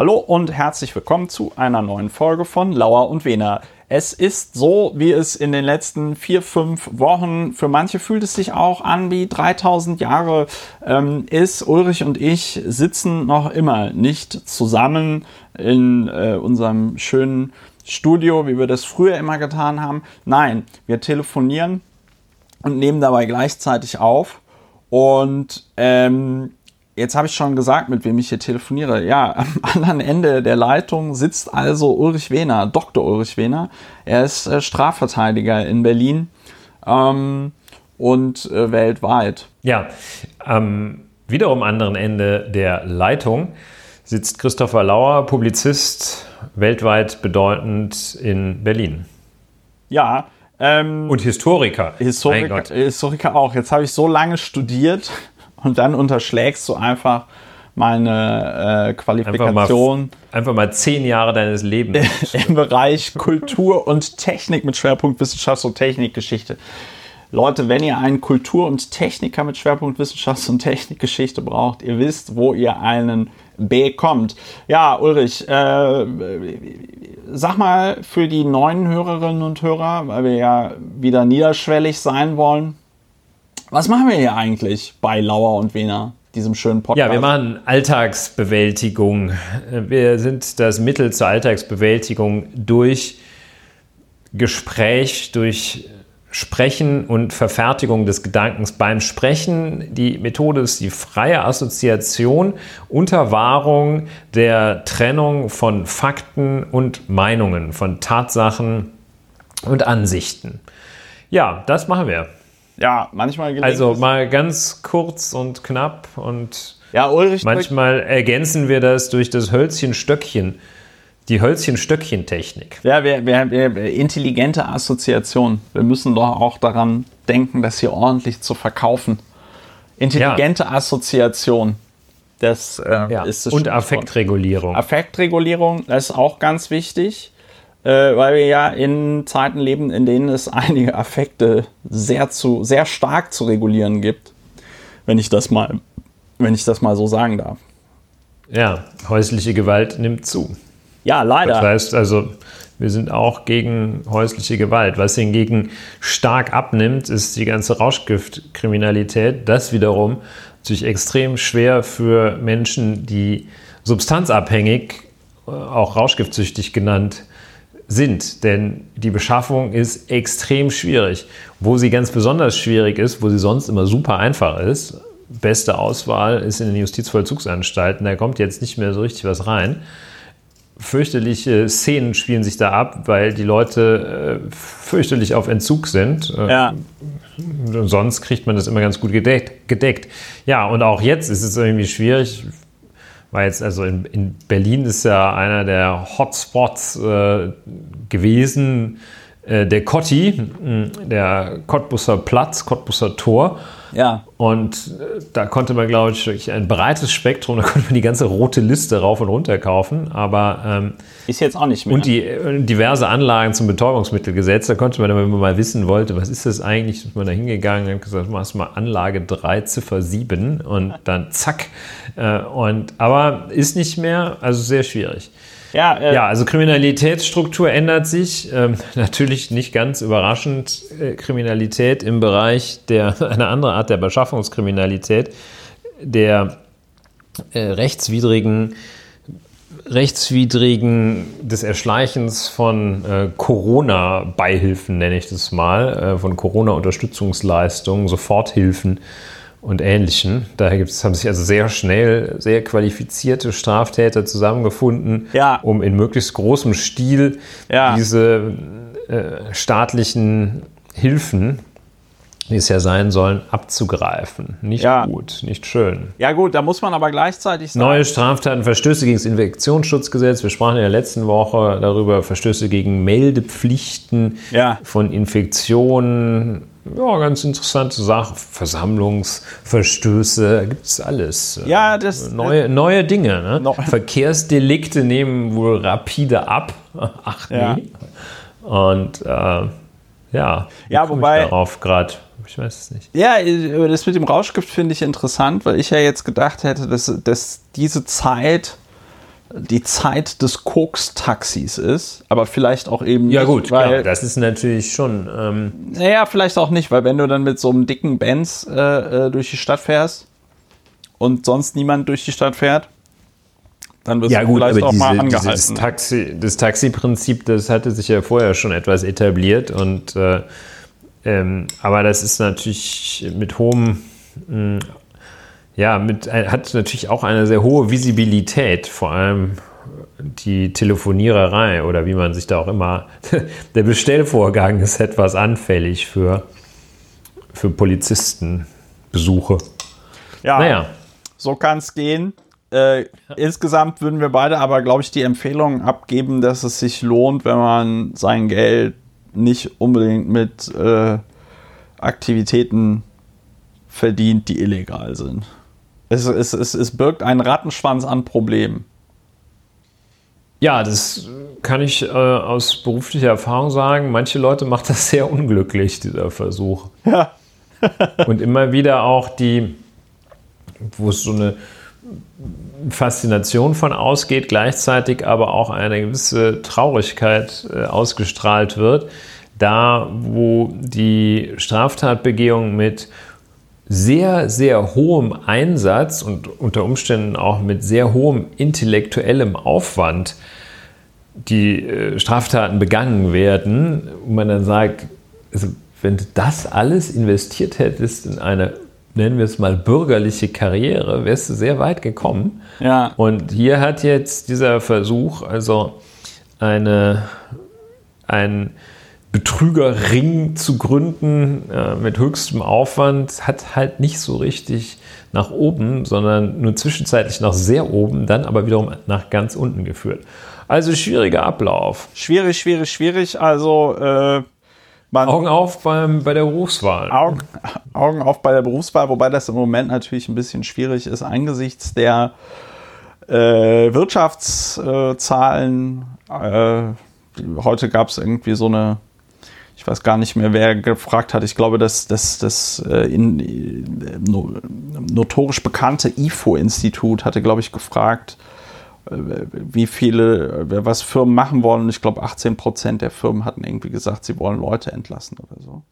Hallo und herzlich willkommen zu einer neuen Folge von Lauer und Wehner. Es ist so, wie es in den letzten vier, fünf Wochen, für manche fühlt es sich auch an wie 3000 Jahre ähm, ist. Ulrich und ich sitzen noch immer nicht zusammen in äh, unserem schönen Studio, wie wir das früher immer getan haben. Nein, wir telefonieren und nehmen dabei gleichzeitig auf. Und ähm, Jetzt habe ich schon gesagt, mit wem ich hier telefoniere. Ja, am anderen Ende der Leitung sitzt also Ulrich Wehner, Dr. Ulrich Wehner. Er ist äh, Strafverteidiger in Berlin ähm, und äh, weltweit. Ja, am wiederum anderen Ende der Leitung sitzt Christopher Lauer, Publizist, weltweit bedeutend in Berlin. Ja. Ähm, und Historiker. Historiker, Historiker auch. Jetzt habe ich so lange studiert und dann unterschlägst du einfach meine äh, Qualifikation. Einfach mal, einfach mal, zehn Jahre deines Lebens. Im Bereich Kultur und Technik mit Schwerpunkt Wissenschafts- und Technikgeschichte. Leute, wenn ihr einen Kultur- und Techniker mit Schwerpunkt Wissenschafts- und Technikgeschichte braucht, ihr wisst, wo ihr einen bekommt. Ja, Ulrich, äh, sag mal für die neuen Hörerinnen und Hörer, weil wir ja wieder niederschwellig sein wollen, was machen wir hier eigentlich bei Lauer und Wiener? diesem schönen Podcast. Ja, wir machen Alltagsbewältigung. Wir sind das Mittel zur Alltagsbewältigung durch Gespräch, durch Sprechen und Verfertigung des Gedankens beim Sprechen. Die Methode ist die freie Assoziation unter Wahrung der Trennung von Fakten und Meinungen, von Tatsachen und Ansichten. Ja, das machen wir. Ja, manchmal gelingt Also mal ganz kurz und knapp und ja, Ulrich, manchmal ergänzen wir das durch das Hölzchen-Stöckchen. Die Hölzchen-Stöckchen-Technik. Ja, wir, wir, wir, intelligente Assoziation. Wir müssen doch auch daran denken, das hier ordentlich zu verkaufen. Intelligente ja. Assoziation. Das äh, ja. ist das Und Affektregulierung. Affektregulierung, das ist auch ganz wichtig äh, weil wir ja in Zeiten leben, in denen es einige Affekte sehr, zu, sehr stark zu regulieren gibt, wenn ich das mal, wenn ich das mal so sagen darf. Ja, häusliche Gewalt nimmt zu. Ja, leider. Das heißt also, wir sind auch gegen häusliche Gewalt. Was hingegen stark abnimmt, ist die ganze Rauschgiftkriminalität. Das wiederum natürlich extrem schwer für Menschen, die substanzabhängig, äh, auch rauschgiftsüchtig genannt sind, denn die Beschaffung ist extrem schwierig. Wo sie ganz besonders schwierig ist, wo sie sonst immer super einfach ist, beste Auswahl ist in den Justizvollzugsanstalten, da kommt jetzt nicht mehr so richtig was rein. Fürchterliche Szenen spielen sich da ab, weil die Leute äh, fürchterlich auf Entzug sind. Äh, ja. Sonst kriegt man das immer ganz gut gedeckt, gedeckt. Ja, und auch jetzt ist es irgendwie schwierig war jetzt, also in, in, Berlin ist ja einer der Hotspots äh, gewesen, der Kotti, der Cottbusser Platz, Cottbusser Tor. Ja. Und äh, da konnte man, glaube ich, ein breites Spektrum, da konnte man die ganze rote Liste rauf und runter kaufen. Aber ähm, ist jetzt auch nicht mehr. Und die äh, diverse Anlagen zum Betäubungsmittelgesetz, da konnte man, wenn man mal wissen wollte, was ist das eigentlich, ist man da hingegangen und gesagt, machst mal Anlage 3, Ziffer 7 und dann zack. Äh, und, aber ist nicht mehr, also sehr schwierig. Ja, äh, ja, also Kriminalitätsstruktur ändert sich. Ähm, natürlich nicht ganz überraschend. Äh, Kriminalität im Bereich der, eine andere Art der Beschaffungskriminalität, der äh, rechtswidrigen rechtswidrigen des Erschleichens von äh, Corona-Beihilfen, nenne ich das mal, äh, von Corona-Unterstützungsleistungen, Soforthilfen und Ähnlichen. Daher gibt es, haben sich also sehr schnell sehr qualifizierte Straftäter zusammengefunden, ja. um in möglichst großem Stil ja. diese äh, staatlichen Hilfen wie es ja sein sollen, abzugreifen. Nicht ja. gut, nicht schön. Ja gut, da muss man aber gleichzeitig sagen. Neue Straftaten, Verstöße gegen das Infektionsschutzgesetz. Wir sprachen in der letzten Woche darüber, Verstöße gegen Meldepflichten ja. von Infektionen, ja, ganz interessante Sache. Versammlungsverstöße, gibt es alles. Ja, das. Neue, neue Dinge. Ne? No. Verkehrsdelikte nehmen wohl rapide ab. Ach nee. Ja. Und äh, ja, ja wobei. darauf gerade. Ich weiß es nicht. Ja, das mit dem Rauschgift finde ich interessant, weil ich ja jetzt gedacht hätte, dass, dass diese Zeit die Zeit des Koks-Taxis ist, aber vielleicht auch eben Ja nicht, gut, weil, klar, das ist natürlich schon. Ähm, Naja, vielleicht auch nicht, weil wenn du dann mit so einem dicken Benz äh, äh, durch die Stadt fährst und sonst niemand durch die Stadt fährt, dann wirst ja du gut, vielleicht auch mal diese, dieses angehalten. Taxi, das Taxi-Prinzip, das hatte sich ja vorher schon etwas etabliert und äh, ähm, aber das ist natürlich mit hohem, mh, ja, mit, ein- hat natürlich auch eine sehr hohe Visibilität, vor allem die Telefoniererei oder wie man sich da auch immer, der Bestellvorgang ist etwas anfällig für, für Polizistenbesuche. ja, Naja, so kann es gehen. Äh, Insgesamt würden wir beide aber, glaube ich, die Empfehlung abgeben, dass es sich lohnt, wenn man sein Geld nicht unbedingt mit äh, Aktivitäten verdient, die illegal sind. Es, es, es, es birgt einen Rattenschwanz an Problemen. Ja, das kann ich äh, aus beruflicher Erfahrung sagen. Manche Leute macht das sehr unglücklich, dieser Versuch. Ja. Und immer wieder auch die, wo es so eine Faszination von ausgeht, gleichzeitig aber auch eine gewisse Traurigkeit äh, ausgestrahlt wird, da wo die Straftatbegehung mit sehr, sehr hohem Einsatz und unter Umständen auch mit sehr hohem intellektuellem Aufwand die äh, Straftaten begangen werden, und man dann sagt, also, wenn du das alles investiert hättest in eine, nennen wir es mal, bürgerliche Karriere, wärst du sehr weit gekommen. Ja. Und hier hat jetzt dieser Versuch, also eine, ein Betrügerring zu gründen äh, mit höchstem Aufwand, hat halt nicht so richtig nach oben, sondern nur zwischenzeitlich nach sehr oben, dann aber wiederum nach ganz unten geführt. Also schwieriger Ablauf. Schwierig, schwierig, schwierig. Also äh, man Augen auf beim, bei der Berufswahl. Augen, Augen auf bei der Berufswahl, wobei das im Moment natürlich ein bisschen schwierig ist angesichts der äh, Wirtschaftszahlen. Äh, heute gab es irgendwie so eine, ich weiß gar nicht mehr, wer gefragt hat. Ich glaube, dass das, das äh, in, äh, no, notorisch bekannte IFO-Institut hatte, glaube ich, gefragt, äh, wie viele, äh, was Firmen machen wollen. Und ich glaube, 18 Prozent der Firmen hatten irgendwie gesagt, sie wollen Leute entlassen oder so.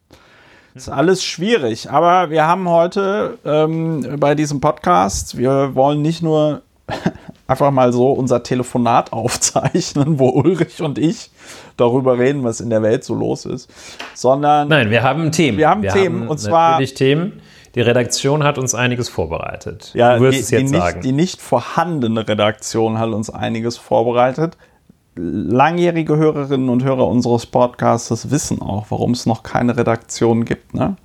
Das ist alles schwierig, aber wir haben heute ähm, bei diesem Podcast, wir wollen nicht nur einfach mal so unser Telefonat aufzeichnen, wo Ulrich und ich darüber reden, was in der Welt so los ist, sondern Nein, wir haben Themen. Wir haben Themen, und zwar- natürlich Themen. Die Redaktion hat uns einiges vorbereitet. ja, du wirst die, es jetzt die, sagen. nicht, die nicht vorhandene Redaktion hat uns einiges vorbereitet. Langjährige Hörerinnen und Hörer unseres Podcasts wissen auch, warum es noch keine Redaktion gibt. Ne?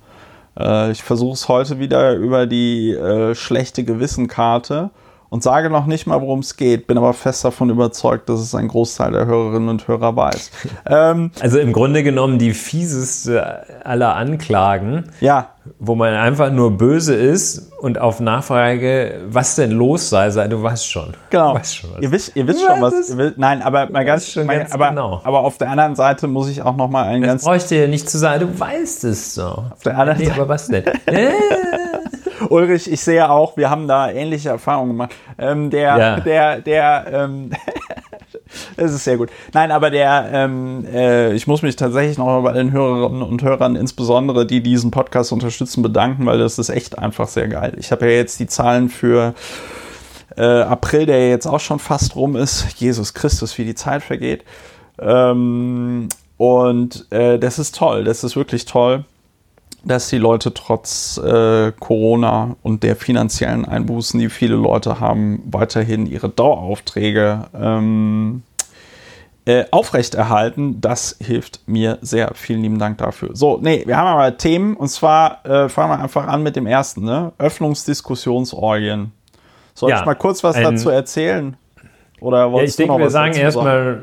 Äh, ich versuche es heute wieder über die äh, schlechte Gewissenkarte und sage noch nicht mal, worum es geht, bin aber fest davon überzeugt, dass es ein Großteil der Hörerinnen und Hörer weiß. ähm, also im Grunde genommen die fieseste aller Anklagen, ja, wo man einfach nur böse ist und auf Nachfrage, was denn los sei, sei du weißt schon. Genau. Du weißt schon was. Ihr wisst, ihr wisst schon, was ihr wisst. Nein, aber mal ganz, schon mal, ganz aber, genau. aber auf der anderen Seite muss ich auch noch mal Das ganz brauche ich dir nicht zu sagen, du weißt es so. Auf der anderen nee, Seite- aber was denn? Ulrich, ich sehe auch, wir haben da ähnliche Erfahrungen gemacht. Ähm, der, Ja. der, der, ähm, es ist sehr gut. Nein, aber der, ähm, äh, ich muss mich tatsächlich noch bei den Hörerinnen und Hörern, insbesondere die diesen Podcast unterstützen, bedanken, weil das ist echt einfach sehr geil. Ich habe ja jetzt die Zahlen für äh, April, der jetzt auch schon fast rum ist. Jesus Christus, wie die Zeit vergeht. Ähm, und äh, das ist toll, das ist wirklich toll dass die Leute trotz äh, Corona und der finanziellen Einbußen, die viele Leute haben, weiterhin ihre Daueraufträge ähm, äh, aufrechterhalten. Das hilft mir sehr. Vielen lieben Dank dafür. So, nee, wir haben aber Themen und zwar äh, fangen wir einfach an mit dem ersten, ne? Öffnungsdiskussionsorgien. Soll Ja, ich mal kurz was ein- dazu erzählen? Oder Ja, ich wolltest denke, wir sagen erstmal,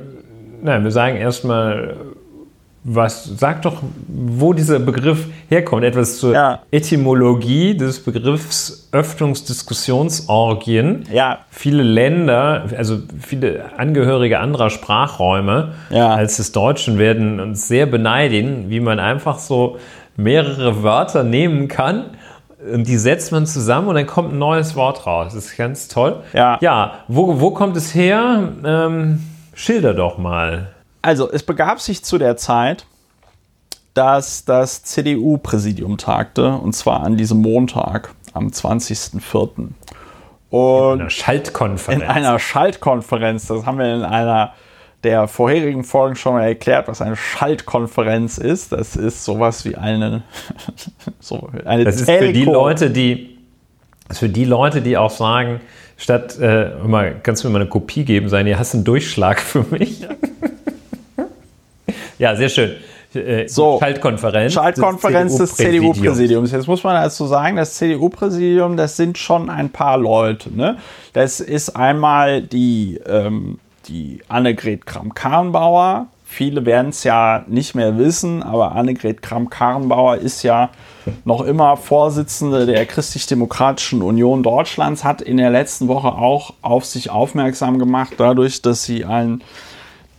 nein, wir sagen erstmal, was, sag doch, wo dieser Begriff herkommt, etwas zur Ja. Etymologie des Begriffs Öffnungsdiskussionsorgien. Ja. Viele Länder, also viele Angehörige anderer Sprachräume Ja. als des Deutschen werden uns sehr beneidigen, wie man einfach so mehrere Wörter nehmen kann, Und die setzt man zusammen und dann kommt ein neues Wort raus. Das ist ganz toll. Ja. Ja, wo, wo kommt es her? Ähm, schilder doch mal. Also, es begab sich zu der Zeit, dass das CDU-Präsidium tagte, und zwar an diesem Montag, am 20.04. Und In einer Schaltkonferenz. in einer Schaltkonferenz, das haben wir in einer der vorherigen Folgen schon mal erklärt, was eine Schaltkonferenz ist. Das ist sowas wie eine, so eine Das ist für die Telco. Leute, die, das für die Leute, die auch sagen, statt, äh, mal, kannst du mir mal eine Kopie geben, sagen, ihr hast einen Durchschlag für mich. ja, sehr schön. Äh, So, Schaltkonferenz. Schaltkonferenz des CDU-Präsidiums. Jetzt muss man dazu sagen, das CDU-Präsidium, das sind schon ein paar Leute. Ne? Das ist einmal die, ähm, die Annegret Kramp-Karrenbauer. Viele werden es ja nicht mehr wissen, aber Annegret Kramp-Karrenbauer ist ja noch immer Vorsitzende der Christlich-Demokratischen Union Deutschlands, hat in der letzten Woche auch auf sich aufmerksam gemacht, dadurch, dass sie ein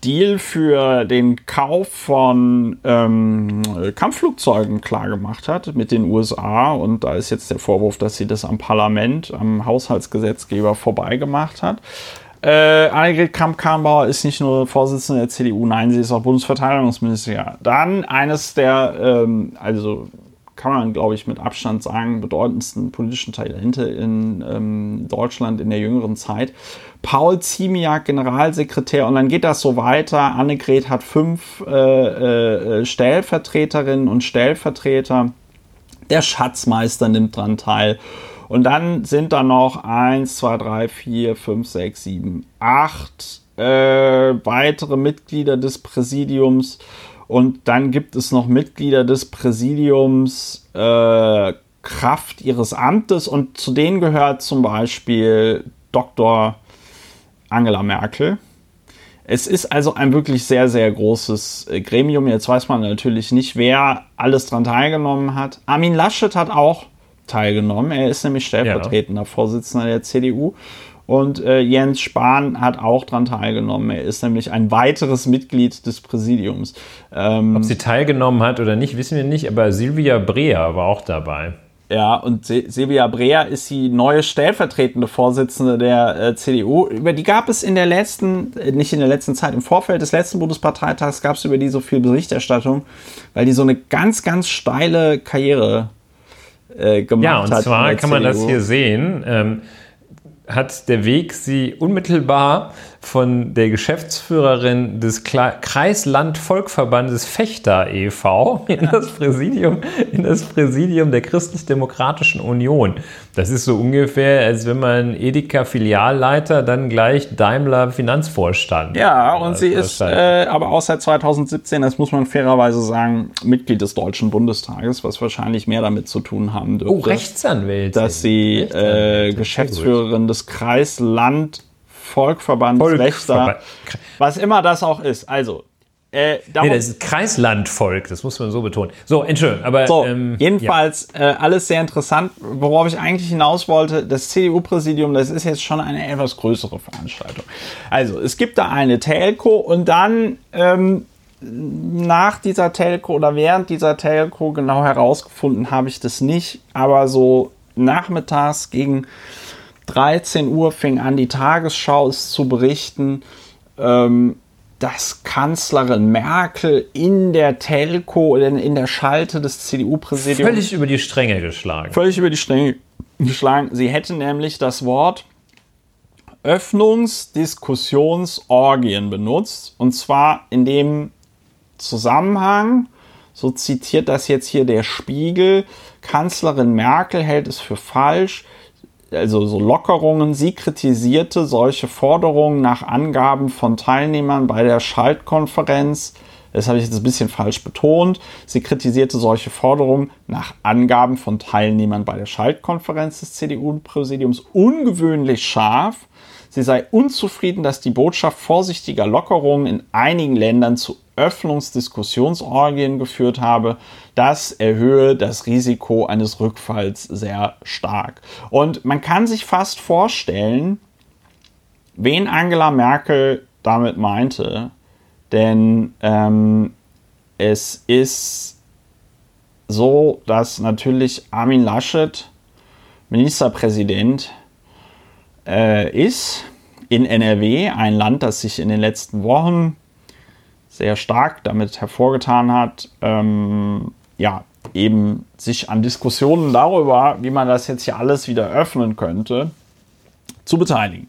Deal für den Kauf von ähm, Kampfflugzeugen klargemacht hat mit den USA. Und da ist jetzt der Vorwurf, dass sie das am Parlament, am Haushaltsgesetzgeber vorbeigemacht hat. Äh, Annegret Kramp-Karrenbauer ist nicht nur Vorsitzende der CDU, nein, sie ist auch Bundesverteidigungsministerin. Dann eines der, ähm, also kann man, glaube ich, mit Abstand sagen, bedeutendsten politischen Talente in ähm, Deutschland in der jüngeren Zeit. Paul Ziemiak, Generalsekretär, und dann geht das so weiter. Annegret hat fünf äh, äh, Stellvertreterinnen und Stellvertreter. Der Schatzmeister nimmt dran teil. Und dann sind da noch 1, 2, 3, 4, 5, 6, 7, 8 äh, weitere Mitglieder des Präsidiums. Und dann gibt es noch Mitglieder des Präsidiums äh, Kraft ihres Amtes. Und zu denen gehört zum Beispiel Dr. Angela Merkel. Es ist also ein wirklich sehr, sehr großes äh, Gremium. Jetzt weiß man natürlich nicht, wer alles daran teilgenommen hat. Armin Laschet hat auch teilgenommen. Er ist nämlich stellvertretender Vorsitzender der CDU. Und äh, Jens Spahn hat auch daran teilgenommen. Er ist nämlich ein weiteres Mitglied des Präsidiums. Ähm, Ob sie teilgenommen hat oder nicht, wissen wir nicht, aber Silvia Brea war auch dabei. Ja, und Silvia Brea ist die neue stellvertretende Vorsitzende der äh, CDU. Über die gab es in der letzten, äh, nicht in der letzten Zeit, im Vorfeld des letzten Bundesparteitags gab es über die so viel Berichterstattung, weil die so eine ganz, ganz steile Karriere äh, gemacht Ja, hat. und in zwar kann man das CDU. hier sehen. Ähm, hat der Weg sie unmittelbar von der Geschäftsführerin des Kreisland-Volkverbandes Fechter e.V. in das Präsidium, in das Präsidium der Christlich-Demokratischen Union. Das ist so ungefähr, als wenn man Edeka-Filialleiter dann gleich Daimler-Finanzvorstand. Ja, und sie ist wahrscheinlich. äh, aber auch seit 2017, das muss man fairerweise sagen, Mitglied des Deutschen Bundestages, was wahrscheinlich mehr damit zu tun haben dürfte. oh, Rechtsanwältin. dass sie äh, Rechtsanwältin. Geschäftsführerin des Kreisland Volkverbands Volksverband. Wächter, was immer das auch ist. Also, äh, Nee, das ist Kreislandvolk, das muss man so betonen. So, Entschuldigung, aber so, ähm, jedenfalls äh, alles sehr interessant. Worauf ich eigentlich hinaus wollte, das CDU-Präsidium, das ist jetzt schon eine etwas größere Veranstaltung. Also, es gibt da eine Telco und dann ähm, nach dieser Telco oder während dieser Telco, genau herausgefunden habe ich das nicht, aber so nachmittags gegen 13 Uhr fing an, die Tagesschau es zu berichten, ähm, dass Kanzlerin Merkel in der Telco oder in der Schalte des CDU-Präsidiums völlig über die Stränge geschlagen. völlig über die Stränge geschlagen. Sie hätte nämlich das Wort Öffnungsdiskussionsorgien benutzt. Und zwar in dem Zusammenhang, so zitiert das jetzt hier der Spiegel, Kanzlerin Merkel hält es für falsch, also so Lockerungen. Sie kritisierte solche Forderungen nach Angaben von Teilnehmern bei der Schaltkonferenz. Das habe ich jetzt ein bisschen falsch betont. Sie kritisierte solche Forderungen nach Angaben von Teilnehmern bei der Schaltkonferenz des CDU-Präsidiums ungewöhnlich scharf. Sie sei unzufrieden, dass die Botschaft vorsichtiger Lockerungen in einigen Ländern zu Öffnungsdiskussionsorgien geführt habe. Das erhöhe das Risiko eines Rückfalls sehr stark. Und man kann sich fast vorstellen, wen Angela Merkel damit meinte. Denn ähm, es ist so, dass natürlich Armin Laschet Ministerpräsident äh, ist in NRW, ein Land, das sich in den letzten Wochen sehr stark damit hervorgetan hat, ähm, ja, eben sich an Diskussionen darüber, wie man das jetzt hier alles wieder öffnen könnte, zu beteiligen.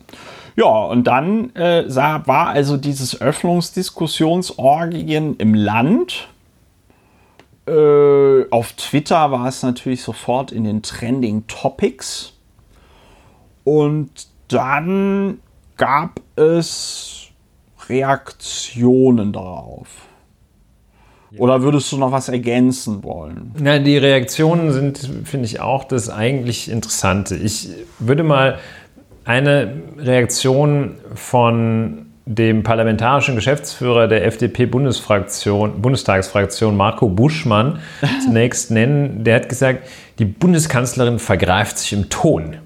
Ja, und dann äh, war also dieses Öffnungsdiskussionsorgien im Land. Äh, auf Twitter war es natürlich sofort in den Trending Topics. Und dann gab es Reaktionen darauf. Oder würdest du noch was ergänzen wollen? Na, die Reaktionen sind, finde ich, auch das eigentlich Interessante. Ich würde mal eine Reaktion von dem parlamentarischen Geschäftsführer der FDP-Bundesfraktion, Bundestagsfraktion, Marco Buschmann, zunächst nennen. Der hat gesagt, die Bundeskanzlerin vergreift sich im Ton.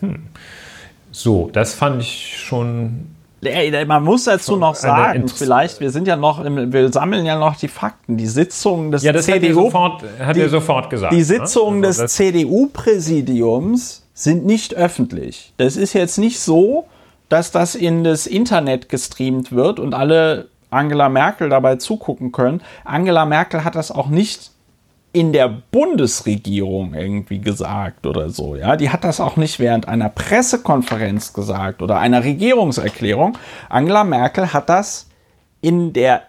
Hm. So, das fand ich schon man muss dazu noch sagen, vielleicht, wir sind ja noch, wir sammeln ja noch die Fakten. Die Sitzung des ja, das CDU, hat, sofort, hat die, er sofort gesagt. Die Sitzungen ne? also des CDU-Präsidiums sind nicht öffentlich. Das ist jetzt nicht so, dass das in das Internet gestreamt wird und alle Angela Merkel dabei zugucken können. Angela Merkel hat das auch nicht in der Bundesregierung irgendwie gesagt oder so. Ja, die hat das auch nicht während einer Pressekonferenz gesagt oder einer Regierungserklärung. Angela Merkel hat das in der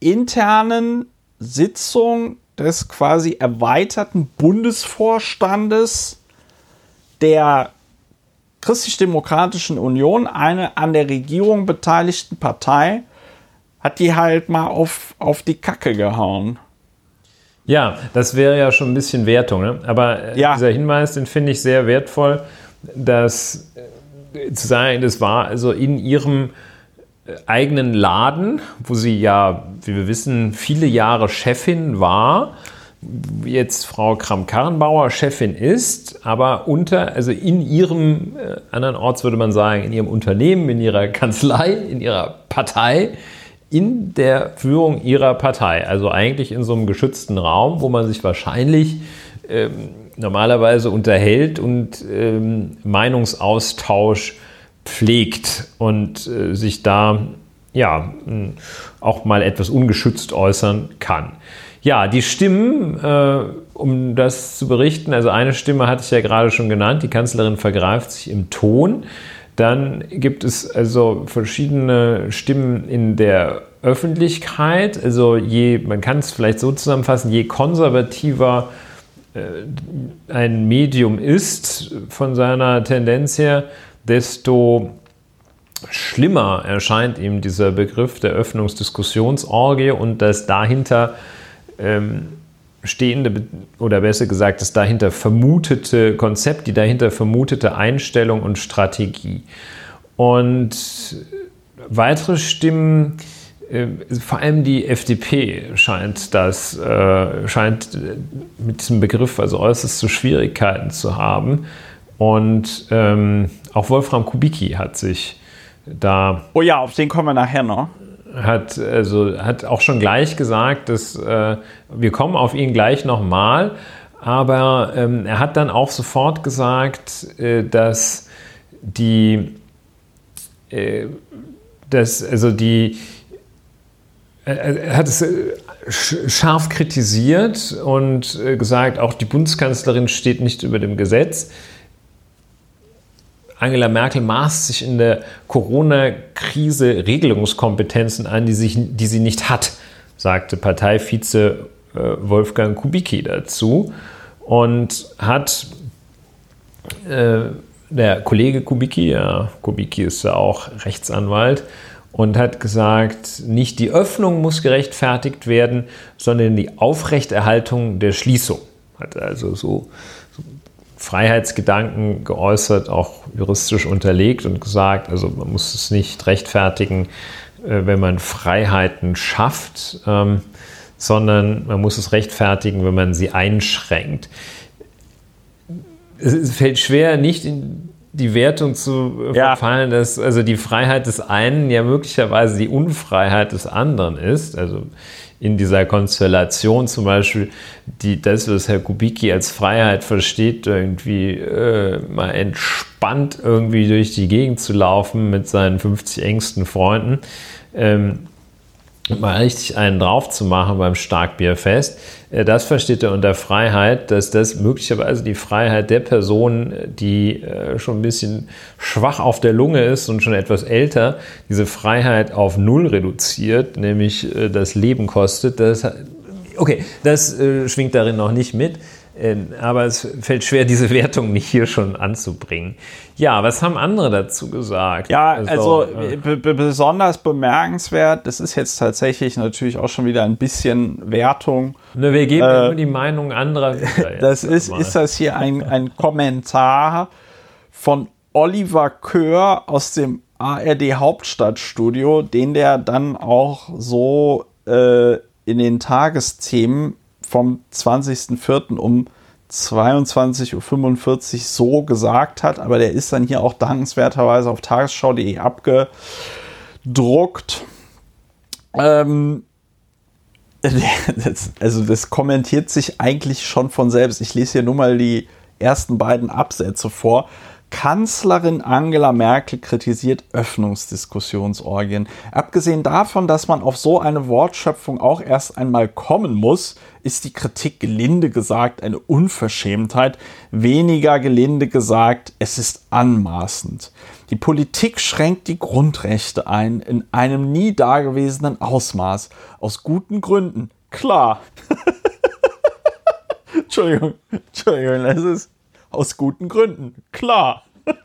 internen Sitzung des quasi erweiterten Bundesvorstandes der Christlich-Demokratischen Union, eine an der Regierung beteiligten Partei, hat die halt mal auf, auf die Kacke gehauen. Ja, das wäre ja schon ein bisschen Wertung. Ne? Aber äh, ja. dieser Hinweis, den finde ich sehr wertvoll, dass äh, zu sagen, das war also in ihrem äh, eigenen Laden, wo sie ja, wie wir wissen, viele Jahre Chefin war, jetzt Frau Kram-Karrenbauer Chefin ist, aber unter, also in ihrem, äh, andernorts würde man sagen, in ihrem Unternehmen, in ihrer Kanzlei, in ihrer Partei, in der Führung ihrer Partei, also eigentlich in so einem geschützten Raum, wo man sich wahrscheinlich ähm, normalerweise unterhält und ähm, Meinungsaustausch pflegt und äh, sich da ja auch mal etwas ungeschützt äußern kann. Ja, die Stimmen, äh, um das zu berichten, also eine Stimme hatte ich ja gerade schon genannt, die Kanzlerin vergreift sich im Ton. Dann gibt es also verschiedene Stimmen in der Öffentlichkeit. Also je, man kann es vielleicht so zusammenfassen, je konservativer äh, ein Medium ist von seiner Tendenz her, desto schlimmer erscheint ihm dieser Begriff der Öffnungsdiskussionsorgie und das dahinter ähm, stehende oder besser gesagt das dahinter vermutete Konzept, die dahinter vermutete Einstellung und Strategie. Und weitere Stimmen, äh, vor allem die FDP scheint das, äh, scheint mit diesem Begriff also äußerste Schwierigkeiten zu haben. Und ähm, auch Wolfram Kubicki hat sich da. Oh ja, auf den kommen wir nachher noch hat, also, hat auch schon gleich gesagt, dass äh, wir kommen auf ihn gleich nochmal, aber ähm, er hat dann auch sofort gesagt, äh, dass die, äh, dass, also die, er hat es äh, scharf kritisiert und äh, gesagt, auch die Bundeskanzlerin steht nicht über dem Gesetz. Angela Merkel maßt sich in der Corona-Krise Regelungskompetenzen an, die, sich, die sie nicht hat, sagte Parteivize äh, Wolfgang Kubicki dazu und hat äh, der Kollege Kubicki, ja, Kubicki ist ja auch Rechtsanwalt, und hat gesagt, nicht die Öffnung muss gerechtfertigt werden, sondern die Aufrechterhaltung der Schließung. Hat also so Freiheitsgedanken geäußert, auch juristisch unterlegt und gesagt, also man muss es nicht rechtfertigen, äh, wenn man Freiheiten schafft, ähm, sondern man muss es rechtfertigen, wenn man sie einschränkt. Es fällt schwer, nicht in die Wertung zu äh, Ja. verfallen, dass also die Freiheit des einen ja möglicherweise die Unfreiheit des anderen ist. Also in dieser Konstellation zum Beispiel, die, das, was Herr Kubicki als Freiheit versteht, irgendwie äh, mal entspannt irgendwie durch die Gegend zu laufen mit seinen 50 engsten Freunden. Ähm, mal richtig einen drauf zu machen beim Starkbierfest. Äh, Das versteht er unter Freiheit, dass das möglicherweise die Freiheit der Person, die äh, schon ein bisschen schwach auf der Lunge ist und schon etwas älter, diese Freiheit auf Null reduziert, nämlich äh, das Leben kostet. Das, okay, das schwingt darin noch nicht mit. Ähm, Aber es fällt schwer, diese Wertung nicht hier schon anzubringen. Ja, was haben andere dazu gesagt? Ja, also äh, be be besonders bemerkenswert, das ist jetzt tatsächlich natürlich auch schon wieder ein bisschen Wertung. Ne, wir geben nur die Meinung anderer. Äh, Das ist, mal. ist das hier ein, ein Kommentar von Oliver Köhr aus dem ARD Hauptstadtstudio, den der dann auch so äh, in den Tagesthemen vom 20.04. um 22.45 Uhr so gesagt hat, aber der ist dann hier auch dankenswerterweise auf tagesschau.de abgedruckt. Ähm, das, also das kommentiert sich eigentlich schon von selbst. Ich lese hier nur mal die ersten beiden Absätze vor. Kanzlerin Angela Merkel kritisiert Öffnungsdiskussionsorgien. Abgesehen davon, dass man auf so eine Wortschöpfung auch erst einmal kommen muss, ist die Kritik gelinde gesagt eine Unverschämtheit. Weniger gelinde gesagt, es ist anmaßend. Die Politik schränkt die Grundrechte ein in einem nie dagewesenen Ausmaß. Aus guten Gründen. Klar. Entschuldigung, Entschuldigung, das ist aus guten Gründen. Klar.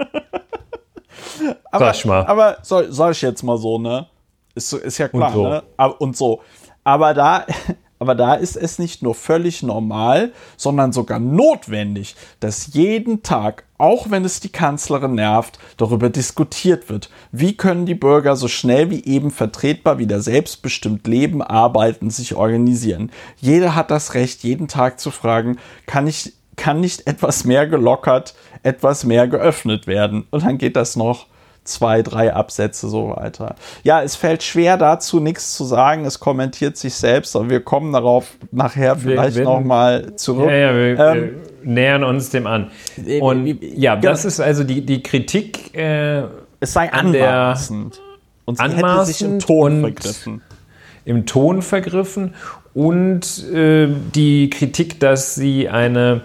aber, mal. aber soll, soll ich jetzt mal so, ne? Ist, ist ja klar, Und so. ne? Und so. Aber da, aber da ist es nicht nur völlig normal, sondern sogar notwendig, dass jeden Tag, auch wenn es die Kanzlerin nervt, darüber diskutiert wird. Wie können die Bürger so schnell wie eben vertretbar wieder selbstbestimmt leben, arbeiten, sich organisieren? Jeder hat das Recht, jeden Tag zu fragen, kann ich kann nicht etwas mehr gelockert, etwas mehr geöffnet werden. Und dann geht das noch zwei, drei Absätze so weiter. Ja, es fällt schwer dazu nichts zu sagen. Es kommentiert sich selbst, aber wir kommen darauf nachher vielleicht nochmal zurück. Ja, ja, wir, Ähm, wir nähern uns dem an. Äh, Und ja, genau. das ist also die, die Kritik äh, es sei an der- anmaßend. Und sie hätte sich im anmaßend Ton vergriffen. im Ton vergriffen und äh, die Kritik, dass sie eine,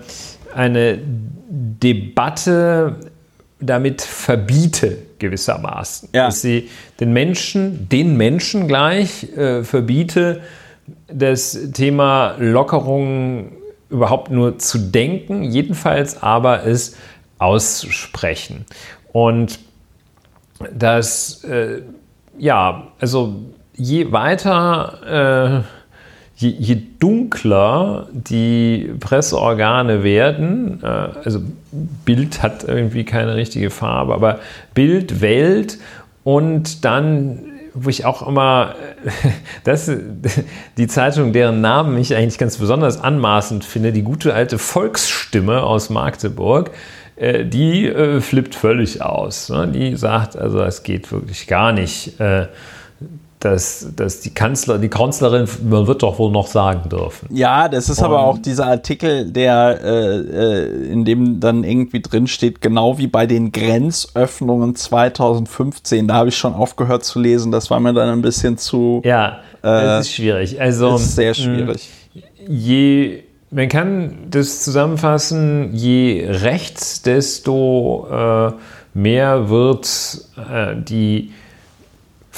eine Debatte damit verbiete, gewissermaßen. Ja. Dass sie den Menschen, den Menschen gleich äh, verbiete, das Thema Lockerung überhaupt nur zu denken, jedenfalls aber es aussprechen. Und das, äh, ja, also je weiter, äh, je, je dunkler die Presseorgane werden, äh, also Bild hat irgendwie keine richtige Farbe, aber Bild, Welt und dann, wo ich auch immer, das, die Zeitung, deren Namen ich eigentlich ganz besonders anmaßend finde, die gute alte Volksstimme aus Magdeburg, äh, die äh, flippt völlig aus. Ne? Die sagt, also es geht wirklich gar nicht, äh, dass, dass die Kanzler, die Kanzlerin, man wird doch wohl noch sagen dürfen. Ja, das ist aber Und- auch dieser Artikel, der äh, äh, in dem dann irgendwie drin steht, genau wie bei den Grenzöffnungen 2015. Da habe ich schon aufgehört zu lesen. Das war mir dann ein bisschen zu. Ja, das ist schwierig. Also ist sehr schwierig. je, man kann das zusammenfassen, je rechts, desto äh, mehr wird äh, die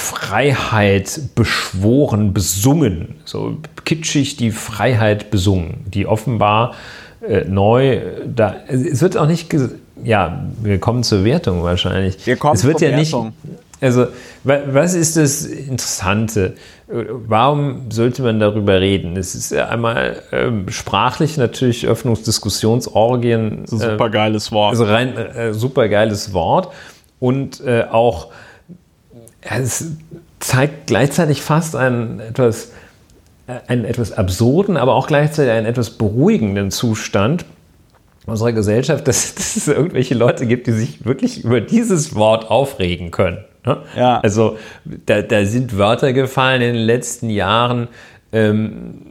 Freiheit beschworen, besungen, so kitschig die Freiheit besungen, die offenbar äh, neu da. Es wird auch nicht, ja, wir kommen zur Wertung wahrscheinlich. Wir kommen es wird zur ja nicht. Wertung. Also, wa- was ist das Interessante? Warum sollte man darüber reden? Es ist ja einmal ähm, sprachlich natürlich Öffnungsdiskussionsorgien. Super geiles Wort. Also rein äh, super geiles Wort und äh, auch es zeigt gleichzeitig fast einen etwas, einen etwas absurden, aber auch gleichzeitig einen etwas beruhigenden Zustand, unserer Gesellschaft, dass, dass, es irgendwelche Leute gibt, die sich wirklich über dieses Wort aufregen können. Ne? Ja. Also da, da, sind Wörter gefallen in den letzten Jahren. Ähm,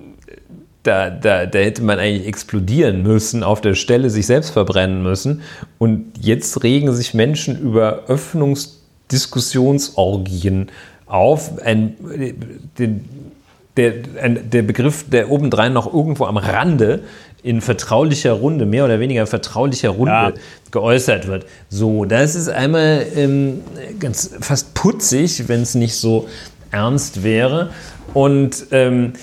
da, da, da hätte man eigentlich explodieren müssen, auf der Stelle sich selbst verbrennen müssen. Und jetzt regen sich Menschen über Öffnungsdiskussionsorgien auf. Ein, den, der, ein, der Begriff, der obendrein noch irgendwo am Rande in vertraulicher Runde, mehr oder weniger vertraulicher Runde ja. geäußert wird. So, das ist einmal ähm, ganz fast putzig, wenn es nicht so ernst wäre. Und ähm,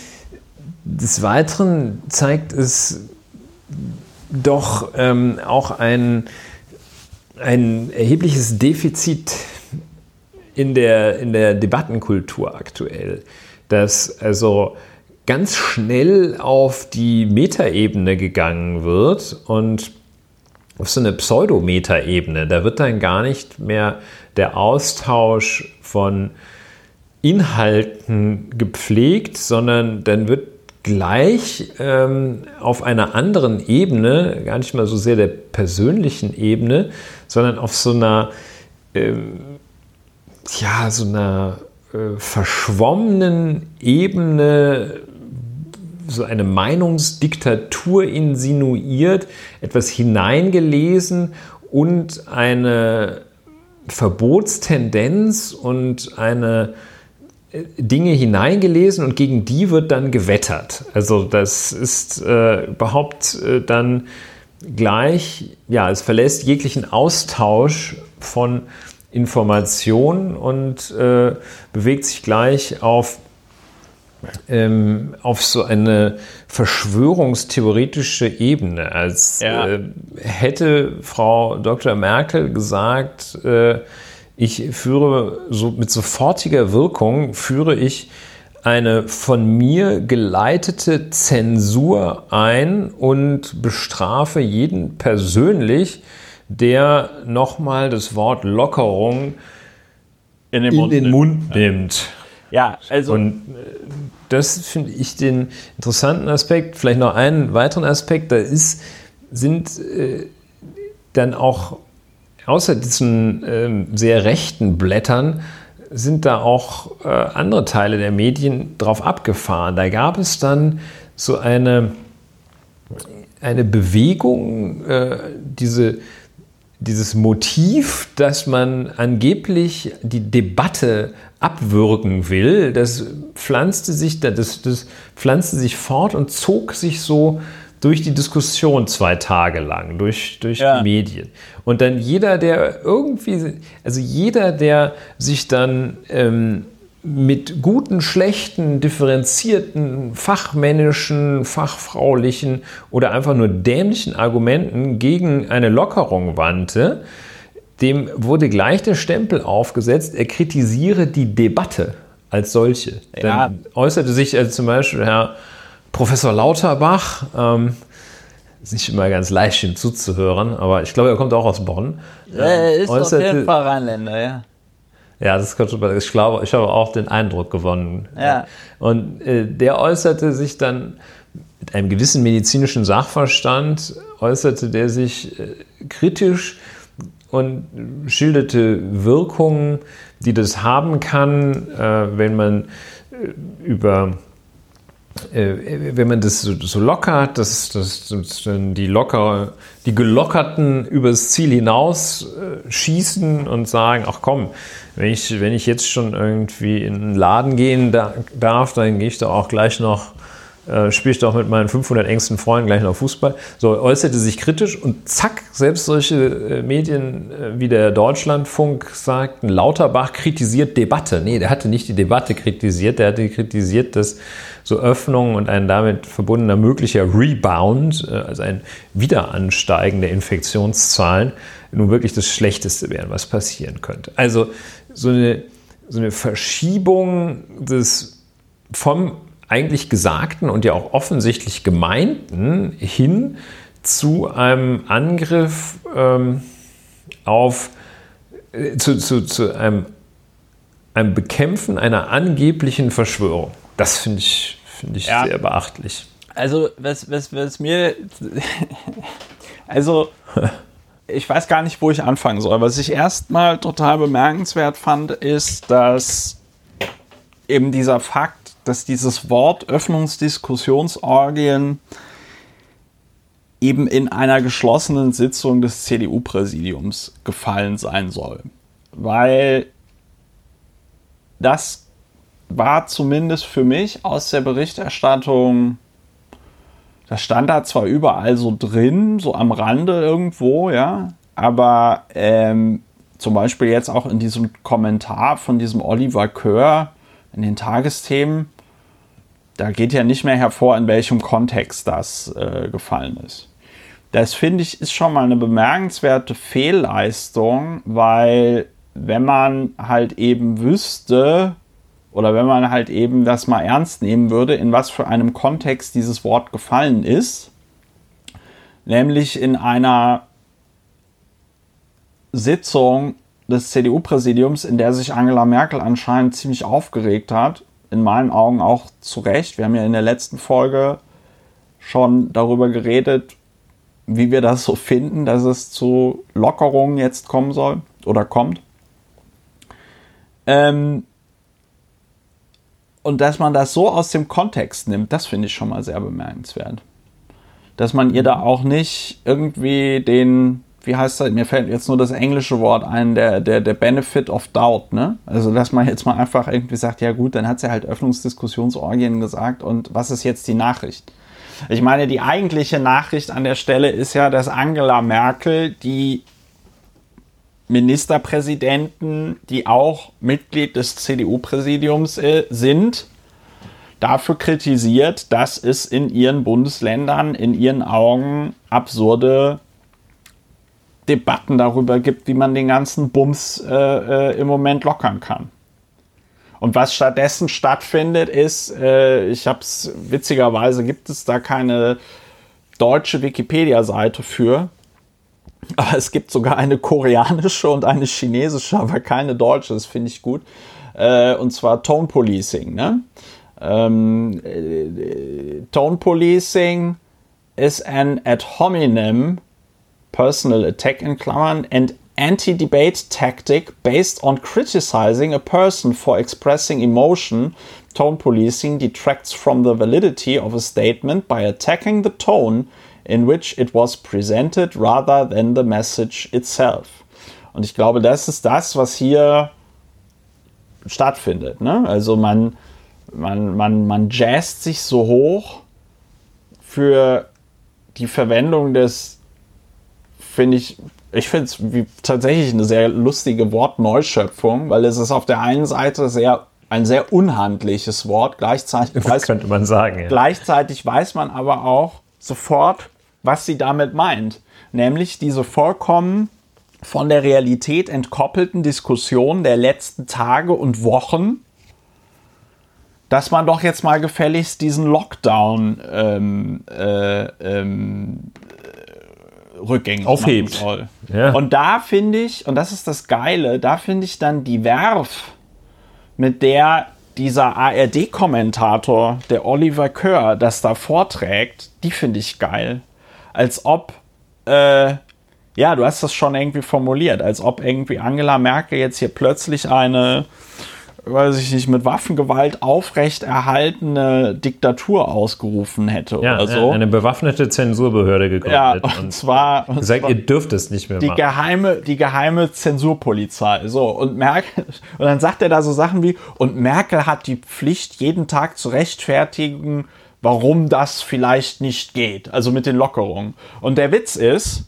des Weiteren zeigt es doch ähm, auch ein, ein erhebliches Defizit in der, in der Debattenkultur aktuell, dass also ganz schnell auf die Metaebene gegangen wird und auf so eine Pseudo-Metaebene. Da wird dann gar nicht mehr der Austausch von Inhalten gepflegt, sondern dann wird gleich ähm, auf einer anderen Ebene, gar nicht mal so sehr der persönlichen Ebene, sondern auf so einer, ähm, ja, so einer äh, verschwommenen Ebene so eine Meinungsdiktatur insinuiert, etwas hineingelesen und eine Verbotstendenz und eine Dinge hineingelesen und gegen die wird dann gewettert. Also das ist äh, überhaupt äh, dann gleich, ja, es verlässt jeglichen Austausch von Informationen und äh, bewegt sich gleich auf, ähm, auf so eine verschwörungstheoretische Ebene, als ja. Äh, hätte Frau Dr. Merkel gesagt, äh, ich führe so mit sofortiger Wirkung führe ich eine von mir geleitete Zensur ein und bestrafe jeden persönlich, der nochmal das Wort Lockerung in den, in Mund, den nimmt. Mund nimmt. Ja, also. Und äh, das finde ich den interessanten Aspekt. Vielleicht noch einen weiteren Aspekt. Da ist, sind äh, dann auch außer diesen äh, sehr rechten Blättern sind da auch äh, andere Teile der Medien drauf abgefahren. Da gab es dann so eine, eine Bewegung, äh, diese, dieses Motiv, dass man angeblich die Debatte abwürgen will, das pflanzte sich, das, das pflanzte sich fort und zog sich so durch die Diskussion zwei Tage lang, durch, durch ja. die Medien. Und dann jeder, der irgendwie, also jeder, der sich dann ähm, mit guten, schlechten, differenzierten, fachmännischen, fachfraulichen oder einfach nur dämlichen Argumenten gegen eine Lockerung wandte, dem wurde gleich der Stempel aufgesetzt, er kritisiere die Debatte als solche. Ja. Dann äußerte sich also zum Beispiel Herr Professor Lauterbach, ähm, ist nicht immer ganz leicht, ihm zuzuhören, aber ich glaube, er kommt auch aus Bonn. Ja, er ist auf jeden Fall Rheinländer, ja. Ja, das kommt schon, ich glaube, ich habe auch den Eindruck gewonnen. Ja. Und äh, der äußerte sich dann mit einem gewissen medizinischen Sachverstand, äußerte der sich äh, kritisch und schilderte Wirkungen, die das haben kann, äh, wenn man äh, über wenn man das so, lockert, dass, dass, dass die locker, die gelockerten übers Ziel hinaus äh, schießen und sagen, ach komm, wenn ich, wenn ich jetzt schon irgendwie in einen Laden gehen da, darf, dann gehe ich da auch gleich noch äh, spiele ich doch mit meinen 500 engsten Freunden gleich noch Fußball. So äußerte sich kritisch und zack, selbst solche äh, Medien äh, wie der Deutschlandfunk sagten, Lauterbach kritisiert Debatte. Nee, der hatte nicht die Debatte kritisiert, der hatte kritisiert, dass so Öffnungen und ein damit verbundener möglicher Rebound, also ein Wiederansteigen der Infektionszahlen, nun wirklich das Schlechteste wären, was passieren könnte. Also so eine, so eine Verschiebung des vom eigentlich Gesagten und ja auch offensichtlich Gemeinten hin zu einem Angriff ähm, auf, äh, zu, zu, zu einem, einem Bekämpfen einer angeblichen Verschwörung. Das finde ich, find ich ja. sehr beachtlich. Also, was, was, was mir Also, ich weiß gar nicht, wo ich anfangen soll. Was ich erstmal total bemerkenswert fand, ist, dass eben dieser Fakt, dass dieses Wort Öffnungsdiskussionsorgien eben in einer geschlossenen Sitzung des CDU-Präsidiums gefallen sein soll. Weil das war zumindest für mich aus der Berichterstattung, das stand da zwar überall so drin, so am Rande irgendwo, ja, aber ähm, zum Beispiel jetzt auch in diesem Kommentar von diesem Oliver Kör in den Tagesthemen, da geht ja nicht mehr hervor, in welchem Kontext das äh, gefallen ist. Das finde ich ist schon mal eine bemerkenswerte Fehlleistung, weil wenn man halt eben wüsste oder wenn man halt eben das mal ernst nehmen würde, in was für einem Kontext dieses Wort gefallen ist, nämlich in einer Sitzung des CDU-Präsidiums, in der sich Angela Merkel anscheinend ziemlich aufgeregt hat, in meinen Augen auch zu Recht. Wir haben ja in der letzten Folge schon darüber geredet, wie wir das so finden, dass es zu Lockerungen jetzt kommen soll oder kommt. Ähm und dass man das so aus dem Kontext nimmt, das finde ich schon mal sehr bemerkenswert. Dass man ihr da auch nicht irgendwie den wie heißt das? Mir fällt jetzt nur das englische Wort ein, der, der, der Benefit of Doubt, ne? Also, dass man jetzt mal einfach irgendwie sagt, ja gut, dann hat sie halt Öffnungsdiskussionsorgien gesagt und was ist jetzt die Nachricht? Ich meine, die eigentliche Nachricht an der Stelle ist ja, dass Angela Merkel die Ministerpräsidenten, die auch Mitglied des CDU-Präsidiums äh, sind, dafür kritisiert, dass es in ihren Bundesländern in ihren Augen absurde Debatten darüber gibt, wie man den ganzen Bums äh, äh, im Moment lockern kann. Und was stattdessen stattfindet, ist, äh, ich habe es witzigerweise gibt es da keine deutsche Wikipedia-Seite für, aber es gibt sogar eine koreanische und eine chinesische, aber keine deutsche. Das finde ich gut. Äh, und zwar Tone Policing. Ne? Ähm, äh, Tone Policing ist ein ad hominem personal attack in Klammern, and anti-debate tactic based on criticizing a person for expressing emotion. Tone policing detracts from the validity of a statement by attacking the tone in which it was presented rather than the message itself. Und ich glaube, das ist das, was hier stattfindet. Ne? Also man, man, man, man jazzt sich so hoch für die Verwendung des finde ich, ich finde es tatsächlich eine sehr lustige Wortneuschöpfung, weil es ist auf der einen Seite sehr ein sehr unhandliches Wort. Gleichzeitig weiß, könnte man sagen. Ja. Gleichzeitig weiß man aber auch sofort, was sie damit meint. Nämlich diese vollkommen von der Realität entkoppelten Diskussionen der letzten Tage und Wochen, dass man doch jetzt mal gefälligst diesen Lockdown ähm, äh, ähm, rückgängig aufhebt. soll. Ja. Und da finde ich, und das ist das Geile, da finde ich dann die Werf, mit der dieser ARD-Kommentator, der Oliver Kör, das da vorträgt, die finde ich geil. Als ob, äh, ja, du hast das schon irgendwie formuliert, als ob irgendwie Angela Merkel jetzt hier plötzlich eine weiß ich nicht, mit Waffengewalt aufrechterhaltene Diktatur ausgerufen hätte ja, oder so. Eine bewaffnete Zensurbehörde gegründet. Ja, und, und zwar und gesagt, zwar ihr dürft es nicht mehr die machen. Geheime, die geheime Zensurpolizei. So, und Merkel, und dann sagt er da so Sachen wie, und Merkel hat die Pflicht, jeden Tag zu rechtfertigen, warum das vielleicht nicht geht. Also mit den Lockerungen. Und der Witz ist,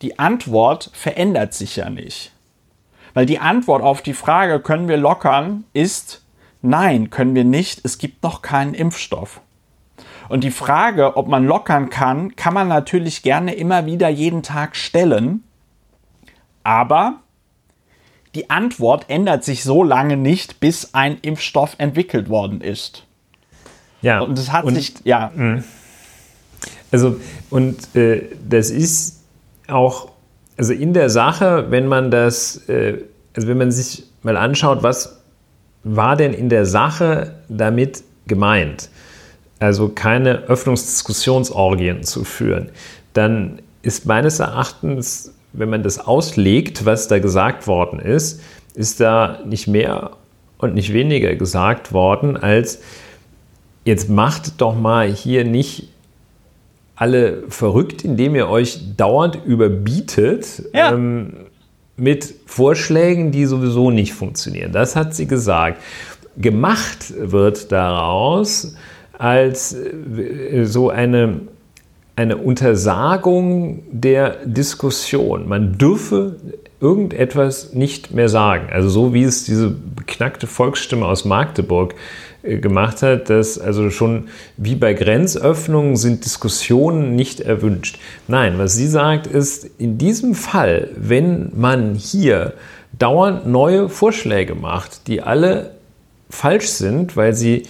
die Antwort verändert sich ja nicht. Weil die Antwort auf die Frage, können wir lockern, ist nein, können wir nicht. Es gibt noch keinen Impfstoff. Und die Frage, ob man lockern kann, kann man natürlich gerne immer wieder jeden Tag stellen. Aber die Antwort ändert sich so lange nicht, bis ein Impfstoff entwickelt worden ist. Ja. Und es hat und, sich, ja. Mhm. Also, und äh, das ist auch also in der Sache, wenn man das, äh, also wenn man sich mal anschaut, was war denn in der Sache damit gemeint? Also keine Öffnungsdiskussionsorgien zu führen, dann ist meines Erachtens, wenn man das auslegt, was da gesagt worden ist, ist da nicht mehr und nicht weniger gesagt worden, als jetzt macht doch mal hier nicht alle verrückt, indem ihr euch dauernd überbietet ja. ähm, mit Vorschlägen, die sowieso nicht funktionieren. Das hat sie gesagt. Gemacht wird daraus als äh, so eine, eine Untersagung der Diskussion. Man dürfe irgendetwas nicht mehr sagen. Also so wie es diese beknackte Volksstimme aus Magdeburg gemacht hat, dass also schon wie bei Grenzöffnungen sind Diskussionen nicht erwünscht. Nein, was sie sagt ist, in diesem Fall, wenn man hier dauernd neue Vorschläge macht, die alle falsch sind, weil sie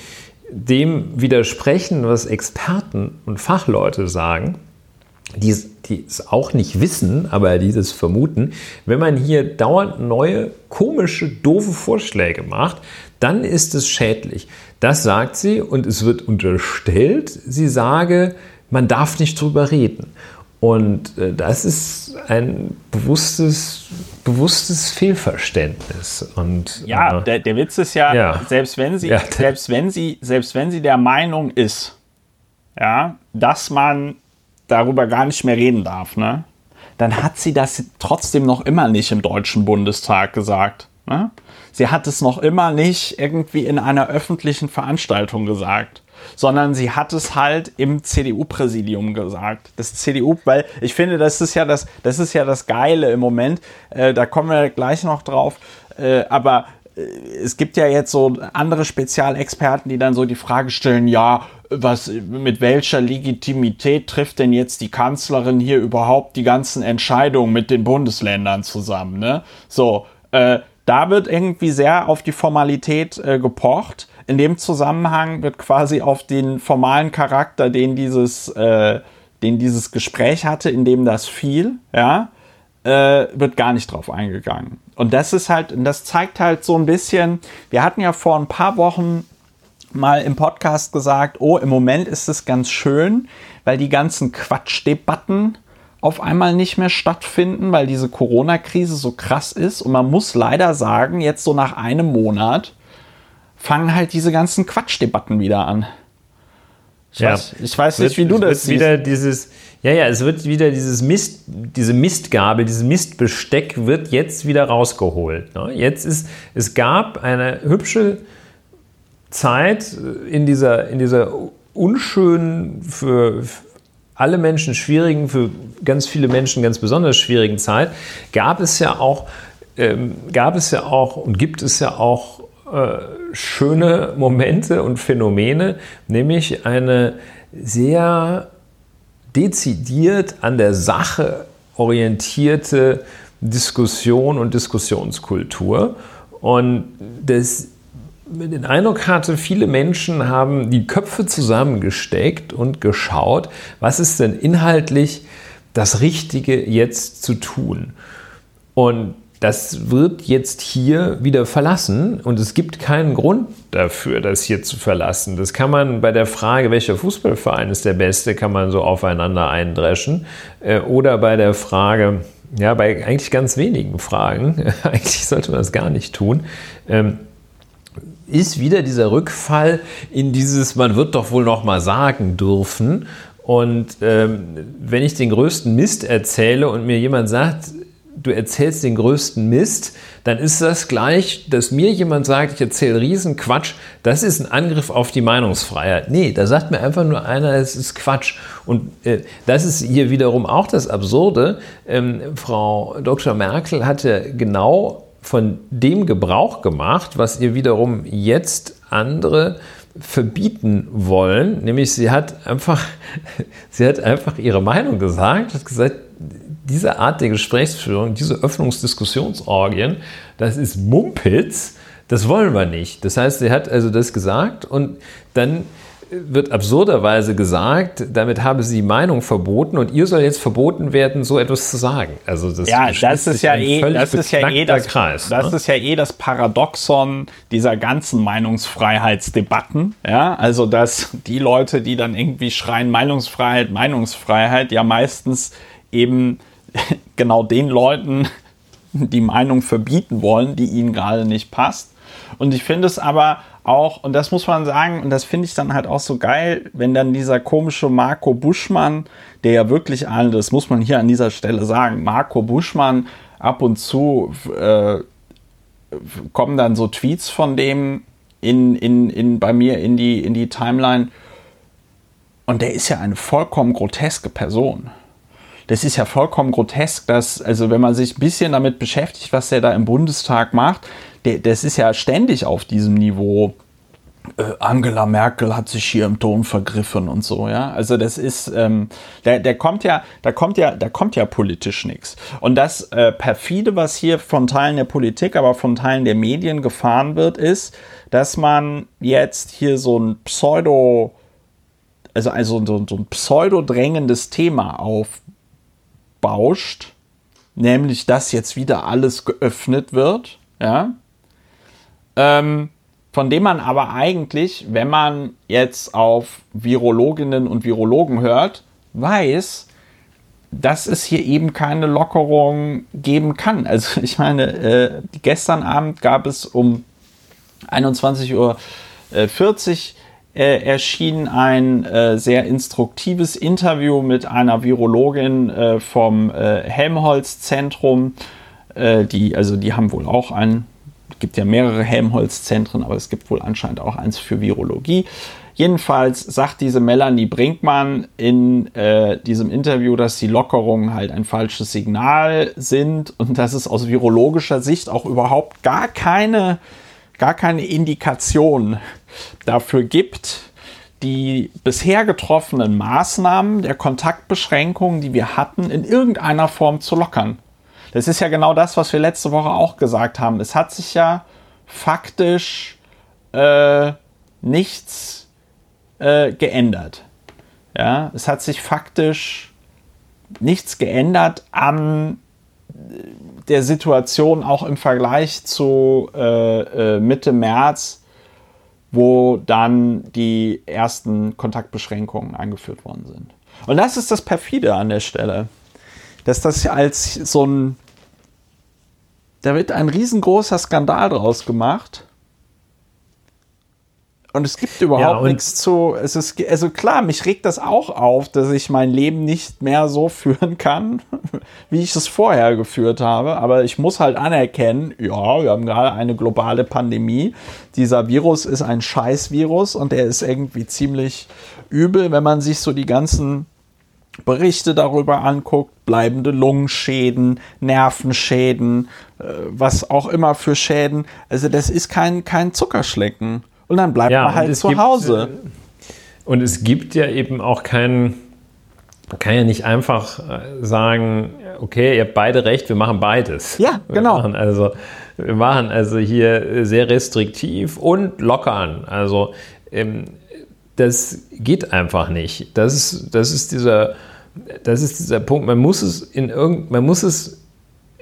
dem widersprechen, was Experten und Fachleute sagen, die, die es auch nicht wissen, aber die das vermuten, wenn man hier dauernd neue, komische, doofe Vorschläge macht, dann ist es schädlich. Das sagt sie und es wird unterstellt, sie sage, man darf nicht drüber reden. Und äh, das ist ein bewusstes, bewusstes Fehlverständnis. Und, ja, äh, der, der Witz ist ja, ja. selbst wenn sie, ja, selbst wenn sie, selbst wenn sie der Meinung ist, ja, dass man darüber gar nicht mehr reden darf, ne? Dann hat sie das trotzdem noch immer nicht im Deutschen Bundestag gesagt. Ne? Sie hat es noch immer nicht irgendwie in einer öffentlichen Veranstaltung gesagt, sondern sie hat es halt im CDU-Präsidium gesagt. Das CDU, weil ich finde, das ist ja das, das ist ja das Geile im Moment. Äh, da kommen wir gleich noch drauf. Äh, aber äh, es gibt ja jetzt so andere Spezialexperten, die dann so die Frage stellen, ja, was, mit welcher Legitimität trifft denn jetzt die Kanzlerin hier überhaupt die ganzen Entscheidungen mit den Bundesländern zusammen, ne? So, äh, da wird irgendwie sehr auf die Formalität äh, gepocht. In dem Zusammenhang wird quasi auf den formalen Charakter, den dieses, äh, den dieses Gespräch hatte, in dem das fiel, ja, äh, wird gar nicht drauf eingegangen. Und das ist halt, das zeigt halt so ein bisschen, wir hatten ja vor ein paar Wochen mal im Podcast gesagt, oh, im Moment ist es ganz schön, weil die ganzen Quatschdebatten auf einmal nicht mehr stattfinden, weil diese Corona-Krise so krass ist. Und man muss leider sagen, jetzt so nach einem Monat fangen halt diese ganzen Quatschdebatten wieder an. Ich, ja. weiß, ich weiß nicht, wie du das siehst. Wieder dieses, ja, ja, es wird wieder dieses Mist, diese Mistgabel, dieses Mistbesteck wird jetzt wieder rausgeholt. Ne? Jetzt ist, es gab eine hübsche Zeit in dieser, in dieser unschönen, für, alle Menschen schwierigen, für ganz viele Menschen ganz besonders schwierigen Zeit, gab es ja auch, ähm, gab es ja auch und gibt es ja auch äh, schöne Momente und Phänomene, nämlich eine sehr dezidiert an der Sache orientierte Diskussion und Diskussionskultur. Und das den Eindruck hatte, viele Menschen haben die Köpfe zusammengesteckt und geschaut, was ist denn inhaltlich das Richtige jetzt zu tun. Und das wird jetzt hier wieder verlassen und es gibt keinen Grund dafür, das hier zu verlassen. Das kann man bei der Frage, welcher Fußballverein ist der beste, kann man so aufeinander eindreschen. Äh, oder bei der Frage, ja, bei eigentlich ganz wenigen Fragen, eigentlich sollte man das gar nicht tun ähm, ist wieder dieser Rückfall in dieses, man wird doch wohl noch mal sagen dürfen. Und ähm, wenn ich den größten Mist erzähle und mir jemand sagt, du erzählst den größten Mist, dann ist das gleich, dass mir jemand sagt, ich erzähle Riesenquatsch, das ist ein Angriff auf die Meinungsfreiheit. Nee, da sagt mir einfach nur einer, es ist Quatsch. Und äh, das ist hier wiederum auch das Absurde. Ähm, Frau Dr. Merkel hatte genau von dem Gebrauch gemacht, was ihr wiederum jetzt andere verbieten wollen, nämlich sie hat einfach, sie hat einfach ihre Meinung gesagt, hat gesagt, diese Art der Gesprächsführung, diese Öffnungsdiskussionsorgien, das ist Mumpitz, das wollen wir nicht. Das heißt, sie hat also das gesagt und dann wird absurderweise gesagt, damit habe sie die Meinung verboten und ihr soll jetzt verboten werden, so etwas zu sagen. Also das, ja, das ist ja, eh, das ist ja eh das, Kreis, das ne? ist ja eh das Paradoxon dieser ganzen Meinungsfreiheitsdebatten. Ja, also dass die Leute, die dann irgendwie schreien Meinungsfreiheit, Meinungsfreiheit, ja meistens eben genau den Leuten die Meinung verbieten wollen, die ihnen gerade nicht passt. Und ich finde es aber auch, und das muss man sagen, und das finde ich dann halt auch so geil, wenn dann dieser komische Marco Buschmann, der ja wirklich allen, das muss man hier an dieser Stelle sagen, Marco Buschmann ab und zu äh, kommen dann so Tweets von dem in, in, in, bei mir in die, in die Timeline. Und der ist ja eine vollkommen groteske Person. Das ist ja vollkommen grotesk, dass, also wenn man sich ein bisschen damit beschäftigt, was der da im Bundestag macht, das ist ja ständig auf diesem Niveau. Äh, Angela Merkel hat sich hier im Ton vergriffen und so, ja. Also das ist, ähm, der, der kommt ja, da kommt ja, da kommt ja politisch nichts. Und das äh, perfide, was hier von Teilen der Politik, aber von Teilen der Medien gefahren wird, ist, dass man jetzt hier so ein Pseudo, also, also so, so ein pseudo-drängendes Thema aufbauscht, nämlich dass jetzt wieder alles geöffnet wird, ja ähm, von dem man aber eigentlich, wenn man jetzt auf Virologinnen und Virologen hört, weiß, dass es hier eben keine Lockerung geben kann. Also ich meine, äh, gestern Abend gab es um 21.40 Uhr äh, erschien ein äh, sehr instruktives Interview mit einer Virologin äh, vom äh, Helmholtz-Zentrum. Äh, die, also die haben wohl auch ein gibt ja mehrere Helmholtz-Zentren, aber es gibt wohl anscheinend auch eins für Virologie. Jedenfalls sagt diese Melanie Brinkmann in äh, diesem Interview, dass die Lockerungen halt ein falsches Signal sind und dass es aus virologischer Sicht auch überhaupt gar keine, gar keine Indikation dafür gibt, die bisher getroffenen Maßnahmen der Kontaktbeschränkungen, die wir hatten, in irgendeiner Form zu lockern. Das ist ja genau das, was wir letzte Woche auch gesagt haben. Es hat sich ja faktisch äh, nichts äh, geändert. Ja, es hat sich faktisch nichts geändert an der Situation auch im Vergleich zu äh, äh Mitte März, wo dann die ersten Kontaktbeschränkungen eingeführt worden sind. Und das ist das perfide an der Stelle, dass das als so ein da wird ein riesengroßer Skandal draus gemacht. Und es gibt überhaupt ja, nichts zu. Es ist, also klar, mich regt das auch auf, dass ich mein Leben nicht mehr so führen kann, wie ich es vorher geführt habe. Aber ich muss halt anerkennen, ja, wir haben gerade eine globale Pandemie. Dieser Virus ist ein Scheißvirus und er ist irgendwie ziemlich übel, wenn man sich so die ganzen Berichte darüber anguckt, bleibende Lungenschäden, Nervenschäden, äh, was auch immer für Schäden. Also das ist kein, kein Zuckerschlecken. Und dann bleibt ja, man halt zu gibt, Hause. Äh, und es gibt ja eben auch keinen, man kann ja nicht einfach äh, sagen, okay, ihr habt beide recht, wir machen beides. Ja, genau. Wir machen also, wir machen also hier sehr restriktiv und lockern. Also ähm, das geht einfach nicht. Das ist, das ist dieser, das ist dieser Punkt. Man muss es in irgend, man muss es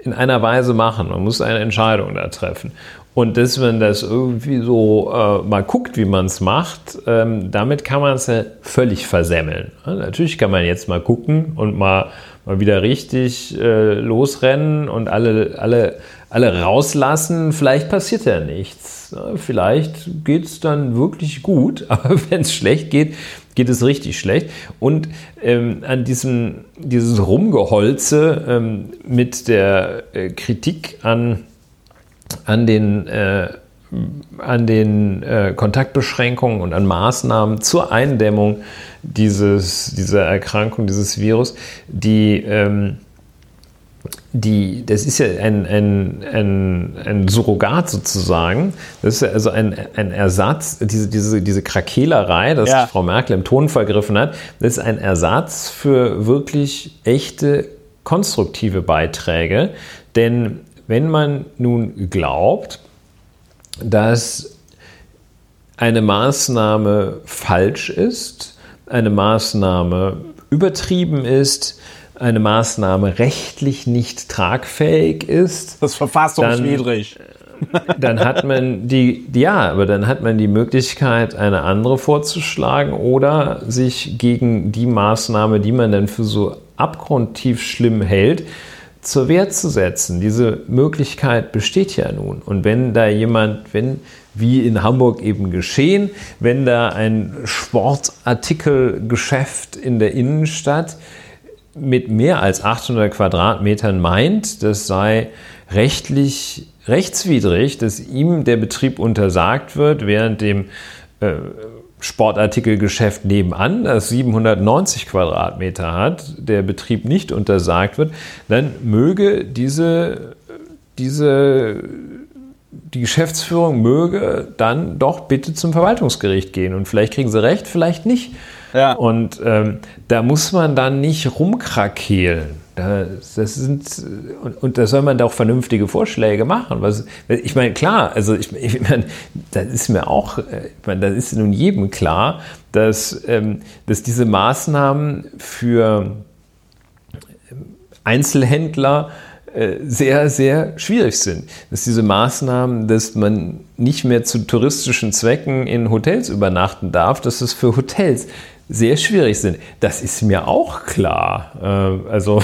in einer Weise machen. Man muss eine Entscheidung da treffen. Und dass man das irgendwie so äh, mal guckt, wie man es macht, ähm, damit kann man es ja völlig versemmeln. Ja, natürlich kann man jetzt mal gucken und mal, mal wieder richtig äh, losrennen und alle, alle, alle rauslassen. Vielleicht passiert ja nichts. Vielleicht geht es dann wirklich gut, aber wenn es schlecht geht, geht es richtig schlecht. Und ähm, an diesem dieses Rumgeholze ähm, mit der äh, Kritik an, an den, äh, an den äh, Kontaktbeschränkungen und an Maßnahmen zur Eindämmung dieses, dieser Erkrankung, dieses Virus, die ähm, die, das ist ja ein, ein, ein, ein Surrogat sozusagen. Das ist ja also ein, ein Ersatz, diese, diese, diese Krakelerei, dass ja. Frau Merkel im Ton vergriffen hat, das ist ein Ersatz für wirklich echte konstruktive Beiträge. Denn wenn man nun glaubt, dass eine Maßnahme falsch ist, eine Maßnahme übertrieben ist, eine Maßnahme rechtlich nicht tragfähig ist. Das ist verfassungswidrig. Dann, dann hat man die, ja, aber dann hat man die Möglichkeit, eine andere vorzuschlagen oder sich gegen die Maßnahme, die man dann für so abgrundtief schlimm hält, zur Wehr zu setzen. Diese Möglichkeit besteht ja nun. Und wenn da jemand, wenn wie in Hamburg eben geschehen, wenn da ein Sportartikelgeschäft in der Innenstadt mit mehr als 800 Quadratmetern meint, das sei rechtlich rechtswidrig, dass ihm der Betrieb untersagt wird, während dem äh, Sportartikelgeschäft nebenan, das 790 Quadratmeter hat, der Betrieb nicht untersagt wird, dann möge diese, diese die Geschäftsführung möge dann doch bitte zum Verwaltungsgericht gehen. Und vielleicht kriegen sie recht, vielleicht nicht. Ja. Und ähm, da muss man dann nicht rumkrakehlen. Das, sind, und, und da soll man da auch vernünftige Vorschläge machen. Was, ich meine, klar, also ich, ich meine, das ist mir auch, ich meine, das ist nun jedem klar, dass, ähm, dass diese Maßnahmen für Einzelhändler äh, sehr, sehr schwierig sind. Dass diese Maßnahmen, dass man nicht mehr zu touristischen Zwecken in Hotels übernachten darf, dass es für Hotels sehr schwierig sind. Das ist mir auch klar. Äh, also,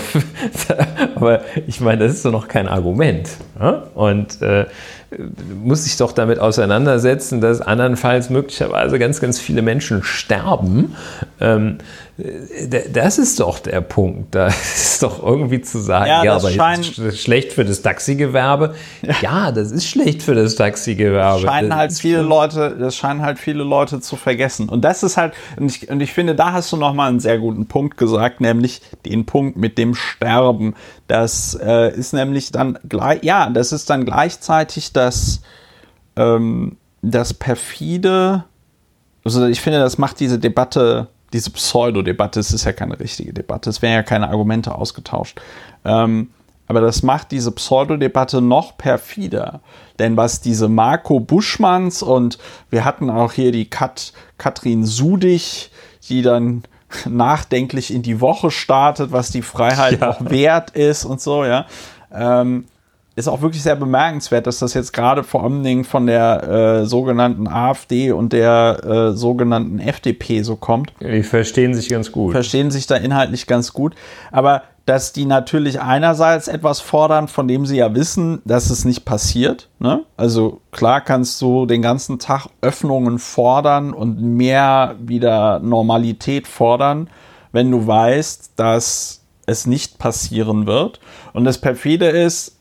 aber ich meine, das ist doch noch kein Argument. Und äh, muss sich doch damit auseinandersetzen, dass andernfalls möglicherweise ganz, ganz viele Menschen sterben. Ähm, das ist doch der Punkt. Da ist doch irgendwie zu sagen, ja, ja aber scheint, ist schlecht für das Taxigewerbe. Ja. ja. das ist schlecht für das Taxigewerbe. Scheinen das halt viele Leute, das scheinen halt viele Leute zu vergessen. Und das ist halt, und ich, und ich finde, da hast du nochmal einen sehr guten Punkt gesagt, nämlich den Punkt mit dem Sterben. Das äh, ist nämlich dann gleich, ja, das ist dann gleichzeitig das, ähm, das perfide, also ich finde, das macht diese Debatte diese Pseudo-Debatte, es ist ja keine richtige Debatte, es werden ja keine Argumente ausgetauscht. Ähm, aber das macht diese Pseudo-Debatte noch perfider. Denn was diese Marco Buschmanns und wir hatten auch hier die Kat, Katrin Sudig, die dann nachdenklich in die Woche startet, was die Freiheit ja. auch wert ist und so, ja. Ähm, ist auch wirklich sehr bemerkenswert, dass das jetzt gerade vor allen Dingen von der äh, sogenannten AfD und der äh, sogenannten FDP so kommt. Die verstehen sich ganz gut. Verstehen sich da inhaltlich ganz gut. Aber dass die natürlich einerseits etwas fordern, von dem sie ja wissen, dass es nicht passiert. Ne? Also klar kannst du den ganzen Tag Öffnungen fordern und mehr wieder Normalität fordern, wenn du weißt, dass es nicht passieren wird. Und das perfide ist,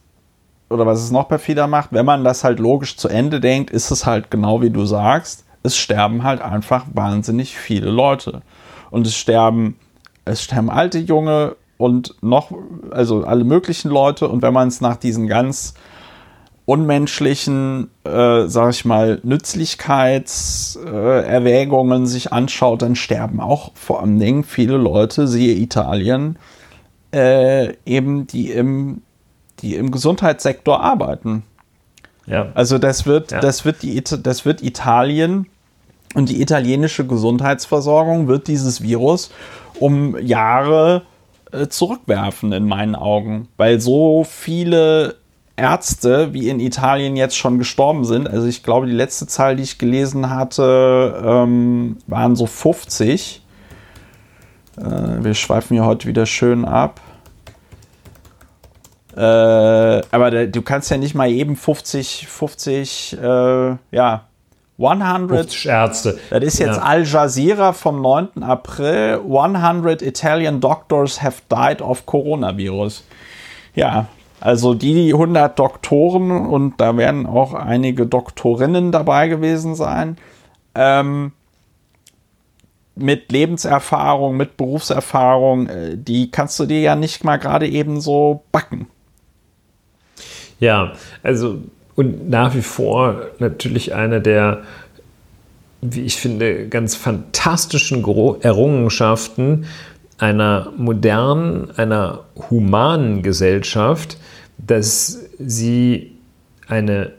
oder was es noch perfider macht, wenn man das halt logisch zu Ende denkt, ist es halt genau wie du sagst, es sterben halt einfach wahnsinnig viele Leute. Und es sterben, es sterben alte, junge und noch, also alle möglichen Leute. Und wenn man es nach diesen ganz unmenschlichen, äh, sag ich mal, Nützlichkeitserwägungen äh, sich anschaut, dann sterben auch vor allen Dingen viele Leute, siehe Italien, äh, eben die im die im Gesundheitssektor arbeiten. Ja. Also das wird, ja. das wird die, das wird Italien und die italienische Gesundheitsversorgung wird dieses Virus um Jahre äh, zurückwerfen in meinen Augen, weil so viele Ärzte, wie in Italien jetzt schon gestorben sind. Also ich glaube, die letzte Zahl, die ich gelesen hatte, ähm, waren so 50. Äh, wir schweifen hier heute wieder schön ab. Äh, aber da, du kannst ja nicht mal eben 50, 50, äh, ja, 100 50 Ärzte. Das ist jetzt ja. Al Jazeera vom 9. April. 100 Italian doctors have died of coronavirus. Ja, also die 100 Doktoren und da werden auch einige Doktorinnen dabei gewesen sein. Ähm, mit Lebenserfahrung, mit Berufserfahrung, äh, die kannst du dir ja nicht mal gerade eben so backen. Ja, also und nach wie vor natürlich eine der, wie ich finde, ganz fantastischen Errungenschaften einer modernen, einer humanen Gesellschaft, dass sie eine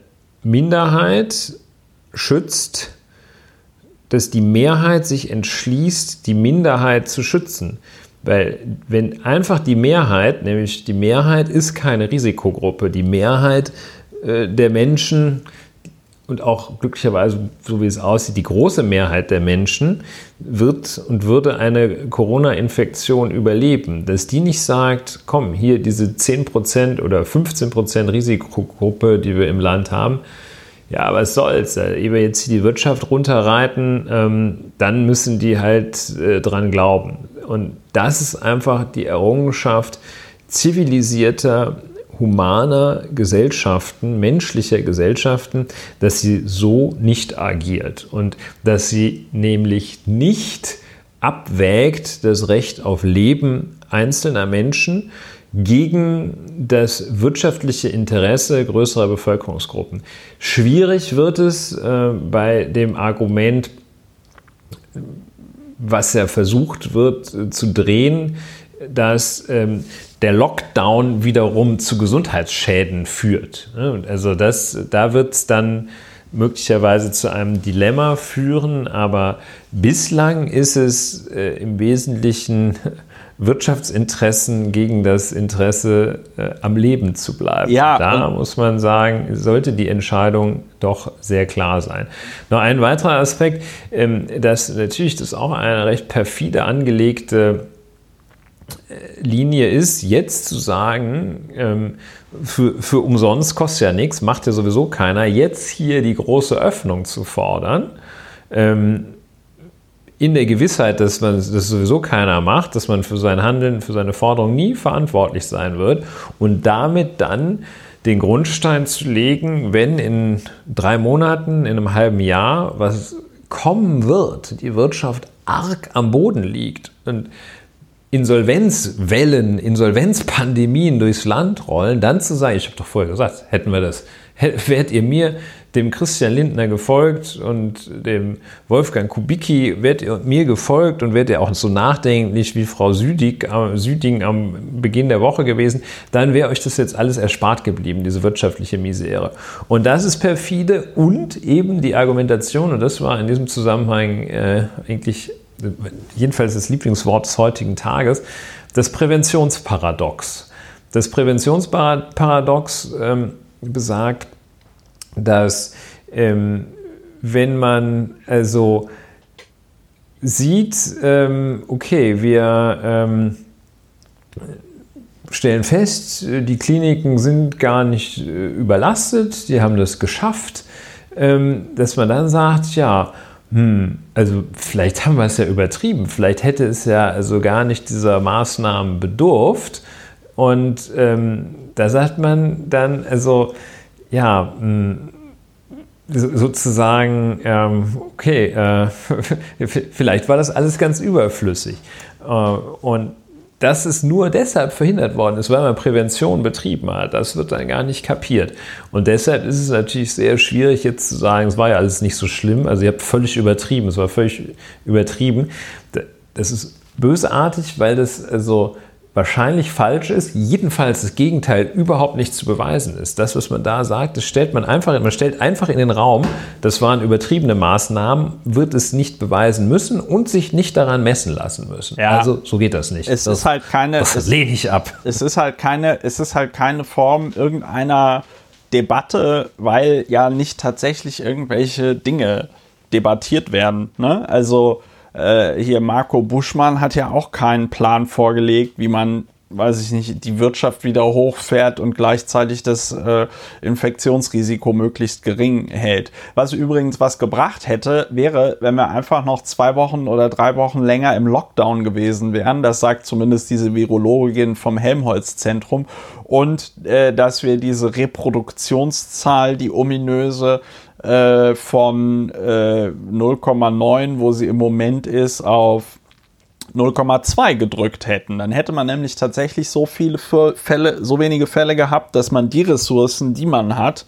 Minderheit schützt, dass die Mehrheit sich entschließt, die Minderheit zu schützen. Weil wenn einfach die Mehrheit, nämlich die Mehrheit ist keine Risikogruppe, die Mehrheit äh, der Menschen und auch glücklicherweise, so wie es aussieht, die große Mehrheit der Menschen wird und würde eine Corona-Infektion überleben. Dass die nicht sagt, komm, hier diese 10% oder 15% Risikogruppe, die wir im Land haben, ja, was soll's, ehe wir jetzt die Wirtschaft runterreiten, ähm, dann müssen die halt äh, dran glauben. Und das ist einfach die Errungenschaft zivilisierter humaner Gesellschaften, menschlicher Gesellschaften, dass sie so nicht agiert und dass sie nämlich nicht abwägt das Recht auf Leben einzelner Menschen gegen das wirtschaftliche Interesse größerer Bevölkerungsgruppen. Schwierig wird es äh, bei dem Argument, was ja versucht wird äh, zu drehen, dass ähm, der Lockdown wiederum zu Gesundheitsschäden führt. Also das, da wird es dann möglicherweise zu einem Dilemma führen, aber bislang ist es äh, im Wesentlichen Wirtschaftsinteressen gegen das Interesse äh, am Leben zu bleiben. Ja, da muss man sagen, sollte die Entscheidung doch sehr klar sein. Noch ein weiterer Aspekt, ähm, dass natürlich das auch eine recht perfide angelegte Linie ist, jetzt zu sagen, ähm, für, für umsonst kostet ja nichts, macht ja sowieso keiner, jetzt hier die große Öffnung zu fordern, ähm, in der Gewissheit, dass man das sowieso keiner macht, dass man für sein Handeln, für seine Forderung nie verantwortlich sein wird und damit dann den Grundstein zu legen, wenn in drei Monaten, in einem halben Jahr was kommen wird, die Wirtschaft arg am Boden liegt und Insolvenzwellen, Insolvenzpandemien durchs Land rollen, dann zu sagen, ich habe doch vorher gesagt, hätten wir das, wärt ihr mir, dem Christian Lindner gefolgt und dem Wolfgang Kubicki, wärt ihr mir gefolgt und wärt ihr auch so nachdenklich wie Frau Südig, äh, Süding am Beginn der Woche gewesen, dann wäre euch das jetzt alles erspart geblieben, diese wirtschaftliche Misere. Und das ist perfide und eben die Argumentation, und das war in diesem Zusammenhang äh, eigentlich jedenfalls das Lieblingswort des heutigen Tages, das Präventionsparadox. Das Präventionsparadox ähm, besagt, dass ähm, wenn man also sieht, ähm, okay, wir ähm, stellen fest, die Kliniken sind gar nicht äh, überlastet, die haben das geschafft, ähm, dass man dann sagt, ja, hm, also vielleicht haben wir es ja übertrieben, vielleicht hätte es ja also gar nicht dieser Maßnahmen bedurft. Und ähm, da sagt man dann, also ja, mh, hm, sozusagen, ähm, okay, äh, vielleicht war das alles ganz überflüssig. Äh, und dass es nur deshalb verhindert worden ist, weil man Prävention betrieben hat. Das wird dann gar nicht kapiert. Und deshalb ist es natürlich sehr schwierig jetzt zu sagen, es war ja alles nicht so schlimm. Also ihr habt völlig übertrieben, es war völlig übertrieben. Das ist bösartig, weil das also wahrscheinlich falsch ist, jedenfalls das Gegenteil überhaupt nicht zu beweisen ist. Das, was man da sagt, das stellt man einfach, man stellt einfach in den Raum, das waren übertriebene Maßnahmen, wird es nicht beweisen müssen und sich nicht daran messen lassen müssen. Ja, also so geht das nicht. Es das, ist halt keine, das lehne ich ab. Es ist halt keine, es ist halt keine Form irgendeiner Debatte, weil ja nicht tatsächlich irgendwelche Dinge debattiert werden. Ne? Also äh, hier Marco Buschmann hat ja auch keinen Plan vorgelegt, wie man weiß ich nicht, die Wirtschaft wieder hochfährt und gleichzeitig das äh, Infektionsrisiko möglichst gering hält. Was übrigens was gebracht hätte, wäre, wenn wir einfach noch zwei Wochen oder drei Wochen länger im Lockdown gewesen wären. Das sagt zumindest diese Virologin vom Helmholtz-Zentrum. Und äh, dass wir diese Reproduktionszahl, die ominöse, äh, von äh, 0,9, wo sie im Moment ist, auf 0,2 gedrückt hätten. Dann hätte man nämlich tatsächlich so viele Fälle, so wenige Fälle gehabt, dass man die Ressourcen, die man hat,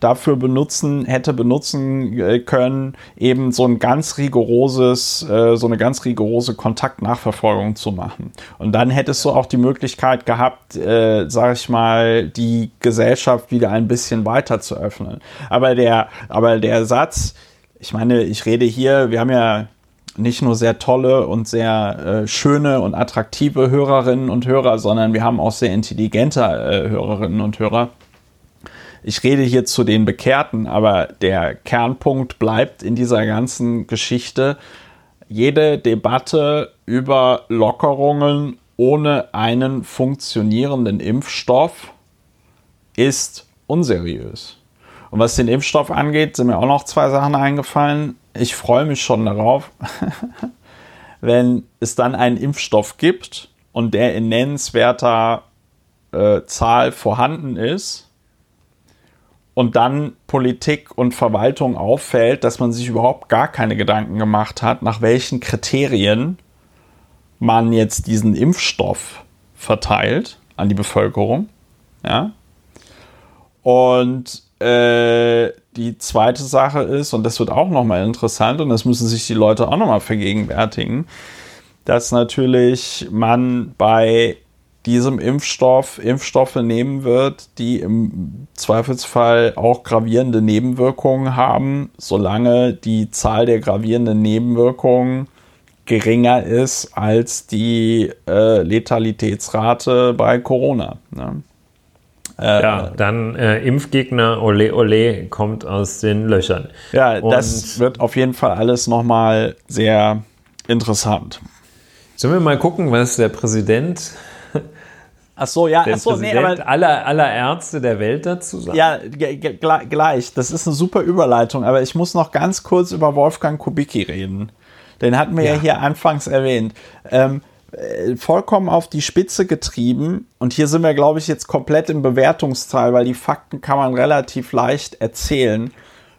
dafür benutzen, hätte benutzen äh, können, eben so ein ganz rigoroses, äh, so eine ganz rigorose Kontaktnachverfolgung zu machen. Und dann hättest du auch die Möglichkeit gehabt, äh, sag ich mal, die Gesellschaft wieder ein bisschen weiter zu öffnen. Aber der, aber der Satz, ich meine, ich rede hier, wir haben ja nicht nur sehr tolle und sehr äh, schöne und attraktive Hörerinnen und Hörer, sondern wir haben auch sehr intelligente äh, Hörerinnen und Hörer ich rede hier zu den Bekehrten, aber der Kernpunkt bleibt in dieser ganzen Geschichte, jede Debatte über Lockerungen ohne einen funktionierenden Impfstoff ist unseriös. Und was den Impfstoff angeht, sind mir auch noch zwei Sachen eingefallen. Ich freue mich schon darauf, wenn es dann einen Impfstoff gibt und der in nennenswerter äh, Zahl vorhanden ist und dann Politik und Verwaltung auffällt, dass man sich überhaupt gar keine Gedanken gemacht hat, nach welchen Kriterien man jetzt diesen Impfstoff verteilt an die Bevölkerung. Ja. Und äh, die zweite Sache ist, und das wird auch nochmal interessant, und das müssen sich die Leute auch nochmal vergegenwärtigen, dass natürlich man bei diesem Impfstoff Impfstoffe nehmen wird, die im Zweifelsfall auch gravierende Nebenwirkungen haben, solange die Zahl der gravierenden Nebenwirkungen geringer ist als die äh, Letalitätsrate bei Corona. Ne? Äh, ja, dann äh, Impfgegner, ole ole, kommt aus den Löchern. Ja, Und das wird auf jeden Fall alles nochmal sehr interessant. Sollen wir mal gucken, was der Präsident Ach so, ja, ach so, nee, aber aller, aller Ärzte der Welt dazu sagen. Ja, gleich. Das ist eine super Überleitung, aber ich muss noch ganz kurz über Wolfgang Kubicki reden. Den hatten wir ja, ja hier anfangs erwähnt. Ähm, äh, vollkommen auf die Spitze getrieben. Und hier sind wir, glaube ich, jetzt komplett im Bewertungsteil, weil die Fakten kann man relativ leicht erzählen.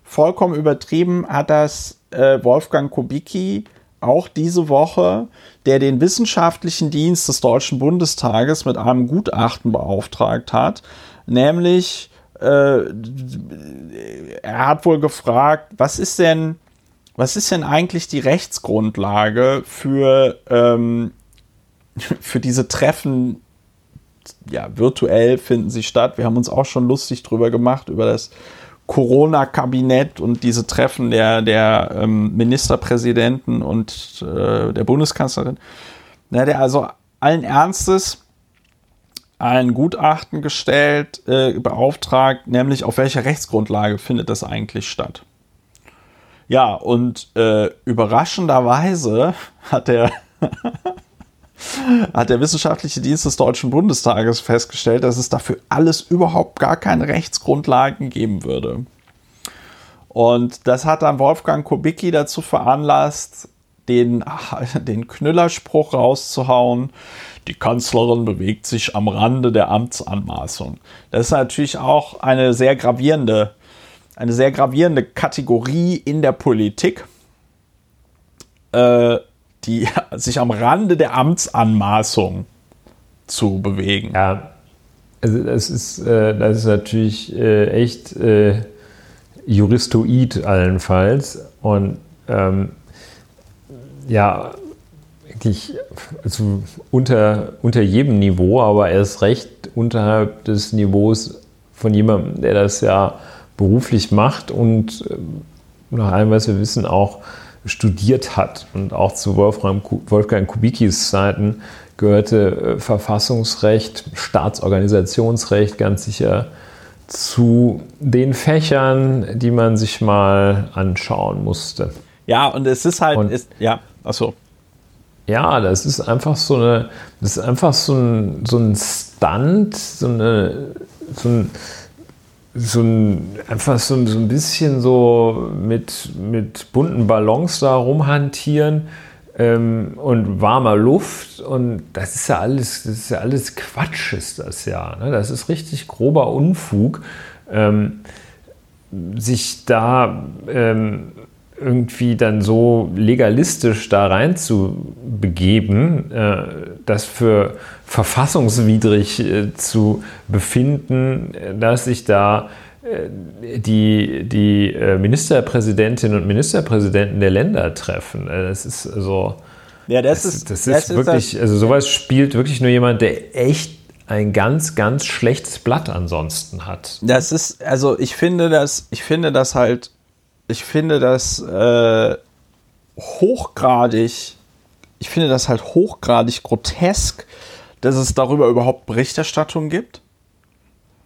Vollkommen übertrieben hat das äh, Wolfgang Kubicki auch diese Woche, der den wissenschaftlichen Dienst des Deutschen Bundestages mit einem Gutachten beauftragt hat, nämlich äh, er hat wohl gefragt, was ist denn, was ist denn eigentlich die Rechtsgrundlage für, ähm, für diese Treffen? Ja, virtuell finden sie statt. Wir haben uns auch schon lustig drüber gemacht, über das Corona-Kabinett und diese Treffen der, der ähm, Ministerpräsidenten und äh, der Bundeskanzlerin. Na, der also allen Ernstes ein Gutachten gestellt, äh, beauftragt, nämlich auf welcher Rechtsgrundlage findet das eigentlich statt. Ja, und äh, überraschenderweise hat der hat der Wissenschaftliche Dienst des Deutschen Bundestages festgestellt, dass es dafür alles überhaupt gar keine Rechtsgrundlagen geben würde. Und das hat dann Wolfgang Kubicki dazu veranlasst, den, den Knüllerspruch rauszuhauen. Die Kanzlerin bewegt sich am Rande der Amtsanmaßung. Das ist natürlich auch eine sehr gravierende, eine sehr gravierende Kategorie in der Politik. Äh, die sich am Rande der Amtsanmaßung zu bewegen. Ja, also das ist, äh, das ist natürlich äh, echt äh, juristoid allenfalls. Und ähm, ja, wirklich also unter, unter jedem Niveau, aber erst recht unterhalb des Niveaus von jemandem, der das ja beruflich macht. Und äh, nach allem, was wir wissen, auch studiert hat. Und auch zu Wolfgang, Wolfgang Kubicki's Zeiten gehörte äh, Verfassungsrecht, Staatsorganisationsrecht ganz sicher zu den Fächern, die man sich mal anschauen musste. Ja, und es ist halt, und, ist, ja, achso. Ja, das ist einfach so eine, das ist einfach so ein, so ein Stunt, so, eine, so ein, so ein, einfach so, so ein bisschen so mit, mit bunten Ballons da rumhantieren ähm, und warmer Luft und das ist ja alles, das ist ja alles Quatsch, ist das ja. Ne? Das ist richtig grober Unfug, ähm, sich da ähm, irgendwie dann so legalistisch da rein zu begeben, äh, das für verfassungswidrig äh, zu befinden, dass sich da äh, die, die äh, Ministerpräsidentinnen und Ministerpräsidenten der Länder treffen. Äh, das ist so. Ja, das, das ist, das ist das wirklich, ist also sowas spielt wirklich nur jemand, der echt ein ganz, ganz schlechtes Blatt ansonsten hat. Das ist, also ich finde das, ich finde das halt ich finde das äh, hochgradig, ich finde das halt hochgradig grotesk, dass es darüber überhaupt Berichterstattung gibt.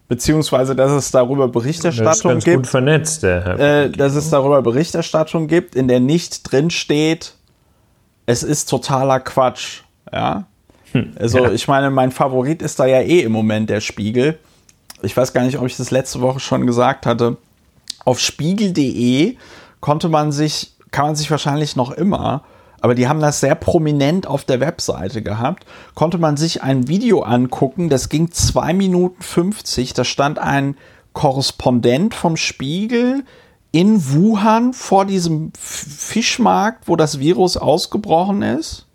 beziehungsweise dass es darüber Berichterstattung das ist ganz gibt. gut vernetzt, der Herr. äh, dass es darüber Berichterstattung gibt, in der nicht drin steht, es ist totaler Quatsch. Ja. Also, ja. ich meine, mein Favorit ist da ja eh im Moment der Spiegel. Ich weiß gar nicht, ob ich das letzte Woche schon gesagt hatte. Auf spiegel.de konnte man sich, kann man sich wahrscheinlich noch immer, aber die haben das sehr prominent auf der Webseite gehabt, konnte man sich ein Video angucken, das ging 2 Minuten 50, da stand ein Korrespondent vom Spiegel in Wuhan vor diesem Fischmarkt, wo das Virus ausgebrochen ist.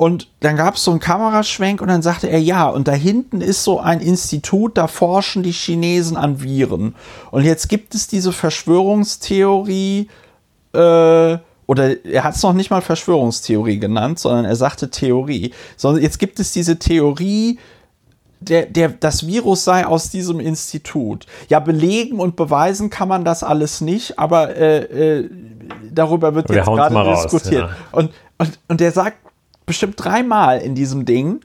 Und dann gab es so einen Kameraschwenk und dann sagte er, ja, und da hinten ist so ein Institut, da forschen die Chinesen an Viren. Und jetzt gibt es diese Verschwörungstheorie, äh, oder er hat es noch nicht mal Verschwörungstheorie genannt, sondern er sagte Theorie. Sondern jetzt gibt es diese Theorie, der, der, das Virus sei aus diesem Institut. Ja, belegen und beweisen kann man das alles nicht, aber äh, äh, darüber wird Wir jetzt gerade mal raus, diskutiert. ja. Und, und, und der sagt bestimmt dreimal in diesem Ding,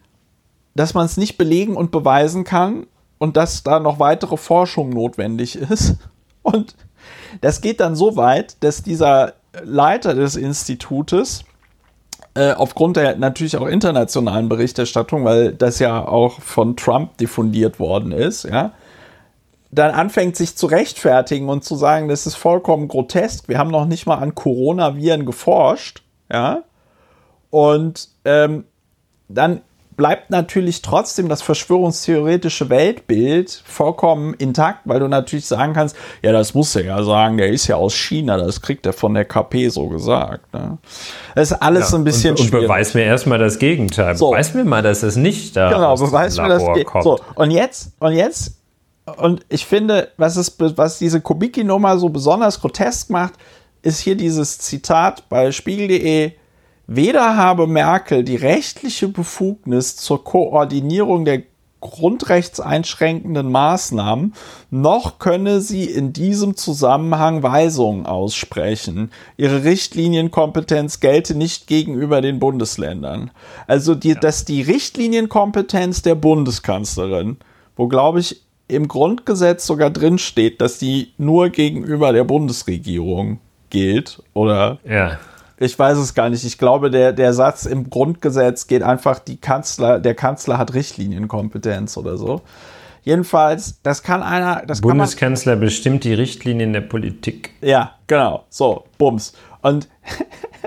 dass man es nicht belegen und beweisen kann und dass da noch weitere Forschung notwendig ist. Und das geht dann so weit, dass dieser Leiter des Institutes äh, aufgrund der natürlich auch internationalen Berichterstattung, weil das ja auch von Trump diffundiert worden ist, ja, dann anfängt sich zu rechtfertigen und zu sagen, das ist vollkommen grotesk. Wir haben noch nicht mal an Coronaviren geforscht, ja. Und ähm, dann bleibt natürlich trotzdem das verschwörungstheoretische Weltbild vollkommen intakt, weil du natürlich sagen kannst, ja, das muss er ja sagen, der ist ja aus China, das kriegt er von der KP so gesagt. Ne? Das ist alles so ein bisschen und, und schwierig. beweis mir erstmal das Gegenteil. So. Beweis mir mal, dass es nicht da Genau, aus beweis mir das kommt. So, und jetzt, und jetzt, und ich finde, was, es, was diese Kubicki-Nummer so besonders grotesk macht, ist hier dieses Zitat bei spiegel.de. Weder habe Merkel die rechtliche Befugnis zur Koordinierung der grundrechtseinschränkenden Maßnahmen, noch könne sie in diesem Zusammenhang Weisungen aussprechen. Ihre Richtlinienkompetenz gelte nicht gegenüber den Bundesländern. Also, die, dass die Richtlinienkompetenz der Bundeskanzlerin, wo glaube ich im Grundgesetz sogar drin steht, dass die nur gegenüber der Bundesregierung gilt oder Ja. Ich weiß es gar nicht. Ich glaube, der, der Satz im Grundgesetz geht einfach, die Kanzler, der Kanzler hat Richtlinienkompetenz oder so. Jedenfalls, das kann einer, das kann man, Bundeskanzler bestimmt die Richtlinien der Politik. ja, genau, so, Bums. Und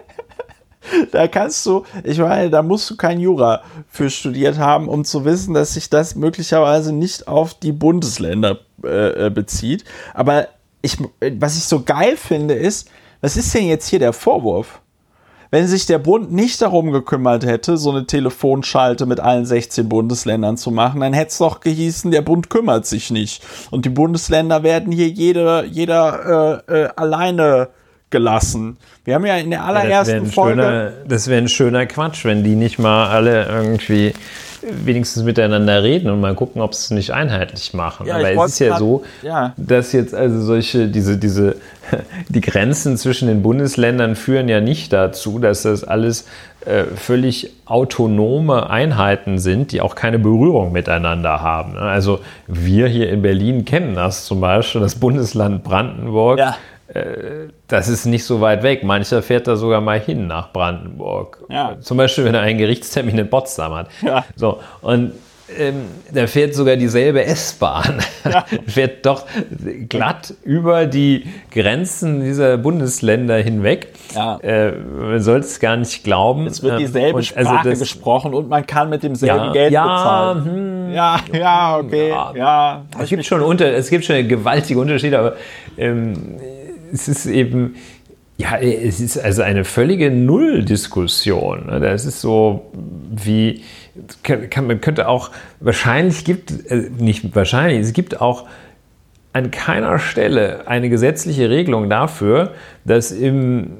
da kannst du, ich meine, da musst du kein Jura für studiert haben, um zu wissen, dass sich das möglicherweise nicht auf die Bundesländer äh, äh, bezieht. Aber ich, was ich so geil finde, ist, was ist denn jetzt hier der Vorwurf? Wenn sich der Bund nicht darum gekümmert hätte, so eine Telefonschalte mit allen 16 Bundesländern zu machen, dann hätte es doch gehießen, der Bund kümmert sich nicht. Und die Bundesländer werden hier jede, jeder äh, äh, alleine gelassen. Wir haben ja in der das wäre allerersten ein, Folge. schöner, das wär ein schöner Quatsch, wenn die nicht mal alle irgendwie wenigstens miteinander reden und mal gucken, ob sie es nicht einheitlich machen. Ja, Aber es ist ja wollt's so, grad- ja. dass jetzt also solche, diese, diese, die Grenzen zwischen den Bundesländern führen ja nicht dazu, dass das alles äh, völlig autonome Einheiten sind, die auch keine Berührung miteinander haben. ne? Also wir hier in Berlin kennen das zum Beispiel, das Bundesland Brandenburg. Ja. Das ist nicht so weit weg. Mancher fährt da sogar mal hin nach Brandenburg. Ja. Zum Beispiel, wenn er einen Gerichtstermin in Potsdam hat. Ja. So, und ähm, da fährt sogar dieselbe S-Bahn. fährt doch glatt über die Grenzen dieser Bundesländer hinweg. Ja. Äh, man sollte es gar nicht glauben. Es wird Ähm, dieselbe und Sprache das- gesprochen und man kann mit demselben Ja, Geld ja, bezahlen. hm, Ja, ja, okay, Ja. ja. Es gibt schon, unter, es gibt schon gewaltige Unterschiede, aber ähm, es ist eben, ja, es ist also eine völlige Nulldiskussion. Ne? Das ist so wie, kann, man könnte auch, wahrscheinlich gibt, äh, nicht wahrscheinlich, es gibt auch an keiner Stelle eine gesetzliche Regelung dafür, dass im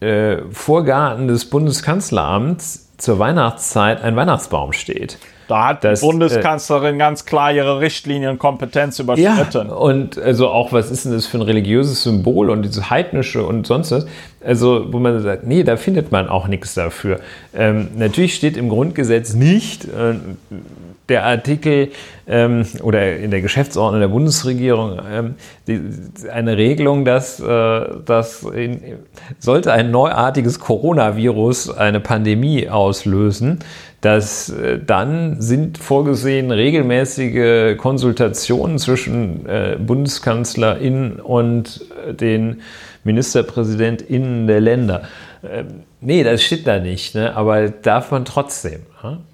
äh, Vorgarten des Bundeskanzleramts zur Weihnachtszeit ein Weihnachtsbaum steht. Da hat das, die Bundeskanzlerin äh, ganz klar ihre Richtlinienkompetenz überschritten. Ja, und also auch, was ist denn das für ein religiöses Symbol und dieses heidnische und sonst was? Also, wo man sagt, nee, da findet man auch nichts dafür. Ähm, natürlich steht im Grundgesetz nicht, äh, der Artikel ähm, oder in der Geschäftsordnung der Bundesregierung ähm, die, eine Regelung, dass, äh, dass in, sollte ein neuartiges Coronavirus eine Pandemie auslösen, dass äh, dann sind vorgesehen regelmäßige Konsultationen zwischen äh, BundeskanzlerInnen und äh, den MinisterpräsidentInnen der Länder. Ähm, nee, das steht da nicht, ne? aber darf man trotzdem.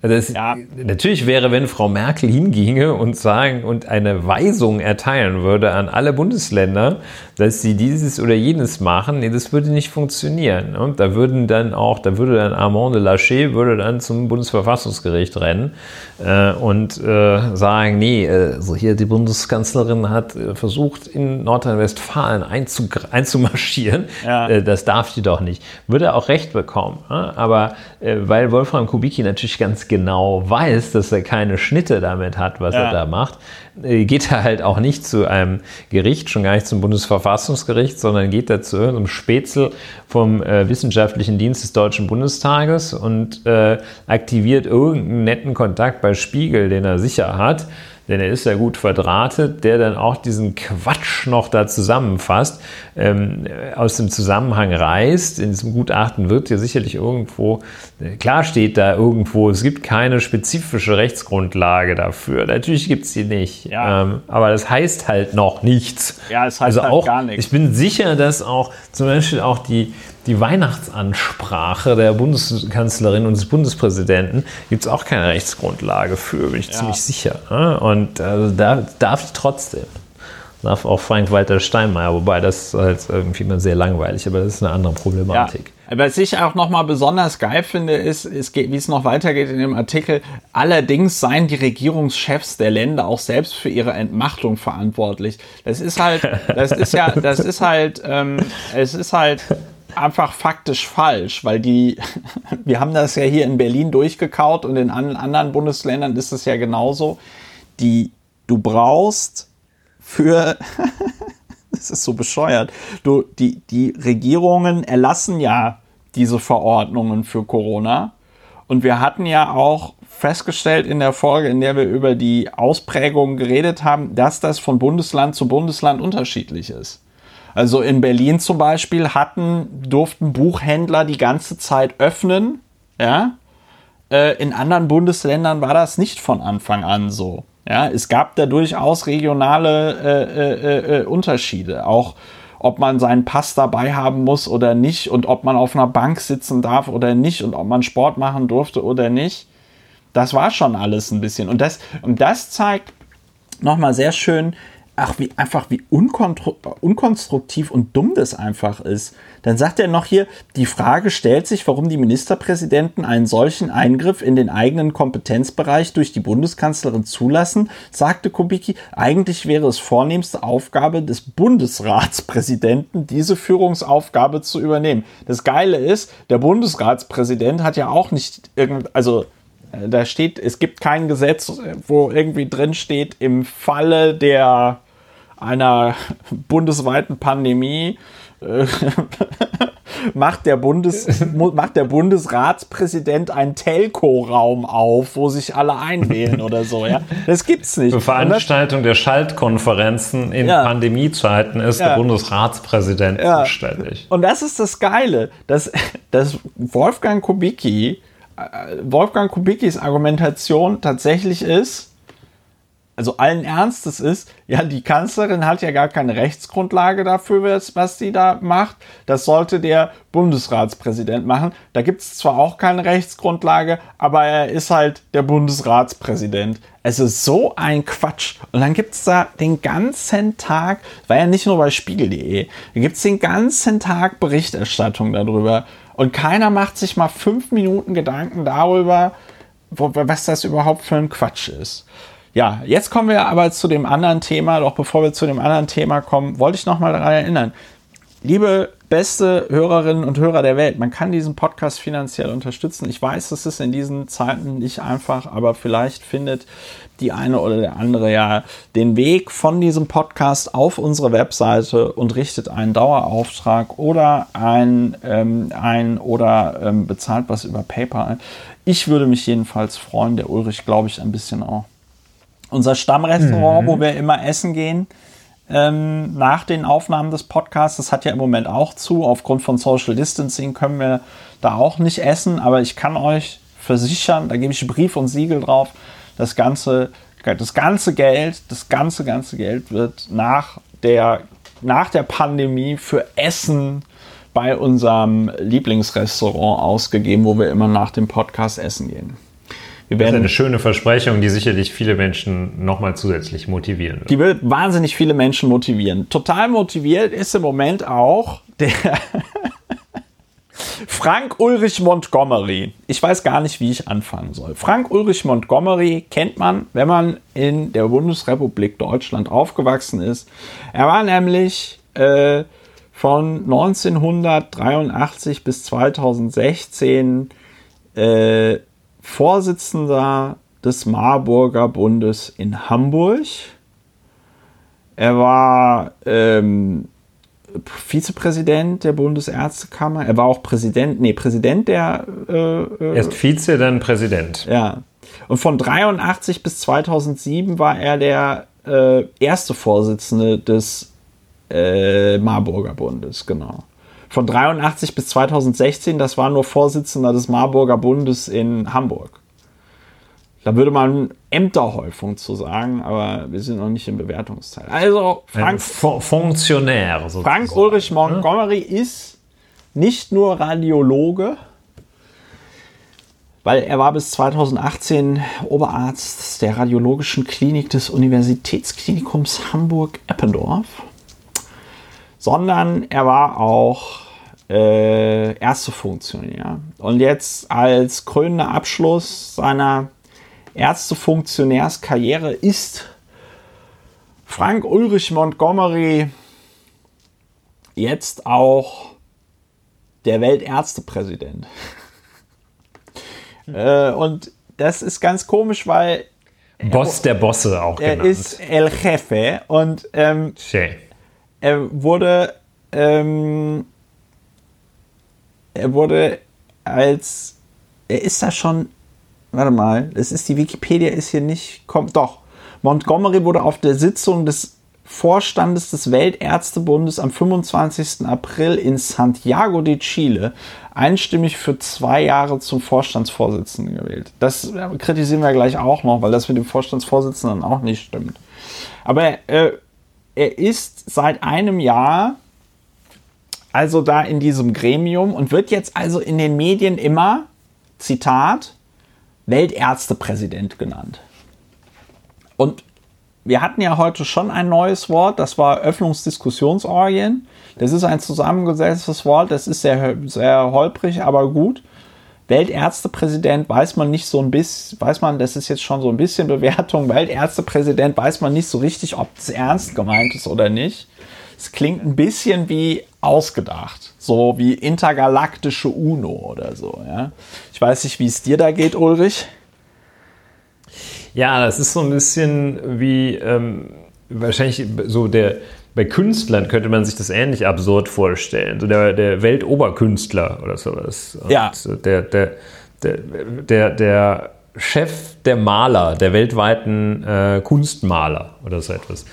Das, ja. Natürlich wäre, wenn Frau Merkel hinginge und sagen und eine Weisung erteilen würde an alle Bundesländer, dass sie dieses oder jenes machen, nee, das würde nicht funktionieren. Und da würden dann auch, da würde dann Armand de Laché würde dann zum Bundesverfassungsgericht rennen äh, und äh, sagen, nee, äh, so hier die Bundeskanzlerin hat äh, versucht, in Nordrhein-Westfalen einzumarschieren. Ja. Äh, das darf die doch nicht. Würde auch recht bekommen. Aber weil Wolfram Kubicki natürlich ganz genau weiß, dass er keine Schnitte damit hat, was ja. er da macht, äh, geht er halt auch nicht zu einem Gericht, schon gar nicht zum Bundesverfassungsgericht, sondern geht da zu irgendeinem Spätzle vom äh, Wissenschaftlichen Dienst des Deutschen Bundestages und äh, aktiviert irgendeinen netten Kontakt bei Spiegel, den er sicher hat denn er ist ja gut verdrahtet, der dann auch diesen Quatsch noch da zusammenfasst, ähm, aus dem Zusammenhang reißt. In diesem Gutachten wird ja sicherlich irgendwo, äh, klar steht da irgendwo, es gibt keine spezifische Rechtsgrundlage dafür. Natürlich gibt es die nicht. Ja. Ähm, aber das heißt halt noch nichts. Ja, es heißt also halt auch, gar nichts. Ich bin sicher, dass auch zum Beispiel auch die die Weihnachtsansprache der Bundeskanzlerin und des Bundespräsidenten gibt es auch keine Rechtsgrundlage für, bin ich ja. ziemlich sicher. Ne? Und äh, da darf trotzdem. Darf auch Frank-Walter Steinmeier, wobei das halt irgendwie immer sehr langweilig, aber das ist eine andere Problematik. Ja. Was ich auch nochmal besonders geil finde, ist, ist wie es noch weitergeht in dem Artikel. Allerdings seien die Regierungschefs der Länder auch selbst für ihre Entmachtung verantwortlich. Das ist halt, das ist ja, das ist halt, ähm, es ist halt einfach faktisch falsch, weil die, wir haben das ja hier in Berlin durchgekaut und in anderen Bundesländern ist es ja genauso. Die, du brauchst für, das ist so bescheuert, du, die, die Regierungen erlassen ja diese Verordnungen für Corona. Und wir hatten ja auch festgestellt in der Folge, in der wir über die Ausprägungen geredet haben, dass das von Bundesland zu Bundesland unterschiedlich ist. Also in Berlin zum Beispiel hatten, durften Buchhändler die ganze Zeit öffnen. Ja. Äh, in anderen Bundesländern war das nicht von Anfang an so. Ja, es gab da durchaus regionale äh, äh, äh, Unterschiede. Auch ob man seinen Pass dabei haben muss oder nicht und ob man auf einer Bank sitzen darf oder nicht und ob man Sport machen durfte oder nicht. Das war schon alles ein bisschen. Und das, und das zeigt nochmal sehr schön, ach, wie einfach wie unkonstruktiv und dumm das einfach ist. Dann sagt er noch hier, die Frage stellt sich, warum die Ministerpräsidenten einen solchen Eingriff in den eigenen Kompetenzbereich durch die Bundeskanzlerin zulassen, sagte Kubicki. Eigentlich wäre es vornehmste Aufgabe des Bundesratspräsidenten, diese Führungsaufgabe zu übernehmen. Das Geile ist, der Bundesratspräsident hat ja auch nicht irgend, also äh, da steht, es gibt kein Gesetz, wo irgendwie drin steht, im Falle der einer bundesweiten Pandemie äh, macht, der Bundes, macht der Bundesratspräsident einen Telco-Raum auf, wo sich alle einwählen oder so. Ja? Das gibt's nicht. Für Veranstaltung der Schaltkonferenzen in ja. Pandemiezeiten ist ja. der Bundesratspräsident ja. zuständig. Und das ist das Geile, dass, dass Wolfgang Kubicki, äh, Wolfgang Kubickis Argumentation tatsächlich ist, also allen Ernstes ist, ja, die Kanzlerin hat ja gar keine Rechtsgrundlage dafür, was sie da macht. Das sollte der Bundesratspräsident machen. Da gibt es zwar auch keine Rechtsgrundlage, aber er ist halt der Bundesratspräsident. Es ist so ein Quatsch. Und dann gibt es da den ganzen Tag, war ja nicht nur bei spiegel.de, da gibt es den ganzen Tag Berichterstattung darüber. Und keiner macht sich mal fünf Minuten Gedanken darüber, wo, was das überhaupt für ein Quatsch ist. Ja, jetzt kommen wir aber zu dem anderen Thema. Doch bevor wir zu dem anderen Thema kommen, wollte ich noch mal daran erinnern. liebe beste Hörerinnen und Hörer der Welt, man kann diesen Podcast finanziell unterstützen. Ich weiß, das ist in diesen Zeiten nicht einfach, aber vielleicht findet die eine oder der andere ja den Weg von diesem Podcast auf unsere Webseite und richtet einen Dauerauftrag oder ein, ähm, ein oder ähm, bezahlt was über PayPal. Ich würde mich jedenfalls freuen, der Ulrich glaube ich ein bisschen auch. Unser Stammrestaurant, mhm. wo wir immer essen gehen, ähm, nach den Aufnahmen des Podcasts. Das hat ja im Moment auch zu. Aufgrund von Social Distancing können wir da auch nicht essen. Aber ich kann euch versichern, da gebe ich Brief und Siegel drauf, das ganze, das ganze Geld, das ganze, ganze Geld wird nach der, nach der Pandemie für Essen bei unserem Lieblingsrestaurant ausgegeben, wo wir immer nach dem Podcast essen gehen. Wir werden, das ist eine schöne Versprechung, die sicherlich viele Menschen nochmal zusätzlich motivieren wird. Die wird wahnsinnig viele Menschen motivieren. Total motiviert ist im Moment auch der Frank Ulrich Montgomery. Ich weiß gar nicht, wie ich anfangen soll. Frank Ulrich Montgomery kennt man, wenn man in der Bundesrepublik Deutschland aufgewachsen ist. Er war nämlich äh, von 1983 bis 2016 äh, Vorsitzender des Marburger Bundes in Hamburg. Er war ähm, Vizepräsident der Bundesärztekammer. Er war auch Präsident, nee, Präsident der. Äh, äh Erst Vize, dann Präsident. Ja. Und von 83 bis 2007 war er der äh, erste Vorsitzende des äh, Marburger Bundes, genau von 83 bis 2016, das war nur Vorsitzender des Marburger Bundes in Hamburg. Da würde man Ämterhäufung zu sagen, aber wir sind noch nicht im Bewertungsteil. Also Frank, Fun Funktionär. Sozusagen. Frank Ulrich Montgomery ist nicht nur Radiologe, weil er war bis 2018 Oberarzt der Radiologischen Klinik des Universitätsklinikums Hamburg-Eppendorf sondern er war auch äh, Ärztefunktionär. Und jetzt als krönender Abschluss seiner Ärztefunktionärskarriere ist Frank Ulrich Montgomery jetzt auch der Weltärztepräsident. äh, und das ist ganz komisch, weil Boss der Bosse auch er genannt. ist El Jefe und ähm, er wurde, ähm, er wurde als, er ist da schon, warte mal, das ist die Wikipedia ist hier nicht, kommt doch. Montgomery wurde auf der Sitzung des Vorstandes des Weltärztebundes am 25. April in Santiago de Chile einstimmig für zwei Jahre zum Vorstandsvorsitzenden gewählt. Das kritisieren wir gleich auch noch, weil das mit dem Vorstandsvorsitzenden auch nicht stimmt. Aber äh, er ist seit einem Jahr also da in diesem Gremium und wird jetzt also in den Medien immer, Zitat, Weltärztepräsident genannt. Und wir hatten ja heute schon ein neues Wort, das war Öffnungsdiskussionsorgien. Das ist ein zusammengesetztes Wort, das ist sehr, sehr holprig, aber gut. Weltärztepräsident weiß man nicht so ein bisschen, weiß man, das ist jetzt schon so ein bisschen Bewertung. Weltärztepräsident weiß man nicht so richtig, ob es ernst gemeint ist oder nicht. Es klingt ein bisschen wie ausgedacht, so wie intergalaktische UNO oder so. Ja? Ich weiß nicht, wie es dir da geht, Ulrich. Ja, das ist so ein bisschen wie ähm, wahrscheinlich so der bei Künstlern könnte man sich das ähnlich absurd vorstellen. So der, der Weltoberkünstler oder sowas. Und ja. Der, der, der, der, der Chef der Maler, der weltweiten äh, Kunstmaler oder so etwas.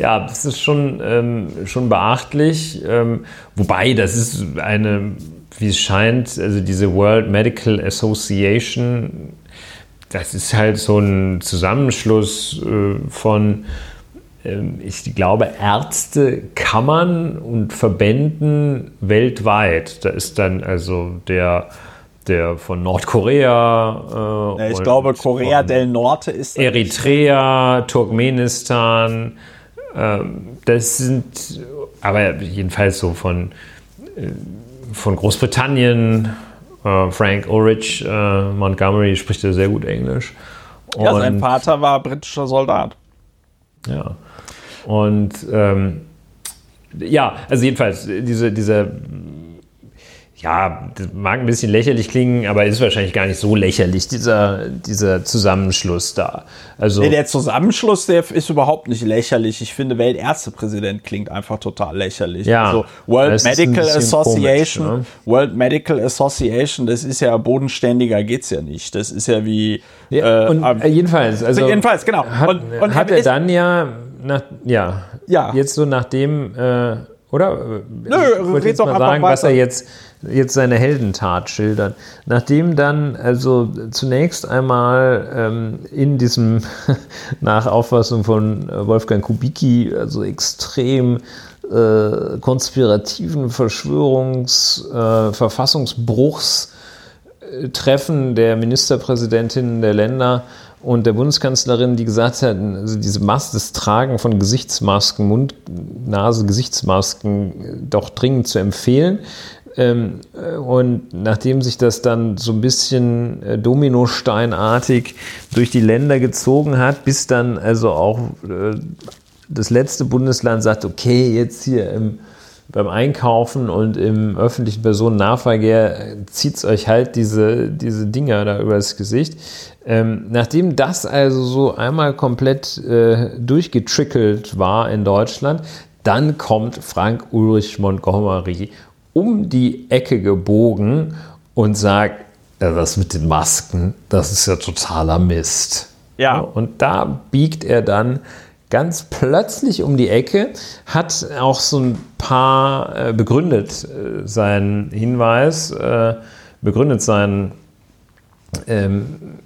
Ja, das ist schon, ähm, schon beachtlich. Ähm, wobei, das ist eine, wie es scheint, also diese World Medical Association, das ist halt so ein Zusammenschluss äh, von ähm, ich glaube, Ärztekammern und Verbänden weltweit. Da ist dann also der, der von Nordkorea. Äh, ich glaube, Korea del Norte ist. Eritrea, Turkmenistan. Ähm, das sind aber jedenfalls so von, äh, von Großbritannien. Äh, Frank Ulrich äh, Montgomery spricht ja sehr gut Englisch. Und ja, sein Vater war britischer Soldat. Ja. Und ähm, ja, also jedenfalls, diese, diese ja, das mag ein bisschen lächerlich klingen, aber ist wahrscheinlich gar nicht so lächerlich, dieser, dieser Zusammenschluss da. Also nee, der Zusammenschluss, der ist überhaupt nicht lächerlich. Ich finde, Weltärztepräsident klingt einfach total lächerlich. Ja, also World Medical Association, komisch, ne? World Medical Association, das ist ja bodenständiger geht's ja nicht. Das ist ja wie. Ja, äh, und, äh, jedenfalls, also. Jedenfalls, genau. Hat, und, und hat er dann ja, nach, ja, ja, jetzt so nachdem, äh, oder? Nö, ich red doch mal sagen, was er jetzt jetzt seine Heldentat schildern. Nachdem dann also zunächst einmal ähm, in diesem, nach Auffassung von Wolfgang Kubicki, also extrem äh, konspirativen Verschwörungs-, äh, Verfassungsbruchstreffen der Ministerpräsidentinnen der Länder und der Bundeskanzlerin, die gesagt hat, also diese Mas das Tragen von Gesichtsmasken, Mund-, Nase-, Gesichtsmasken doch dringend zu empfehlen. Ähm, äh, und nachdem sich das dann so ein bisschen äh, Dominosteinartig durch die Länder gezogen hat, bis dann also auch äh, das letzte Bundesland sagt, okay, jetzt hier im, beim Einkaufen und im öffentlichen Personennahverkehr zieht es euch halt diese, diese Dinger da übers Gesicht. Ähm, nachdem das also so einmal komplett äh, durchgetrickelt war in Deutschland, dann kommt Frank Ulrich Montgomery um die Ecke gebogen und sagt, ja, das mit den Masken, das ist ja totaler Mist. Ja. Und da biegt er dann ganz plötzlich um die Ecke, hat auch so ein paar äh, begründet äh, seinen Hinweis, äh, begründet seinen ähm,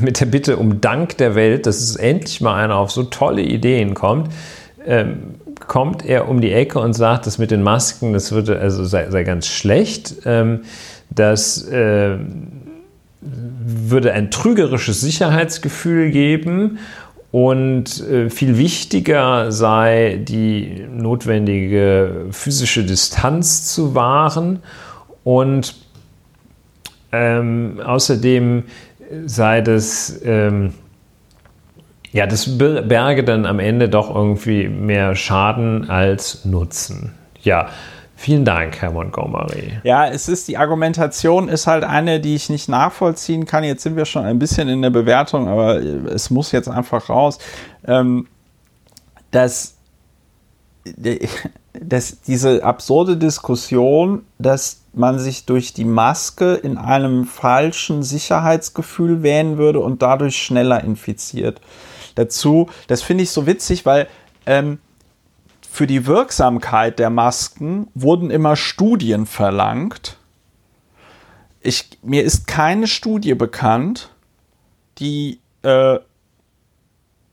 mit der Bitte um Dank der Welt, dass es endlich mal einer auf so tolle Ideen kommt. Ähm, kommt er um die Ecke und sagt, das mit den Masken, das würde, also sei, sei ganz schlecht. Ähm, das äh, würde ein trügerisches Sicherheitsgefühl geben und äh, viel wichtiger sei die notwendige physische Distanz zu wahren und ähm, außerdem sei das ähm, ja, das berge dann am Ende doch irgendwie mehr Schaden als Nutzen. Ja, Vielen Dank, Herr Montgomery. Ja, es ist die Argumentation ist halt eine, die ich nicht nachvollziehen kann. Jetzt sind wir schon ein bisschen in der Bewertung, aber es muss jetzt einfach raus, ähm, dass, dass diese absurde Diskussion, dass man sich durch die Maske in einem falschen Sicherheitsgefühl wähnen würde und dadurch schneller infiziert dazu. Das finde ich so witzig, weil ähm, für die Wirksamkeit der Masken wurden immer Studien verlangt. Ich, mir ist keine Studie bekannt, die äh,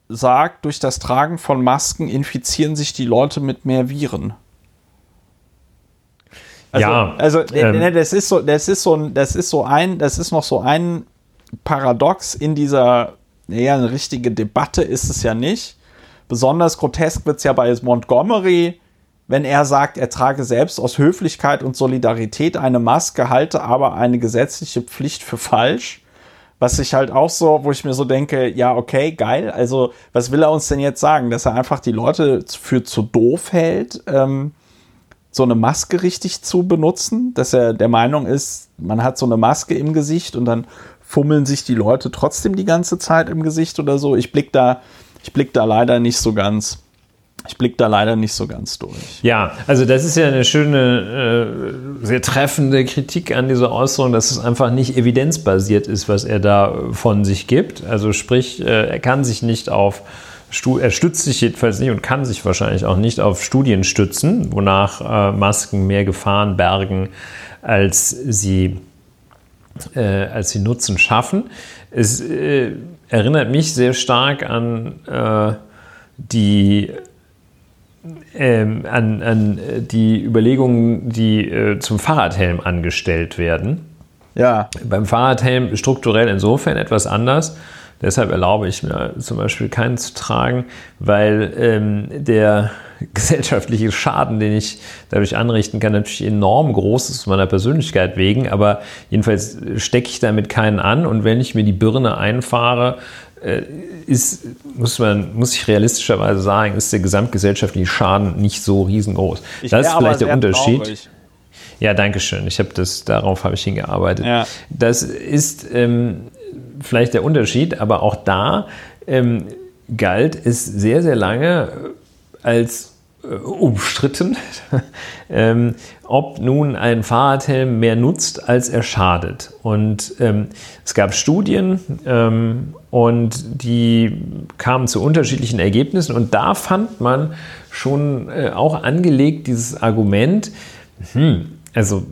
sagt, durch das Tragen von Masken infizieren sich die Leute mit mehr Viren. Also, ja, also ähm, ne, das ist so, das ist so, das ist so ein, das ist noch so ein Paradox in dieser naja, eine richtige Debatte ist es ja nicht. Besonders grotesk wird es ja bei Montgomery, wenn er sagt, er trage selbst aus Höflichkeit und Solidarität eine Maske, halte aber eine gesetzliche Pflicht für falsch. Was ich halt auch so, wo ich mir so denke, ja, okay, geil. Also, was will er uns denn jetzt sagen? Dass er einfach die Leute für zu doof hält, ähm, so eine Maske richtig zu benutzen? Dass er der Meinung ist, man hat so eine Maske im Gesicht und dann fummeln sich die Leute trotzdem die ganze Zeit im Gesicht oder so. Ich blick da, ich blick da leider nicht so ganz. Ich blick da leider nicht so ganz durch. Ja, also das ist ja eine schöne, äh, sehr treffende Kritik an dieser Äußerung, dass es einfach nicht evidenzbasiert ist, was er da von sich gibt. Also sprich, äh, er kann sich nicht auf er stützt sich jedenfalls nicht und kann sich wahrscheinlich auch nicht auf Studien stützen, wonach äh, Masken mehr Gefahren bergen, als sie als sie Nutzen schaffen. Es erinnert mich sehr stark an äh, die ähm, an, an, die Überlegungen, die äh, zum Fahrradhelm angestellt werden. Ja. Beim Fahrradhelm strukturell insofern etwas anders. Deshalb erlaube ich mir zum Beispiel keinen zu tragen, weil ähm, der gesellschaftliche Schaden, den ich dadurch anrichten kann, natürlich enorm groß ist meiner Persönlichkeit wegen. Aber jedenfalls stecke ich damit keinen an. Und wenn ich mir die Birne einfahre, äh, ist, muss man, muss ich realistischerweise sagen, ist der gesamtgesellschaftliche Schaden nicht so riesengroß. Ich das ist vielleicht der Unterschied. Traurig. Ja, danke schön. Ich habe das, darauf habe ich hingearbeitet. Ja. Das ist ähm, vielleicht der Unterschied, aber auch da ähm, galt es sehr, sehr lange als äh, umstritten, ähm, ob nun ein Fahrradhelm mehr nutzt, als er schadet. Und ähm, es gab Studien ähm, und die kamen zu unterschiedlichen Ergebnissen und da fand man schon äh, auch angelegt dieses Argument, hm, also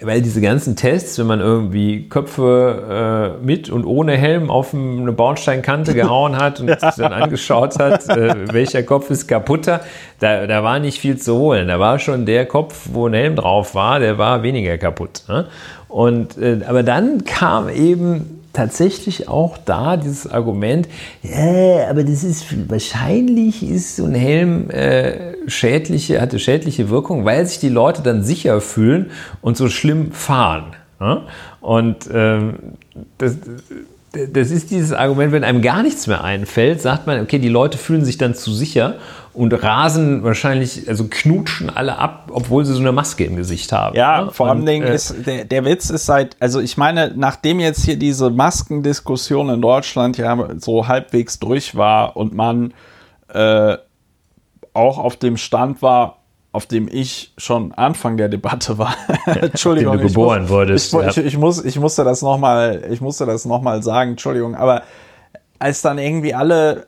weil diese ganzen Tests, wenn man irgendwie Köpfe äh, mit und ohne Helm auf eine Bordsteinkante gehauen hat und sich dann angeschaut hat, äh, welcher Kopf ist kaputter, da, da war nicht viel zu holen. Da war schon der Kopf, wo ein Helm drauf war, der war weniger kaputt. Ne? Und, äh, aber dann kam eben tatsächlich auch da dieses Argument, ja, aber das ist wahrscheinlich ist so ein Helm äh, schädliche, hatte schädliche Wirkung, weil sich die Leute dann sicher fühlen und so schlimm fahren. Ja? Und ähm, das, das ist dieses Argument, wenn einem gar nichts mehr einfällt, sagt man, okay, die Leute fühlen sich dann zu sicher und rasen wahrscheinlich, also knutschen alle ab, obwohl sie so eine Maske im Gesicht haben. Ja, ne? vor allem äh, ist, der, der Witz ist seit, also ich meine, nachdem jetzt hier diese Maskendiskussion in Deutschland ja so halbwegs durch war und man äh, auch auf dem Stand war, auf dem ich schon Anfang der Debatte war. Entschuldigung, du geboren muss, wurdest. Ich, ich, ich, muss, ich musste das nochmal, ich musste das noch mal sagen. Entschuldigung, aber als dann irgendwie alle,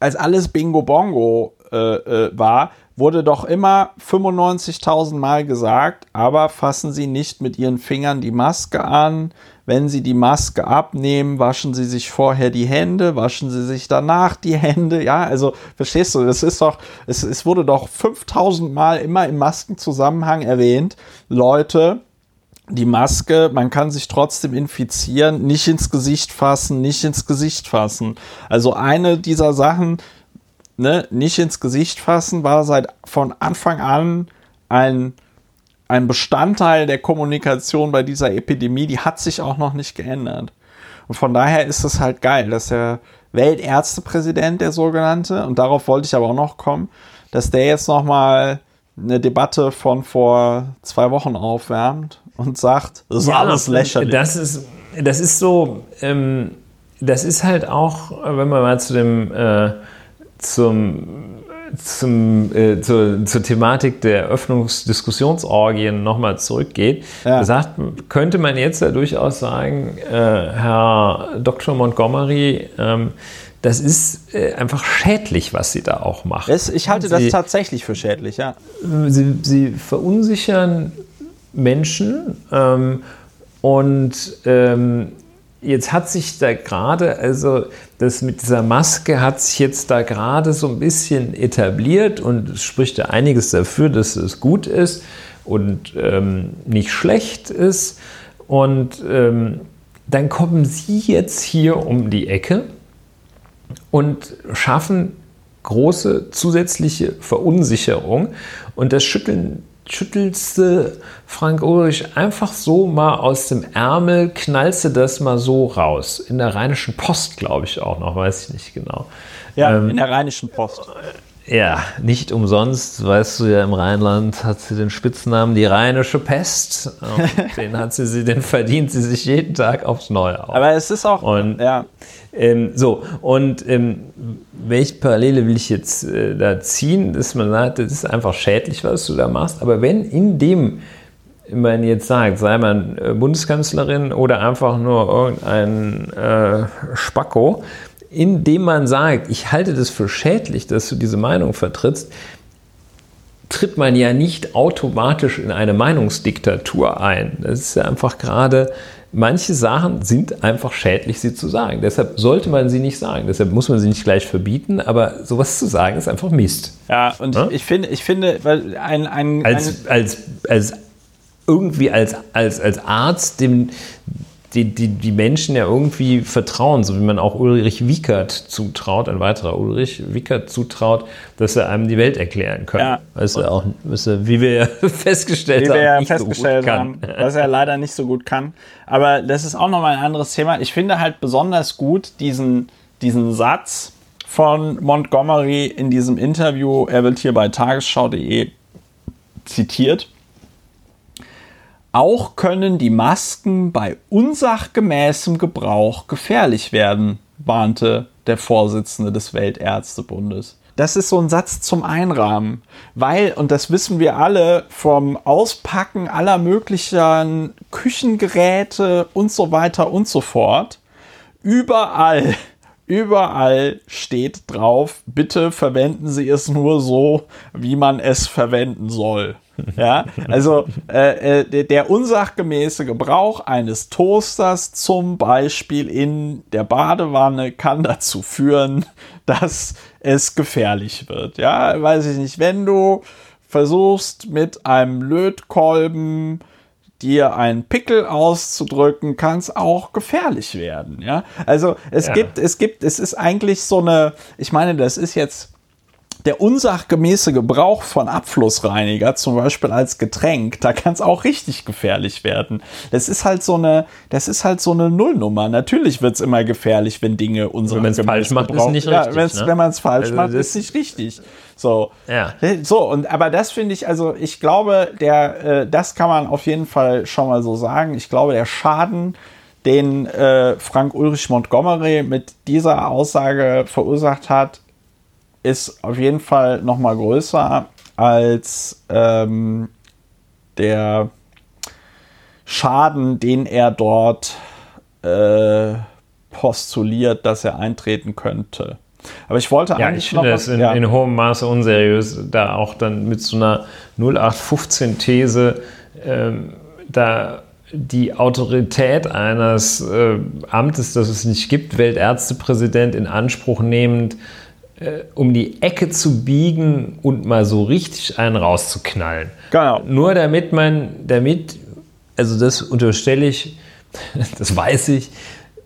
als alles Bingo Bongo äh, äh, war, wurde doch immer 95.000 Mal gesagt, aber fassen Sie nicht mit Ihren Fingern die Maske an, wenn Sie die Maske abnehmen, waschen Sie sich vorher die Hände, waschen Sie sich danach die Hände. Ja, also verstehst du, das ist doch, es, es wurde doch 5000 Mal immer im Maskenzusammenhang erwähnt. Leute, die Maske, man kann sich trotzdem infizieren, nicht ins Gesicht fassen, nicht ins Gesicht fassen. Also eine dieser Sachen, ne, nicht ins Gesicht fassen, war seit von Anfang an ein ein Bestandteil der Kommunikation bei dieser Epidemie, die hat sich auch noch nicht geändert. Und von daher ist es halt geil, dass der Weltärztepräsident, der sogenannte, und darauf wollte ich aber auch noch kommen, dass der jetzt nochmal eine Debatte von vor zwei Wochen aufwärmt und sagt, das ist ja, alles lächerlich. Das ist, das ist so, ähm, das ist halt auch, wenn man mal zu dem, äh, zum zum, äh, zur, zur, Thematik der Öffnungsdiskussionsorgien nochmal zurückgeht, ja. sagt, könnte man jetzt ja durchaus sagen, äh, Herr Dr. Montgomery, ähm, das ist äh, einfach schädlich, was Sie da auch machen. Es, ich halte Sie, das tatsächlich für schädlich, ja. Sie, Sie verunsichern Menschen ähm, und ähm, jetzt hat sich da gerade, also das mit dieser Maske hat sich jetzt da gerade so ein bisschen etabliert und es spricht ja einiges dafür, dass es gut ist und ähm, nicht schlecht ist. Und ähm, dann kommen Sie jetzt hier um die Ecke und schaffen große zusätzliche Verunsicherung. Und das schütteln schüttelste Frank Ulrich einfach so mal aus dem Ärmel, knallste das mal so raus. In der Rheinischen Post, glaube ich auch noch, weiß ich nicht genau. Ja, ähm, in der Rheinischen Post. Ja, nicht umsonst, weißt du ja, im Rheinland hat sie den Spitznamen die rheinische Pest. den hat sie, sie, den verdient sie sich jeden Tag aufs Neue auf. Aber es ist auch, und, ja. Ähm, so, und ähm, welche Parallele will ich jetzt äh, da ziehen, dass man sagt, das ist einfach schädlich, was du da machst. Aber wenn in dem man jetzt sagt, sei man äh, Bundeskanzlerin oder einfach nur irgendein äh, Spacko, indem man sagt, ich halte das für schädlich, dass du diese Meinung vertrittst, tritt man ja nicht automatisch in eine Meinungsdiktatur ein. Das ist ja einfach gerade, manche Sachen sind einfach schädlich, sie zu sagen. Deshalb sollte man sie nicht sagen. Deshalb muss man sie nicht gleich verbieten, aber sowas zu sagen ist einfach Mist. Ja, und ja? Ich, finde, ich finde, weil ein, ein, als, als, als irgendwie als, als, als Arzt dem, die, die, die Menschen ja irgendwie vertrauen, so wie man auch Ulrich Wickert zutraut, ein weiterer Ulrich Wickert zutraut, dass er einem die Welt erklären kann. Ja. Weißt du, auch, weißt du, wie wir ja festgestellt wie haben, wir ja festgestellt so haben, was er leider nicht so gut kann. Aber das ist auch nochmal ein anderes Thema. Ich finde halt besonders gut diesen, diesen Satz von Montgomery in diesem Interview, er wird hier bei tagesschau.de zitiert. Auch können die Masken bei unsachgemäßem Gebrauch gefährlich werden, warnte der Vorsitzende des Weltärztebundes. Das ist so ein Satz zum Einrahmen, weil, und das wissen wir alle, vom Auspacken aller möglichen Küchengeräte und so weiter und so fort, überall, überall steht drauf, bitte verwenden Sie es nur so, wie man es verwenden soll. Ja, also äh, äh, der unsachgemäße Gebrauch eines Toasters zum Beispiel in der Badewanne kann dazu führen, dass es gefährlich wird. Ja, weiß ich nicht, wenn du versuchst mit einem Lötkolben dir einen Pickel auszudrücken, kann es auch gefährlich werden. Ja, also es ja. gibt, es gibt, es ist eigentlich so eine, ich meine, das ist jetzt der unsachgemäße Gebrauch von Abflussreiniger, zum Beispiel als Getränk, da kann es auch richtig gefährlich werden. Das ist halt so eine, das ist halt so eine Nullnummer. Natürlich wird es immer gefährlich, wenn Dinge unsere Wenn man es falsch macht, ist nicht richtig. Ja, ne? Wenn man es falsch also macht, ist nicht richtig. So, ja. so und aber das finde ich, also ich glaube, der, äh, das kann man auf jeden Fall schon mal so sagen. Ich glaube, der Schaden, den äh, Frank Ulrich Montgomery mit dieser Aussage verursacht hat, ist auf jeden Fall noch mal größer als ähm, der Schaden, den er dort äh, postuliert, dass er eintreten könnte. Aber ich wollte ja, eigentlich. Ich finde es in, ja. in, hohem Maße unseriös, da auch dann mit so einer 0815-These ähm, da die Autorität eines äh, Amtes, das es nicht gibt, Weltärztepräsident in Anspruch nehmend, äh, um die Ecke zu biegen und mal so richtig einen rauszuknallen. Genau. Nur damit man, damit, also das unterstelle ich, das weiß ich,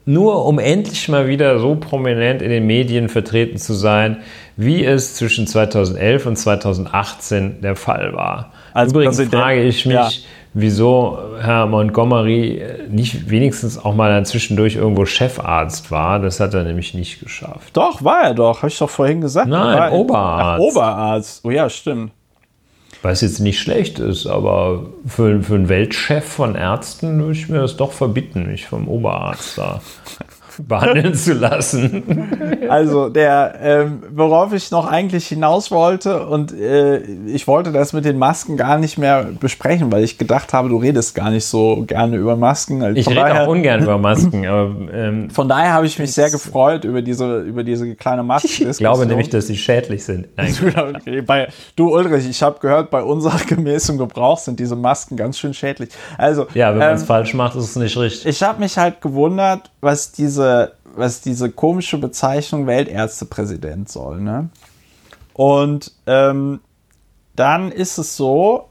nur um endlich mal wieder so prominent in den Medien vertreten zu sein, wie es zwischen 2011 und 2018 der Fall war. Als Übrigens Präsident, frage ich mich, ja wieso Herr Montgomery nicht wenigstens auch mal dann zwischendurch irgendwo Chefarzt war. Das hat er nämlich nicht geschafft. Doch, war er doch. Habe ich doch vorhin gesagt. Nein, Oberarzt. Ach, Oberarzt. Oh ja, stimmt. Was jetzt nicht schlecht ist, aber für, für einen Weltchef von Ärzten würde ich mir das doch verbieten, mich vom Oberarzt da behandeln zu lassen. Also der, ähm, worauf ich noch eigentlich hinaus wollte und äh, ich wollte das mit den Masken gar nicht mehr besprechen, weil ich gedacht habe, du redest gar nicht so gerne über Masken. Also ich rede daher, auch ungern über Masken. Aber, ähm, von daher habe ich mich sehr gefreut über diese, über diese kleine Masken. Ich glaube nämlich, dass sie schädlich sind. Nein. okay, bei, du Ulrich, ich habe gehört, bei unsachgemäßem Gebrauch sind diese Masken ganz schön schädlich. Also, ja, wenn man es ähm, falsch macht, ist es nicht richtig. Ich habe mich halt gewundert, was diese, was diese komische Bezeichnung Weltärztepräsident soll. Ne? Und ähm, dann ist es so,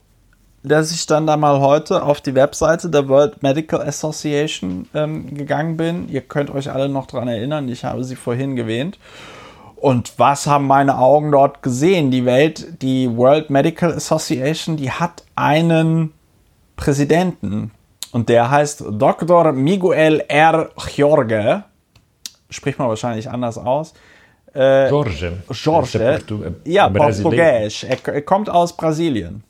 dass ich dann da mal heute auf die Webseite der World Medical Association ähm, gegangen bin. Ihr könnt euch alle noch daran erinnern, ich habe sie vorhin erwähnt. Und was haben meine Augen dort gesehen? Die Welt, die World Medical Association, die hat einen Präsidenten. Und der heißt Dr. Miguel R. Jorge. Spricht man wahrscheinlich anders aus. Äh, Jorge. Jorge. ja, Portugiesisch. Er, er, kommt aus Brasilien.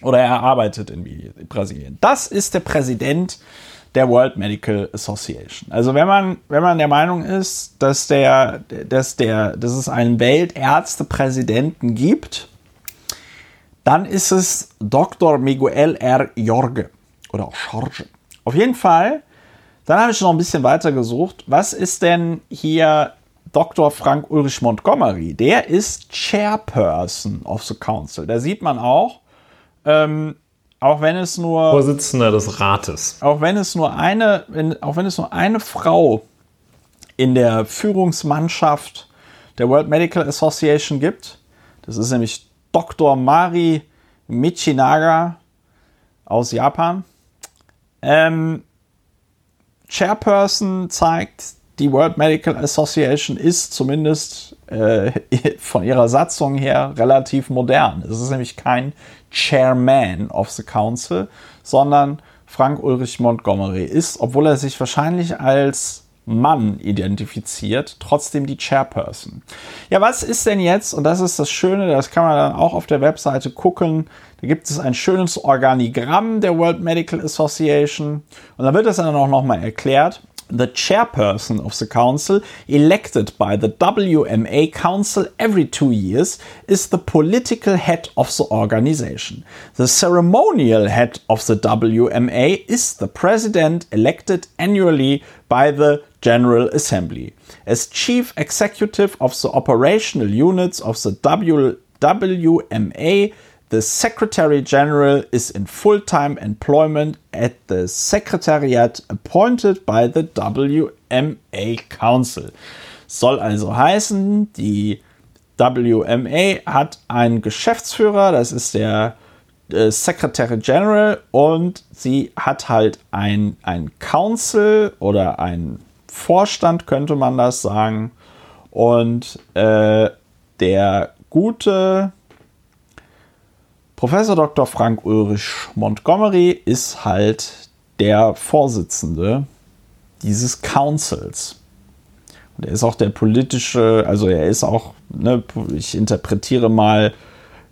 Oder er arbeitet in Brasilien. Das ist der Präsident der World Medical Association. Also wenn man, wenn man der Meinung ist, dass, der, dass, der, dass es einen Weltärztepräsidenten gibt, dann ist es Dr. Miguel R. Jorge oder auch Jorge. Auf jeden Fall, dann habe ich noch ein bisschen weiter gesucht. Was ist denn hier Dr. Frank Ulrich Montgomery? Der ist Chairperson of the Council. Da sieht man auch, ähm, auch wenn es nur Vorsitzender des Rates. Auch wenn es nur eine, wenn, auch wenn es nur eine Frau in der Führungsmannschaft der World Medical Association gibt, das ist nämlich Dr. Mari Michinaga aus Japan. Ähm, Chairperson zeigt, die World Medical Association ist zumindest äh, von ihrer Satzung her relativ modern. Es ist nämlich kein Chairman of the Council, sondern Frank Ulrich Montgomery ist, obwohl er sich wahrscheinlich als Mann identifiziert, trotzdem die Chairperson. Ja, was ist denn jetzt, und das ist das Schöne, das kann man dann auch auf der Webseite gucken, da gibt es ein schönes Organigramm der World Medical Association und da wird das dann auch nochmal erklärt the chairperson of the council, elected by the WMA Council every two years, is the political head of the organization. The ceremonial head of the WMA is the president elected annually by the General Assembly. As chief executive of the operational units of the WMA, the Secretary General is in full time employment at the Secretariat appointed by the WMA Council. Soll also heißen, die WMA hat einen Geschäftsführer, das ist der äh, Secretary General, und sie hat halt ein, ein Council oder ein Vorstand, könnte man das sagen. Und äh, der gute Professor Dr. Frank Ulrich Montgomery ist halt der Vorsitzende dieses Councils. Und er ist auch der politische, also er ist auch, ne, ich interpretiere mal,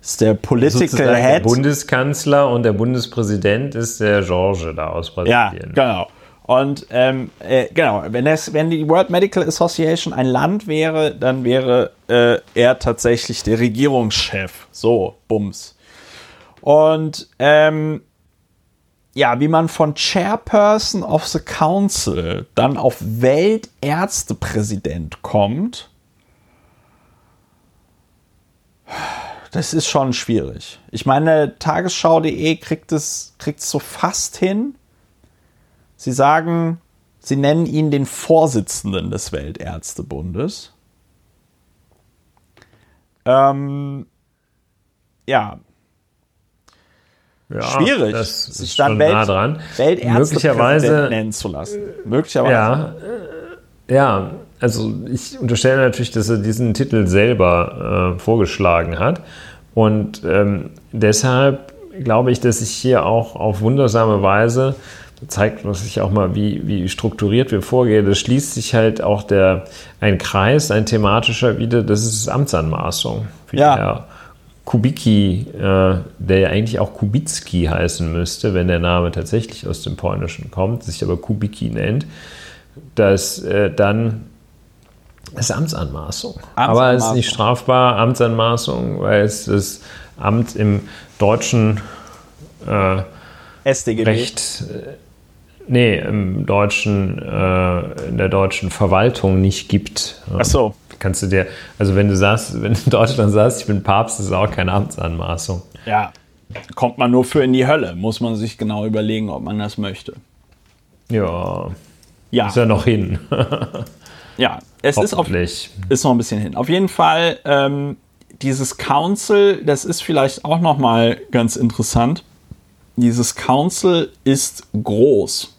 ist der Political Sozusagen Head. Der Bundeskanzler und der Bundespräsident ist der George da aus Brasilien. Ja, genau. Und ähm, äh, genau, wenn, das, wenn die World Medical Association ein Land wäre, dann wäre äh, er tatsächlich der Regierungschef. So, Bums. Und ähm, ja, wie man von Chairperson of the Council dann auf Weltärztepräsident kommt, das ist schon schwierig. Ich meine, tagesschau.de kriegt es, kriegt so fast hin. Sie sagen, sie nennen ihn den Vorsitzenden des Weltärztebundes. Ähm, ja, ja, schwierig, das sich dann Welt, nah dran. Weltärzte nennen zu lassen. Möglicherweise. Ja, ja, also ich unterstelle natürlich, dass er diesen Titel selber äh, vorgeschlagen hat. Und ähm, deshalb glaube ich, dass ich hier auch auf wundersame Weise zeigt was sich auch mal, wie, wie strukturiert wir vorgehen. Das schließt sich halt auch der, ein Kreis, ein thematischer wieder, das ist Amtsanmaßung. ja. Kubicki, äh, der ja eigentlich auch Kubicki heißen müsste, wenn der Name tatsächlich aus dem Polnischen kommt, sich aber Kubicki nennt, dass äh, dann das ist Amtsanmaßung. Amtsanmaßung. Aber es ist nicht strafbar, Amtsanmaßung, weil es das Amt im deutschen äh, StGB. Recht, äh, nee, im deutschen, äh, in der deutschen Verwaltung nicht gibt. Ach so kannst du dir, also wenn du sagst, wenn du in Deutschland sagst, ich bin Papst, ist auch keine Amtsanmaßung. Ja, kommt man nur für in die Hölle, muss man sich genau überlegen, ob man das möchte. Ja, ja. ist ja noch hin. ja, es ist, auf, ist noch ein bisschen hin. Auf jeden Fall, ähm, dieses Council, das ist vielleicht auch noch mal ganz interessant. Dieses Council ist groß.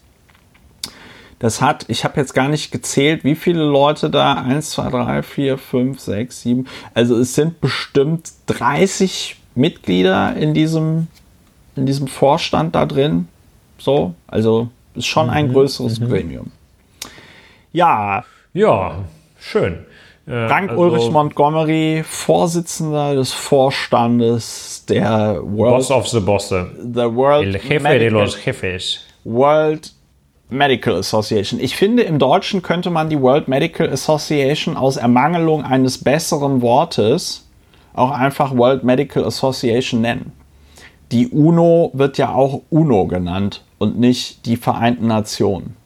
Das hat, ich habe jetzt gar nicht gezählt, wie viele Leute da, 1, 2, 3, 4, 5, 6, 7, also es sind bestimmt 30 Mitglieder in diesem, in diesem Vorstand da drin. So, also ist schon ein mhm, größeres mhm. Gremium. Ja. Ja, schön. Äh, Frank also, Ulrich Montgomery, Vorsitzender des Vorstandes der World Boss of the Bosse. The World El Jefe Medical, de los Jefes. World Medical Association. Ich finde, im Deutschen könnte man die World Medical Association aus Ermangelung eines besseren Wortes auch einfach World Medical Association nennen. Die UNO wird ja auch UNO genannt und nicht die Vereinten Nationen.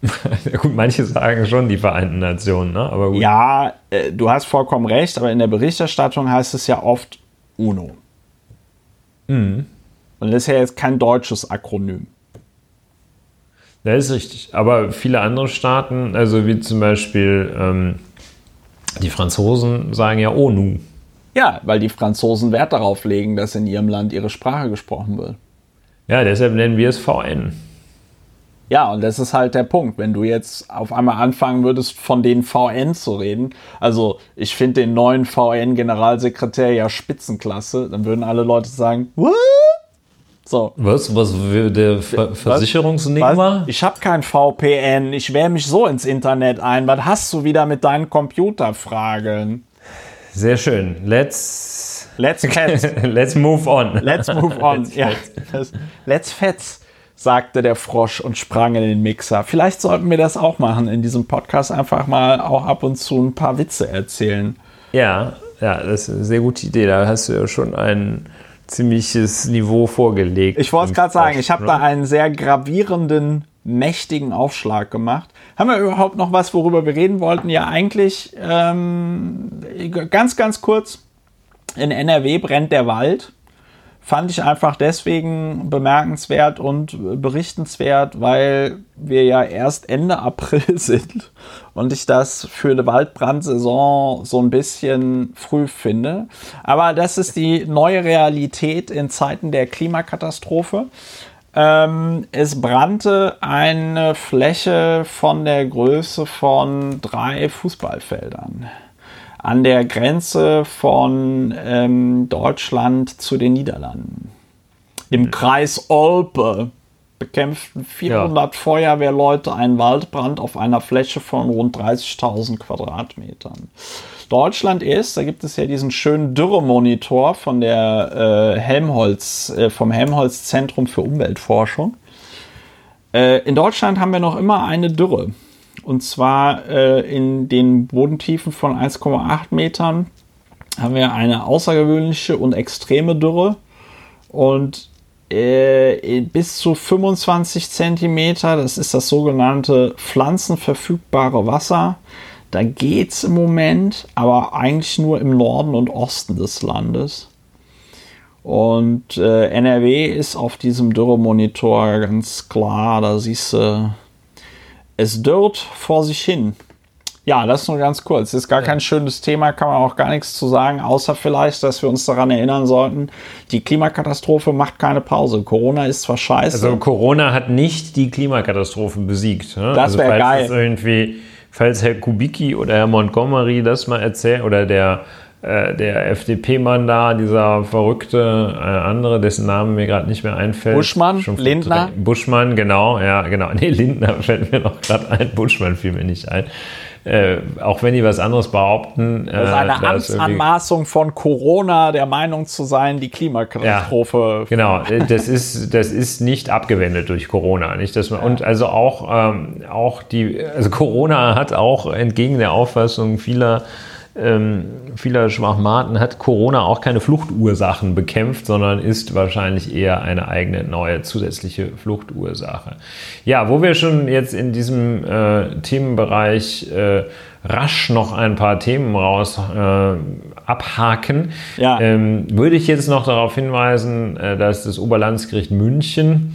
ja, gut, manche sagen schon die Vereinten Nationen, ne? aber gut. Ja, äh, du hast vollkommen recht, aber in der Berichterstattung heißt es ja oft UNO. Mhm. Und das ist ja jetzt kein deutsches Akronym. Das ist richtig. Aber viele andere Staaten, also wie zum Beispiel ähm, die Franzosen, sagen ja ONU. Ja, weil die Franzosen Wert darauf legen, dass in ihrem Land ihre Sprache gesprochen wird. Ja, deshalb nennen wir es VN. Ja, und das ist halt der Punkt. Wenn du jetzt auf einmal anfangen würdest, von den VN zu reden, also ich finde den neuen VN-Generalsekretär ja Spitzenklasse, dann würden alle Leute sagen, what? So. Was? Was der Ver Versicherungsnigma? Ich habe kein VPN. Ich wähle mich so ins Internet ein. Was hast du wieder mit deinen Computerfragen? Sehr schön. Let's Let's fetz. let's move on. Let's move on. Let's ja. fetz. Let's fetz, sagte der Frosch und sprang in den Mixer. Vielleicht sollten wir das auch machen in diesem Podcast. Einfach mal auch ab und zu ein paar Witze erzählen. Ja, ja, das ist eine sehr gute Idee. Da hast du ja schon ein ziemliches Niveau vorgelegt. Ich wollte es gerade sagen, ich habe ne? da einen sehr gravierenden, mächtigen Aufschlag gemacht. Haben wir überhaupt noch was, worüber wir reden wollten? Ja, eigentlich ähm, ganz, ganz kurz. In NRW brennt der Wald. Fand ich einfach deswegen bemerkenswert und berichtenswert, weil wir ja erst Ende April sind und ich das für eine Waldbrandsaison so ein bisschen früh finde. Aber das ist die neue Realität in Zeiten der Klimakatastrophe. Ähm, es brannte eine Fläche von der Größe von drei Fußballfeldern an der Grenze von ähm, Deutschland zu den Niederlanden. Im Kreis Olpe bekämpften 400 Feuerwehrleute einen Waldbrand auf einer Fläche von rund 30.000 Quadratmetern. Deutschland ist, da gibt es ja diesen schönen Dürremonitor von der äh, Helmholtz, äh, vom Helmholtz Zentrum für Umweltforschung. Äh, in Deutschland haben wir noch immer eine Dürre. Und zwar äh, in den Bodentiefen von 1,8 Metern haben wir eine außergewöhnliche und extreme Dürre. Und äh, bis zu 25 Zentimeter, das ist das sogenannte pflanzenverfügbare Wasser. Da geht es im Moment, aber eigentlich nur im Norden und Osten des Landes. Und äh, NRW ist auf diesem Dürremonitor ganz klar, da siehst du, es dürrt vor sich hin. Ja, das nur ganz kurz. Ist gar kein schönes Thema, kann man auch gar nichts zu sagen, außer vielleicht, dass wir uns daran erinnern sollten, die Klimakatastrophe macht keine Pause. Corona ist zwar scheiße. Also Corona hat nicht die Klimakatastrophen besiegt. Ne? Das also wär falls geil. irgendwie, falls Herr Kubicki oder Herr Montgomery das mal erzählt oder der, äh, der FDP-Mann da, dieser verrückte äh, andere, dessen Namen mir gerade nicht mehr einfällt. Buschmann? Schon Lindner? Buschmann, genau, ja, genau. Nee, Lindner fällt mir noch gerade ein. Buschmann fiel mir nicht ein. Äh, auch wenn die was anderes behaupten. Das ist äh, eine da ist irgendwie- Amtsanmaßung von Corona, der Meinung zu sein, die Klimakatastrophe. Genau, äh, das ist, das ist nicht abgewendet durch Corona. Nicht, dass man, Und also auch, ähm, auch die, also Corona hat auch entgegen der Auffassung vieler, ähm, vieler Schwachmaten, hat Corona auch keine Fluchtursachen bekämpft, sondern ist wahrscheinlich eher eine eigene neue zusätzliche Fluchtursache. Ja, wo wir schon jetzt in diesem äh, Themenbereich äh, rasch noch ein paar Themen raus äh, abhaken, Ja. ähm, würde ich jetzt noch darauf hinweisen, äh, dass das Oberlandesgericht München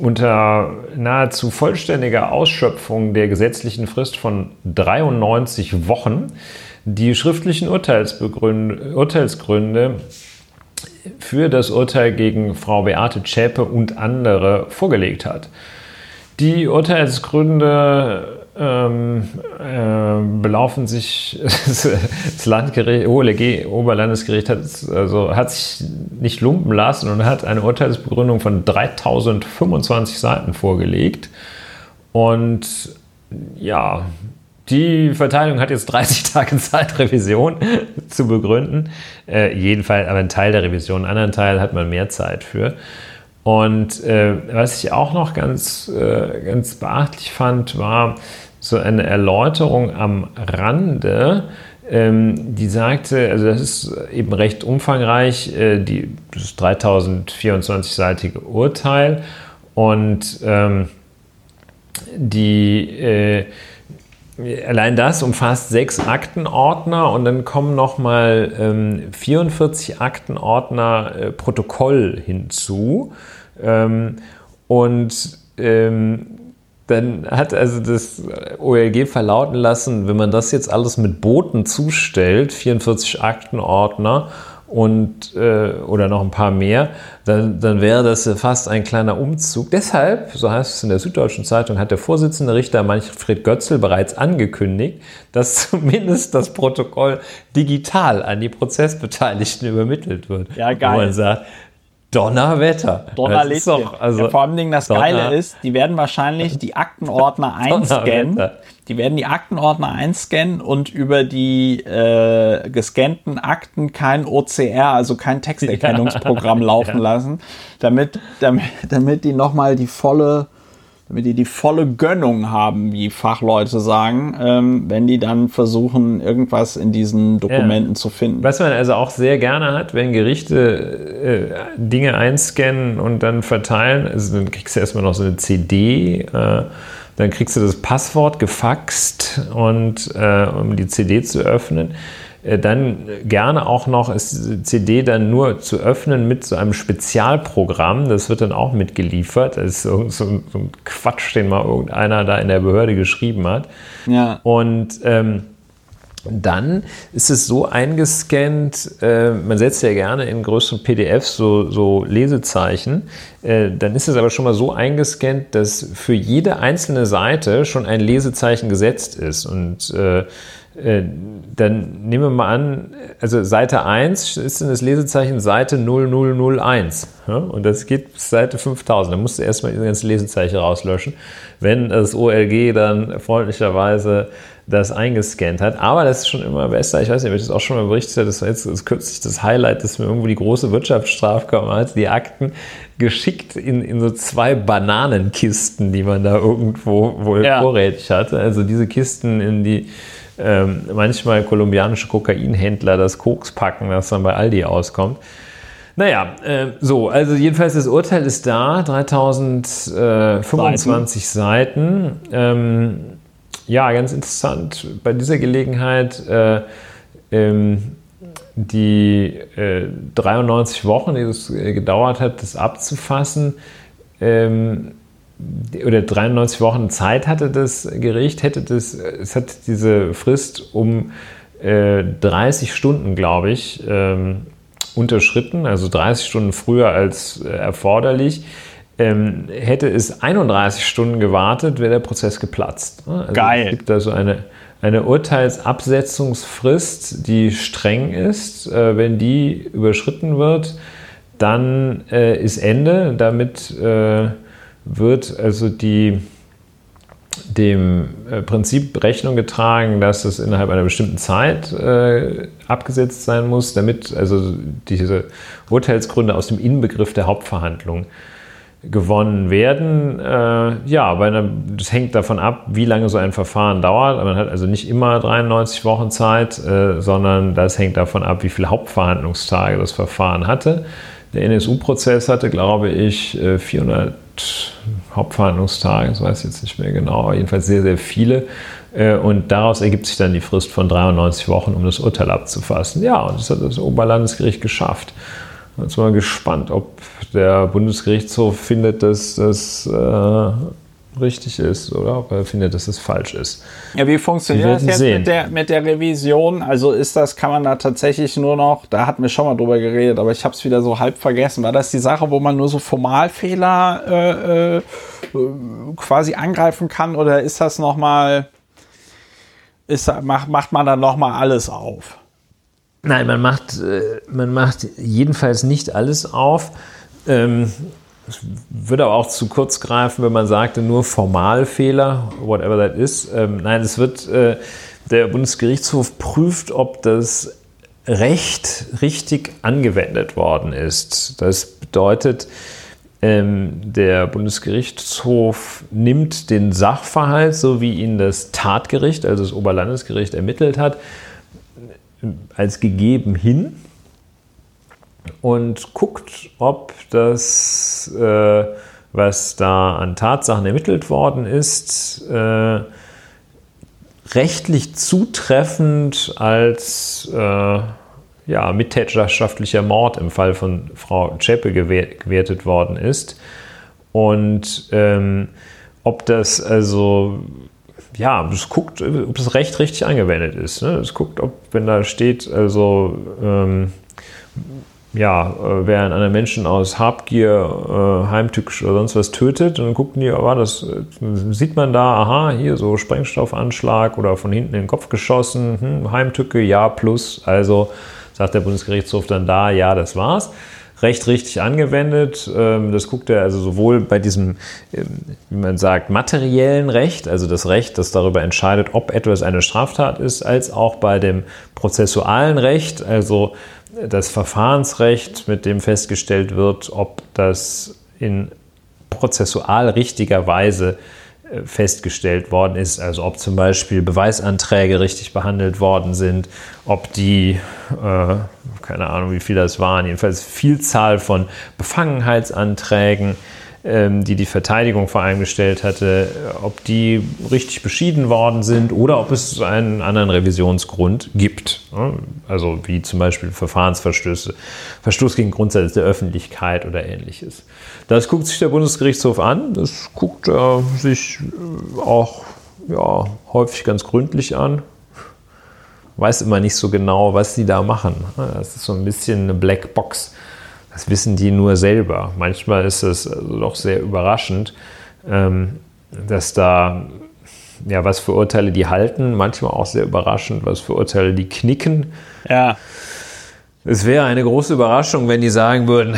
unter nahezu vollständiger Ausschöpfung der gesetzlichen Frist von 93 Wochen die schriftlichen Urteilsgründe für das Urteil gegen Frau Beate Zschäpe und andere vorgelegt hat. Die Urteilsgründe ähm, äh, belaufen sich, das Landgericht, OLG, Oberlandesgericht hat, also hat sich nicht lumpen lassen und hat eine Urteilsbegründung von 3025 Seiten vorgelegt. Und ja, die Verteilung hat jetzt 30 Tage Zeit, Revision zu begründen. Äh, jedenfalls, aber ein Teil der Revision, einen anderen Teil hat man mehr Zeit für. Und äh, was ich auch noch ganz, äh, ganz beachtlich fand, war so eine Erläuterung am Rande, ähm, die sagte, also das ist eben recht umfangreich, äh, die, das 3024-seitige Urteil und ähm, die äh, allein das umfasst sechs Aktenordner und dann kommen nochmal ähm, 44 Aktenordner äh, Protokoll hinzu. Ähm, und ähm, dann hat also das OLG verlauten lassen, wenn man das jetzt alles mit Booten zustellt, 44 Aktenordner und äh, oder noch ein paar mehr, dann, dann wäre das fast ein kleiner Umzug. Deshalb, so heißt es in der Süddeutschen Zeitung, hat der Vorsitzende Richter Manfred Götzl bereits angekündigt, dass zumindest das Protokoll digital an die Prozessbeteiligten übermittelt wird. Ja, geil. Wo man sagt, Donnerwetter. Donnerlichtchen. Also ja, vor allem das Donner Geile ist, die werden wahrscheinlich die Aktenordner einscannen. Die werden die Aktenordner einscannen und über die äh, gescannten Akten kein OCR, also kein Texterkennungsprogramm ja, laufen ja. lassen, damit, damit, damit die nochmal die volle damit die die volle Gönnung haben, wie Fachleute sagen, ähm, wenn die dann versuchen, irgendwas in diesen Dokumenten ja. zu finden. Was man also auch sehr gerne hat, wenn Gerichte äh, Dinge einscannen und dann verteilen, also dann kriegst du erstmal noch so eine CD, äh, dann kriegst du das Passwort gefaxt und äh, um die CD zu öffnen. Äh, dann gerne auch noch ist CD dann nur zu öffnen mit so einem Spezialprogramm. Das wird dann auch mitgeliefert. Das ist so, so, so ein Quatsch, den mal irgendeiner da in der Behörde geschrieben hat. Ja. Und ähm, dann ist es so eingescannt, äh, man setzt ja gerne in größeren PDFs so, so Lesezeichen, äh, dann ist es aber schon mal so eingescannt, dass für jede einzelne Seite schon ein Lesezeichen gesetzt ist. Und äh, dann nehmen wir mal an, also Seite 1 ist dann das Lesezeichen Seite 0001. Ja? Und das geht bis Seite 5000. Da musst du erstmal diese ganzen Lesezeichen rauslöschen, wenn das OLG dann freundlicherweise das eingescannt hat. Aber das ist schon immer besser. Ich weiß nicht, ob ich das auch schon mal berichtet habe. Das war jetzt das kürzlich das Highlight, dass mir irgendwo die große Wirtschaftsstrafkammer hat die Akten geschickt in, in so zwei Bananenkisten, die man da irgendwo wohl ja. vorrätig hatte. Also diese Kisten in die ähm, manchmal kolumbianische Kokainhändler das Koks packen, das dann bei Aldi auskommt. Naja, äh, so, also jedenfalls das Urteil ist da, 3025 Seiten. Seiten. Ähm, ja, ganz interessant bei dieser Gelegenheit. Äh, ähm, die äh, 93 Wochen, die es äh, gedauert hat, das abzufassen, ähm, oder 93 Wochen Zeit hatte das Gericht, hätte das, es hat diese Frist um äh, 30 Stunden, glaube ich, ähm, unterschritten, also 30 Stunden früher als äh, erforderlich. Ähm, hätte es 31 Stunden gewartet, wäre der Prozess geplatzt. Also Geil. Es gibt da so eine, eine Urteilsabsetzungsfrist, die streng ist. Äh, wenn die überschritten wird, dann äh, ist Ende. Damit äh, wird also die, dem äh, Prinzip Rechnung getragen, dass es innerhalb einer bestimmten Zeit äh, abgesetzt sein muss, damit also diese Urteilsgründe aus dem Inbegriff der Hauptverhandlung gewonnen werden. Äh, ja, weil das hängt davon ab, wie lange so ein Verfahren dauert. Man hat also nicht immer 93 Wochen Zeit, äh, sondern das hängt davon ab, wie viele Hauptverhandlungstage das Verfahren hatte. Der NSU-Prozess hatte, glaube ich, 400 Hauptverhandlungstage, das weiß ich jetzt nicht mehr genau, aber jedenfalls sehr, sehr viele. Äh, und daraus ergibt sich dann die Frist von 93 Wochen, um das Urteil abzufassen. Ja, und das hat das Oberlandesgericht geschafft. Jetzt mal gespannt, ob der Bundesgerichtshof findet, dass das äh, richtig ist oder ob er findet, dass es falsch ist. Ja, wie funktioniert das jetzt mit der, mit der Revision? Also ist das, kann man da tatsächlich nur noch, da hatten wir schon mal drüber geredet, aber ich habe es wieder so halb vergessen. War das die Sache, wo man nur so Formalfehler äh, äh, quasi angreifen kann oder ist das nochmal, macht, macht man dann nochmal alles auf? Nein, man macht, äh, man macht jedenfalls nicht alles auf. Ähm, es würde aber auch zu kurz greifen, wenn man sagte, nur Formalfehler, whatever that is. Ähm, nein, es wird, äh, der Bundesgerichtshof prüft, ob das Recht richtig angewendet worden ist. Das bedeutet, ähm, der Bundesgerichtshof nimmt den Sachverhalt, so wie ihn das Tatgericht, also das Oberlandesgericht, ermittelt hat, als gegeben hin und guckt, ob das, äh, was da an Tatsachen ermittelt worden ist, äh, rechtlich zutreffend als äh, ja, mittäterschaftlicher Mord im Fall von Frau Zschäpe gewertet worden ist. Und ähm, ob das also ja, es guckt, ob das Recht richtig angewendet ist. Ne? Es guckt, ob, wenn da steht, also ähm, ja, äh, wer einen Menschen aus Habgier, äh, heimtückisch oder sonst was tötet, dann gucken die, aber das äh, sieht man da, aha, hier so Sprengstoffanschlag oder von hinten in den Kopf geschossen, hm, Heimtücke, ja, plus, also sagt der Bundesgerichtshof dann da, ja, das war's. Recht richtig angewendet. Ähm, das guckt er also sowohl bei diesem, ähm, wie man sagt, materiellen Recht, also das Recht, das darüber entscheidet, ob etwas eine Straftat ist, als auch bei dem prozessualen Recht, also das Verfahrensrecht, mit dem festgestellt wird, ob das in prozessual richtiger Weise äh, festgestellt worden ist, also ob zum Beispiel Beweisanträge richtig behandelt worden sind, ob die, äh, keine Ahnung, wie viele das waren, jedenfalls Vielzahl von Befangenheitsanträgen die die Verteidigung vor allem gestellt hatte, ob die richtig beschieden worden sind oder ob es einen anderen Revisionsgrund gibt. Also wie zum Beispiel Verfahrensverstöße, Verstoß gegen Grundsätze der Öffentlichkeit oder ähnliches. Das guckt sich der Bundesgerichtshof an. Das guckt er sich auch ja, häufig ganz gründlich an. Weiß immer nicht so genau, was sie da machen. Das ist so ein bisschen eine Blackbox. Das wissen die nur selber. Manchmal ist es also doch sehr überraschend, ähm, dass da ja, was für Urteile die halten, manchmal auch sehr überraschend, was für Urteile die knicken. Ja. Es wäre eine große Überraschung, wenn die sagen würden,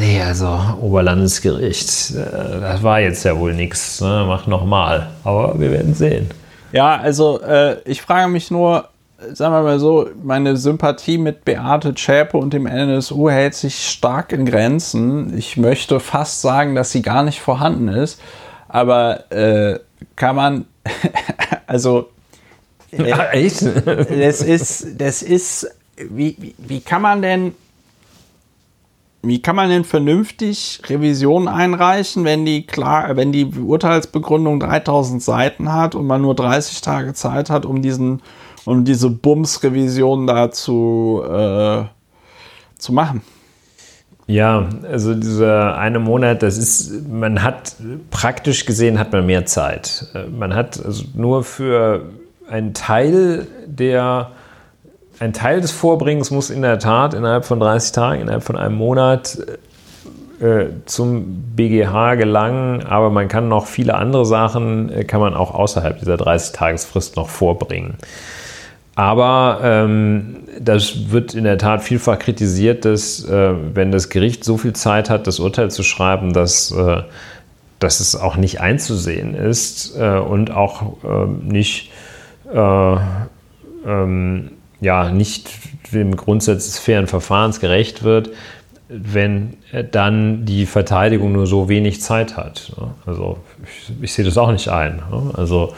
nee, also Oberlandesgericht, äh, das war jetzt ja wohl nichts, ne? mach nochmal. Aber wir werden sehen. Ja, also äh, ich frage mich nur, sagen wir mal so, meine Sympathie mit Beate Zschäpe und dem NSU hält sich stark in Grenzen. Ich möchte fast sagen, dass sie gar nicht vorhanden ist. Aber äh, kann man, also, äh, ja, echt? das ist, das ist, wie, wie, wie kann man denn, wie kann man denn vernünftig Revisionen einreichen, wenn die klar, wenn die Urteilsbegründung 3000 Seiten hat und man nur 30 Tage Zeit hat, um diesen um diese Bums-Revision da zu, äh, zu machen. Ja, also dieser eine Monat, das ist, man hat praktisch gesehen, hat man mehr Zeit. Man hat also nur für einen Teil der, ein Teil des Vorbringens muss in der Tat innerhalb von 30 Tagen, innerhalb von einem Monat äh, zum BGH gelangen, aber man kann noch viele andere Sachen, äh, kann man auch außerhalb dieser 30-Tagesfrist noch vorbringen. Aber ähm, das wird in der Tat vielfach kritisiert, dass äh, wenn das Gericht so viel Zeit hat, das Urteil zu schreiben, dass, äh, dass es auch nicht einzusehen ist äh, und auch ähm, nicht, äh, ähm, ja, nicht dem Grundsatz des fairen Verfahrens gerecht wird, wenn dann die Verteidigung nur so wenig Zeit hat. Also ich, ich sehe das auch nicht ein. Also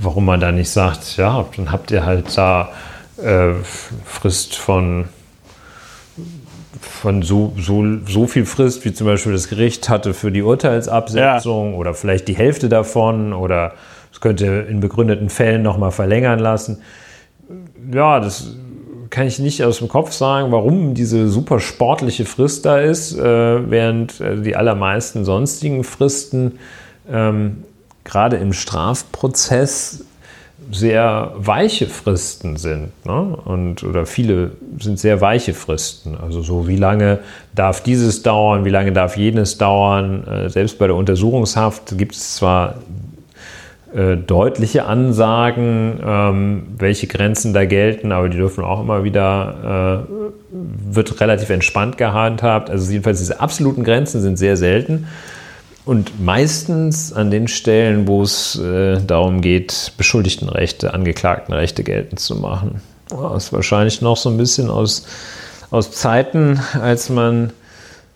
warum man da nicht sagt, ja, dann habt ihr halt da äh, Frist von, von so, so, so viel Frist, wie zum Beispiel das Gericht hatte für die Urteilsabsetzung ja. oder vielleicht die Hälfte davon oder es könnte in begründeten Fällen nochmal verlängern lassen. Ja, das kann ich nicht aus dem Kopf sagen, warum diese super sportliche Frist da ist, äh, während äh, die allermeisten sonstigen Fristen ähm, gerade im Strafprozess sehr weiche Fristen sind. Ne? Und, oder viele sind sehr weiche Fristen. Also so, wie lange darf dieses dauern, wie lange darf jenes dauern. Äh, selbst bei der Untersuchungshaft gibt es zwar äh, deutliche Ansagen, ähm, welche Grenzen da gelten, aber die dürfen auch immer wieder, äh, wird relativ entspannt gehandhabt. Also jedenfalls diese absoluten Grenzen sind sehr selten. Und meistens an den Stellen, wo es äh, darum geht, Beschuldigtenrechte, Angeklagtenrechte geltend zu machen. Das ist wahrscheinlich noch so ein bisschen aus, aus Zeiten, als man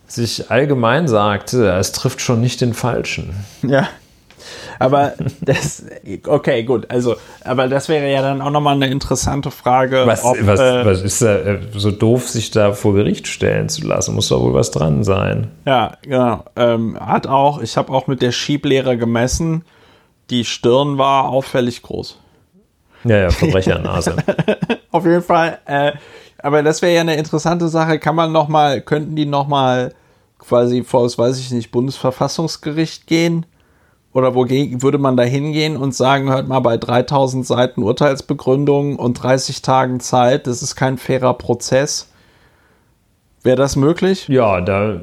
sich allgemein sagte, es trifft schon nicht den Falschen. Ja. Aber das, okay, gut. Also, aber das wäre ja dann auch nochmal eine interessante Frage. Was, ob, was, äh, was ist da äh, so doof, sich da vor Gericht stellen zu lassen? Muss da wohl was dran sein. Ja, genau. Ähm, hat auch, ich habe auch mit der Schieblehre gemessen. Die Stirn war auffällig groß. Ja, ja, Verbrechernase. Auf jeden Fall. Äh, aber das wäre ja eine interessante Sache. Kann man noch mal, könnten die noch mal quasi vor das, weiß ich nicht, Bundesverfassungsgericht gehen? Oder wogegen würde man da hingehen und sagen, hört mal, bei 3000 Seiten Urteilsbegründung und 30 Tagen Zeit, das ist kein fairer Prozess. Wäre das möglich? Ja, da,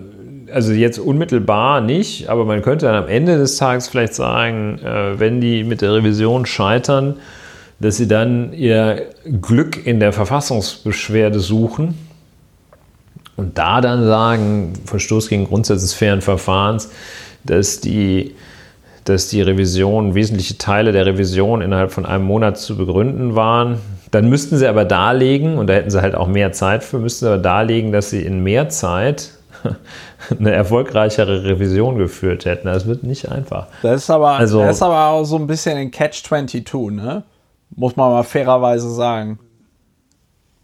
also jetzt unmittelbar nicht, aber man könnte dann am Ende des Tages vielleicht sagen, äh, wenn die mit der Revision scheitern, dass sie dann ihr Glück in der Verfassungsbeschwerde suchen Und da dann sagen, Verstoß gegen Grundsätze des fairen Verfahrens, dass die, dass die Revision, wesentliche Teile der Revision innerhalb von einem Monat zu begründen waren. Dann müssten sie aber darlegen, und da hätten sie halt auch mehr Zeit für, müssten sie aber darlegen, dass sie in mehr Zeit eine erfolgreichere Revision geführt hätten. Das wird nicht einfach. Das ist aber, also, das ist aber auch so ein bisschen ein Catch-22, ne? Muss man mal fairerweise sagen.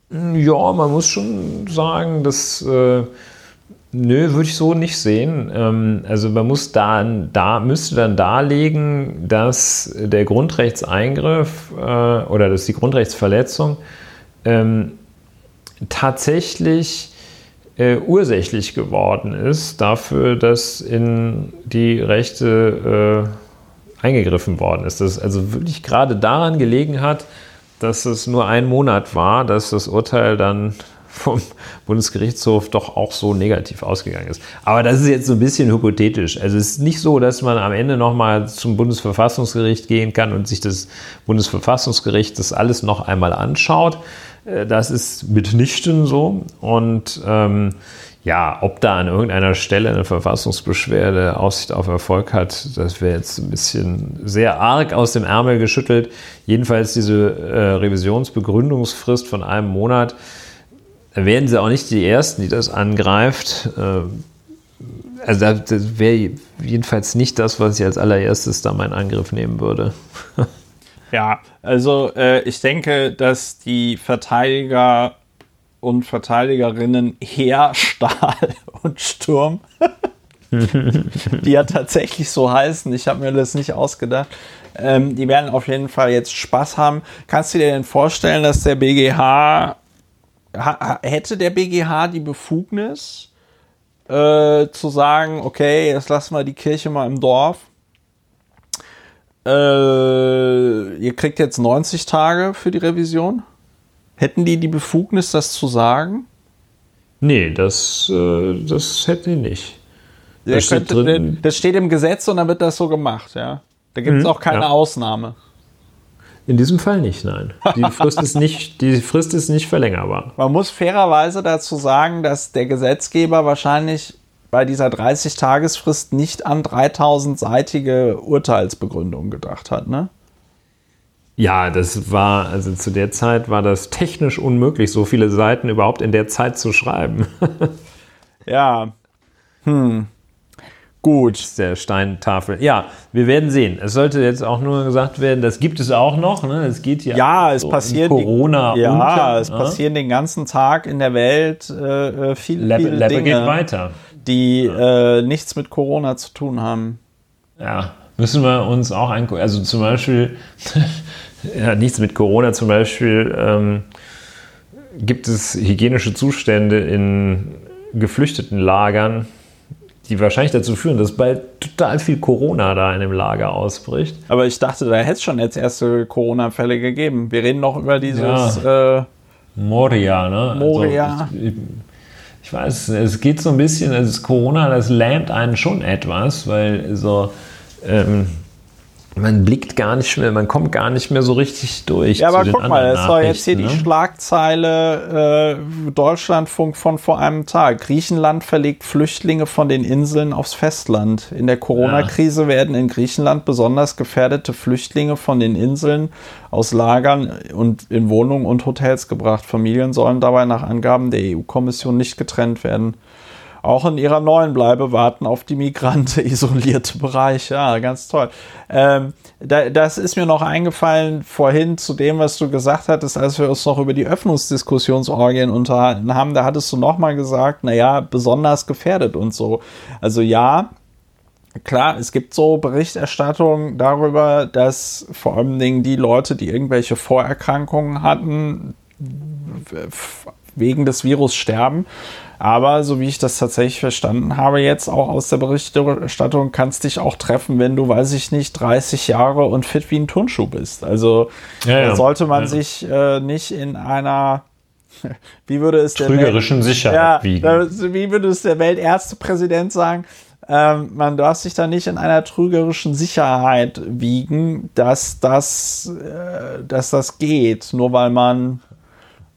Ja, man muss schon sagen, dass. Äh, nö, würde ich so nicht sehen. Ähm, also man muss da, da müsste dann darlegen, dass der Grundrechtseingriff äh, oder dass die Grundrechtsverletzung ähm, tatsächlich äh, ursächlich geworden ist dafür, dass in die Rechte äh, eingegriffen worden ist. Dass also wirklich gerade daran gelegen hat, dass es nur ein Monat war, dass das Urteil dann vom Bundesgerichtshof doch auch so negativ ausgegangen ist. Aber das ist jetzt so ein bisschen hypothetisch. Also es ist nicht so, dass man am Ende nochmal zum Bundesverfassungsgericht gehen kann und sich das Bundesverfassungsgericht das alles noch einmal anschaut. Äh, das ist mitnichten so. Und ähm, ja, ob da an irgendeiner Stelle eine Verfassungsbeschwerde Aussicht auf Erfolg hat, das wäre jetzt ein bisschen sehr arg aus dem Ärmel geschüttelt. Jedenfalls diese äh, Revisionsbegründungsfrist von einem Monat, werden sie auch nicht die Ersten, die das angreift. Äh, also das wäre jedenfalls nicht das, was ich als allererstes da meinen Angriff nehmen würde. Ja, also äh, ich denke, dass die Verteidiger und Verteidigerinnen Heer, Stahl und Sturm, die ja tatsächlich so heißen, ich habe mir das nicht ausgedacht, ähm, die werden auf jeden Fall jetzt Spaß haben. Kannst du dir denn vorstellen, dass der BGH, hätte der BGH die Befugnis, äh, zu sagen, okay, jetzt lassen wir die Kirche mal im Dorf äh, ihr kriegt jetzt 90 Tage für die Revision. Hätten die die Befugnis, das zu sagen? Nee, das, äh, das hätten die nicht. Das, steht drin, das steht im Gesetz und dann wird das so gemacht, ja. Da gibt es mhm, auch keine ja. Ausnahme. In diesem Fall nicht, nein. Die Frist, ist nicht, die Frist ist nicht verlängerbar. Man muss fairerweise dazu sagen, dass der Gesetzgeber wahrscheinlich bei dieser 30-Tagesfrist nicht an 3000-seitige Urteilsbegründung gedacht hat, ne? Ja, das war, also zu der Zeit war das technisch unmöglich, so viele Seiten überhaupt in der Zeit zu schreiben. ja. Hm. Gut. Der Steintafel. Ja, wir werden sehen. Es sollte jetzt auch nur gesagt werden, das gibt es auch noch. Ne? Es geht ja. Ja, es so passiert. Corona. Die, ja, unter, es ja? passieren den ganzen Tag in der Welt äh, äh viele, Level, viele Level Dinge. geht weiter die äh, nichts mit Corona zu tun haben. Ja, müssen wir uns auch angucken. Also zum Beispiel, ja, nichts mit Corona, zum Beispiel ähm, gibt es hygienische Zustände in geflüchteten Lagern, die wahrscheinlich dazu führen, dass bald total viel Corona da in dem Lager ausbricht. Aber ich dachte, da hätte es schon jetzt erste Corona-Fälle gegeben. Wir reden noch über dieses ja. äh, Moria, ne? Moria. Also ich, ich weiß, es geht so ein bisschen, also Corona, das lähmt einen schon etwas, weil so, ähm, man blickt gar nicht mehr, man kommt gar nicht mehr so richtig durch. Ja, aber guck mal, es war jetzt hier ne? die Schlagzeile äh, Deutschlandfunk von vor einem Tag. Griechenland verlegt Flüchtlinge von den Inseln aufs Festland. In der Corona-Krise ja. werden in Griechenland besonders gefährdete Flüchtlinge von den Inseln aus Lagern und in Wohnungen und Hotels gebracht. Familien sollen dabei nach Angaben der EU-Kommission nicht getrennt werden auch in ihrer neuen Bleibe warten auf die Migrante isolierte Bereiche. Ja, ganz toll. Ähm, da, das ist mir noch eingefallen vorhin zu dem, was du gesagt hattest, als wir uns noch über die Öffnungsdiskussionsorgien unterhalten haben. Da hattest du nochmal gesagt, naja, besonders gefährdet und so. Also ja, klar, es gibt so Berichterstattungen darüber, dass vor allen Dingen die Leute, die irgendwelche Vorerkrankungen hatten, wegen des Virus sterben. Aber so wie ich das tatsächlich verstanden habe, jetzt auch aus der Berichterstattung, kannst dich auch treffen, wenn du, weiß ich nicht, 30 Jahre und fit wie ein Turnschuh bist. Also ja, ja. sollte man ja. sich äh, nicht in einer wie würde es trügerischen der Sicherheit wiegen. Wie würde es der Weltärztepräsident sagen? Ähm, man darf sich da nicht in einer trügerischen Sicherheit wiegen, dass das, äh, dass das geht, nur weil man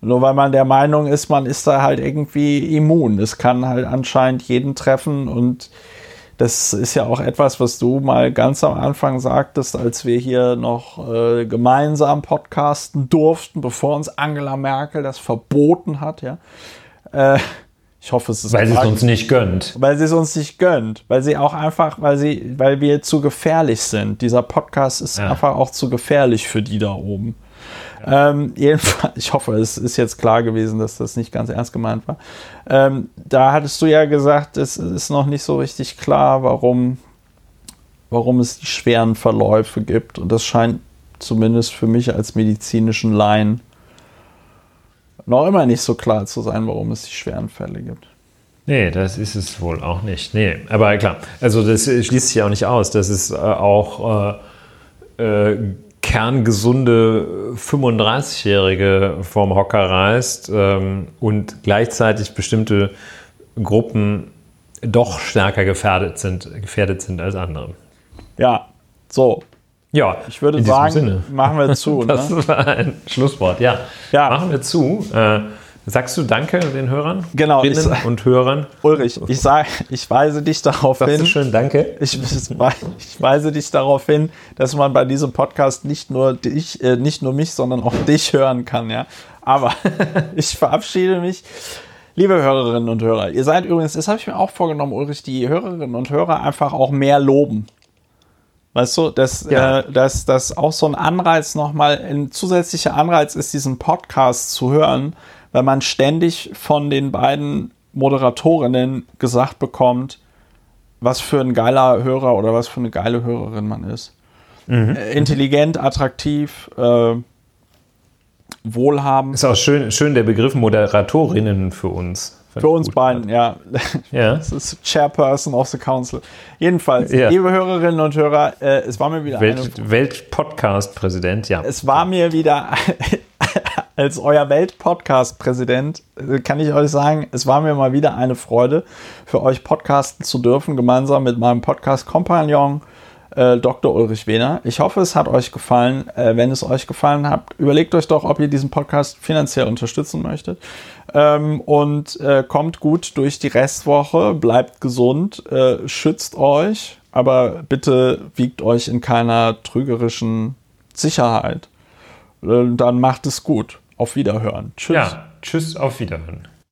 Nur weil man der Meinung ist, man ist da halt irgendwie immun. Es kann halt anscheinend jeden treffen und das ist ja auch etwas, was du mal ganz am Anfang sagtest, als wir hier noch äh, gemeinsam podcasten durften, bevor uns Angela Merkel das verboten hat, ja. Äh, ich hoffe, es ist. Weil sie es uns nicht gönnt. Weil sie es uns nicht gönnt. Weil sie auch einfach, weil sie, weil wir zu gefährlich sind. Dieser Podcast ist ja. einfach auch zu gefährlich für die da oben. Ähm, jedenfalls, ich hoffe, es ist jetzt klar gewesen, dass das nicht ganz ernst gemeint war. Ähm, da hattest du ja gesagt, es ist noch nicht so richtig klar, warum, warum es die schweren Verläufe gibt. Und das scheint zumindest für mich als medizinischen Laien noch immer nicht so klar zu sein, warum es die schweren Fälle gibt. Nee, das ist es wohl auch nicht. Nee, aber klar, also das schließt sich auch nicht aus, dass es äh, auch äh, äh, kerngesunde 35-Jährige vom Hocker reißt ähm, und gleichzeitig bestimmte Gruppen doch stärker gefährdet sind, gefährdet sind als andere. Ja, so. Ja, ich würde sagen, Sinne. machen wir zu. Das ne? war ein Schlusswort, ja. ja. Machen wir zu. Äh, Sagst du Danke den Hörern? Genau. Ich, und Hörern? Ulrich, ich, sag, ich weise dich darauf Sagst hin. Du schön Danke. Ich, ich, weise dich darauf hin, dass man bei diesem Podcast nicht nur dich, äh, nicht nur mich, sondern auch dich hören kann, ja. Aber ich verabschiede mich. Liebe Hörerinnen und Hörer, ihr seid übrigens, das habe ich mir auch vorgenommen, Ulrich, die Hörerinnen und Hörer einfach auch mehr loben. Weißt du, dass, ja. äh, dass das auch so ein Anreiz nochmal, ein zusätzlicher Anreiz ist, diesen Podcast zu hören, weil man ständig von den beiden Moderatorinnen gesagt bekommt, was für ein geiler Hörer oder was für eine geile Hörerin man ist. Mhm. Äh, intelligent, attraktiv, äh, wohlhabend. Ist auch schön, schön der Begriff Moderatorinnen für uns. Für uns beiden, ja. ja. Das ist Chairperson of the Council. Jedenfalls, ja. liebe Hörerinnen und Hörer, äh, es war mir wieder Welt, eine... Welt-Podcast-Präsident, ja. Es war mir wieder als euer Welt-Podcast-Präsident äh, kann ich euch sagen, es war mir mal wieder eine Freude, für euch podcasten zu dürfen, gemeinsam mit meinem Podcast-Kompagnon äh, Dr. Ulrich Wehner. Ich hoffe, es hat euch gefallen. Äh, wenn es euch gefallen hat, überlegt euch doch, ob ihr diesen Podcast finanziell unterstützen möchtet. Ähm, und kommt gut durch die Restwoche, bleibt gesund, schützt euch, aber bitte wiegt euch in keiner trügerischen Sicherheit. Dann macht es gut. Auf Wiederhören. Tschüss. Ja, tschüss, auf Wiederhören.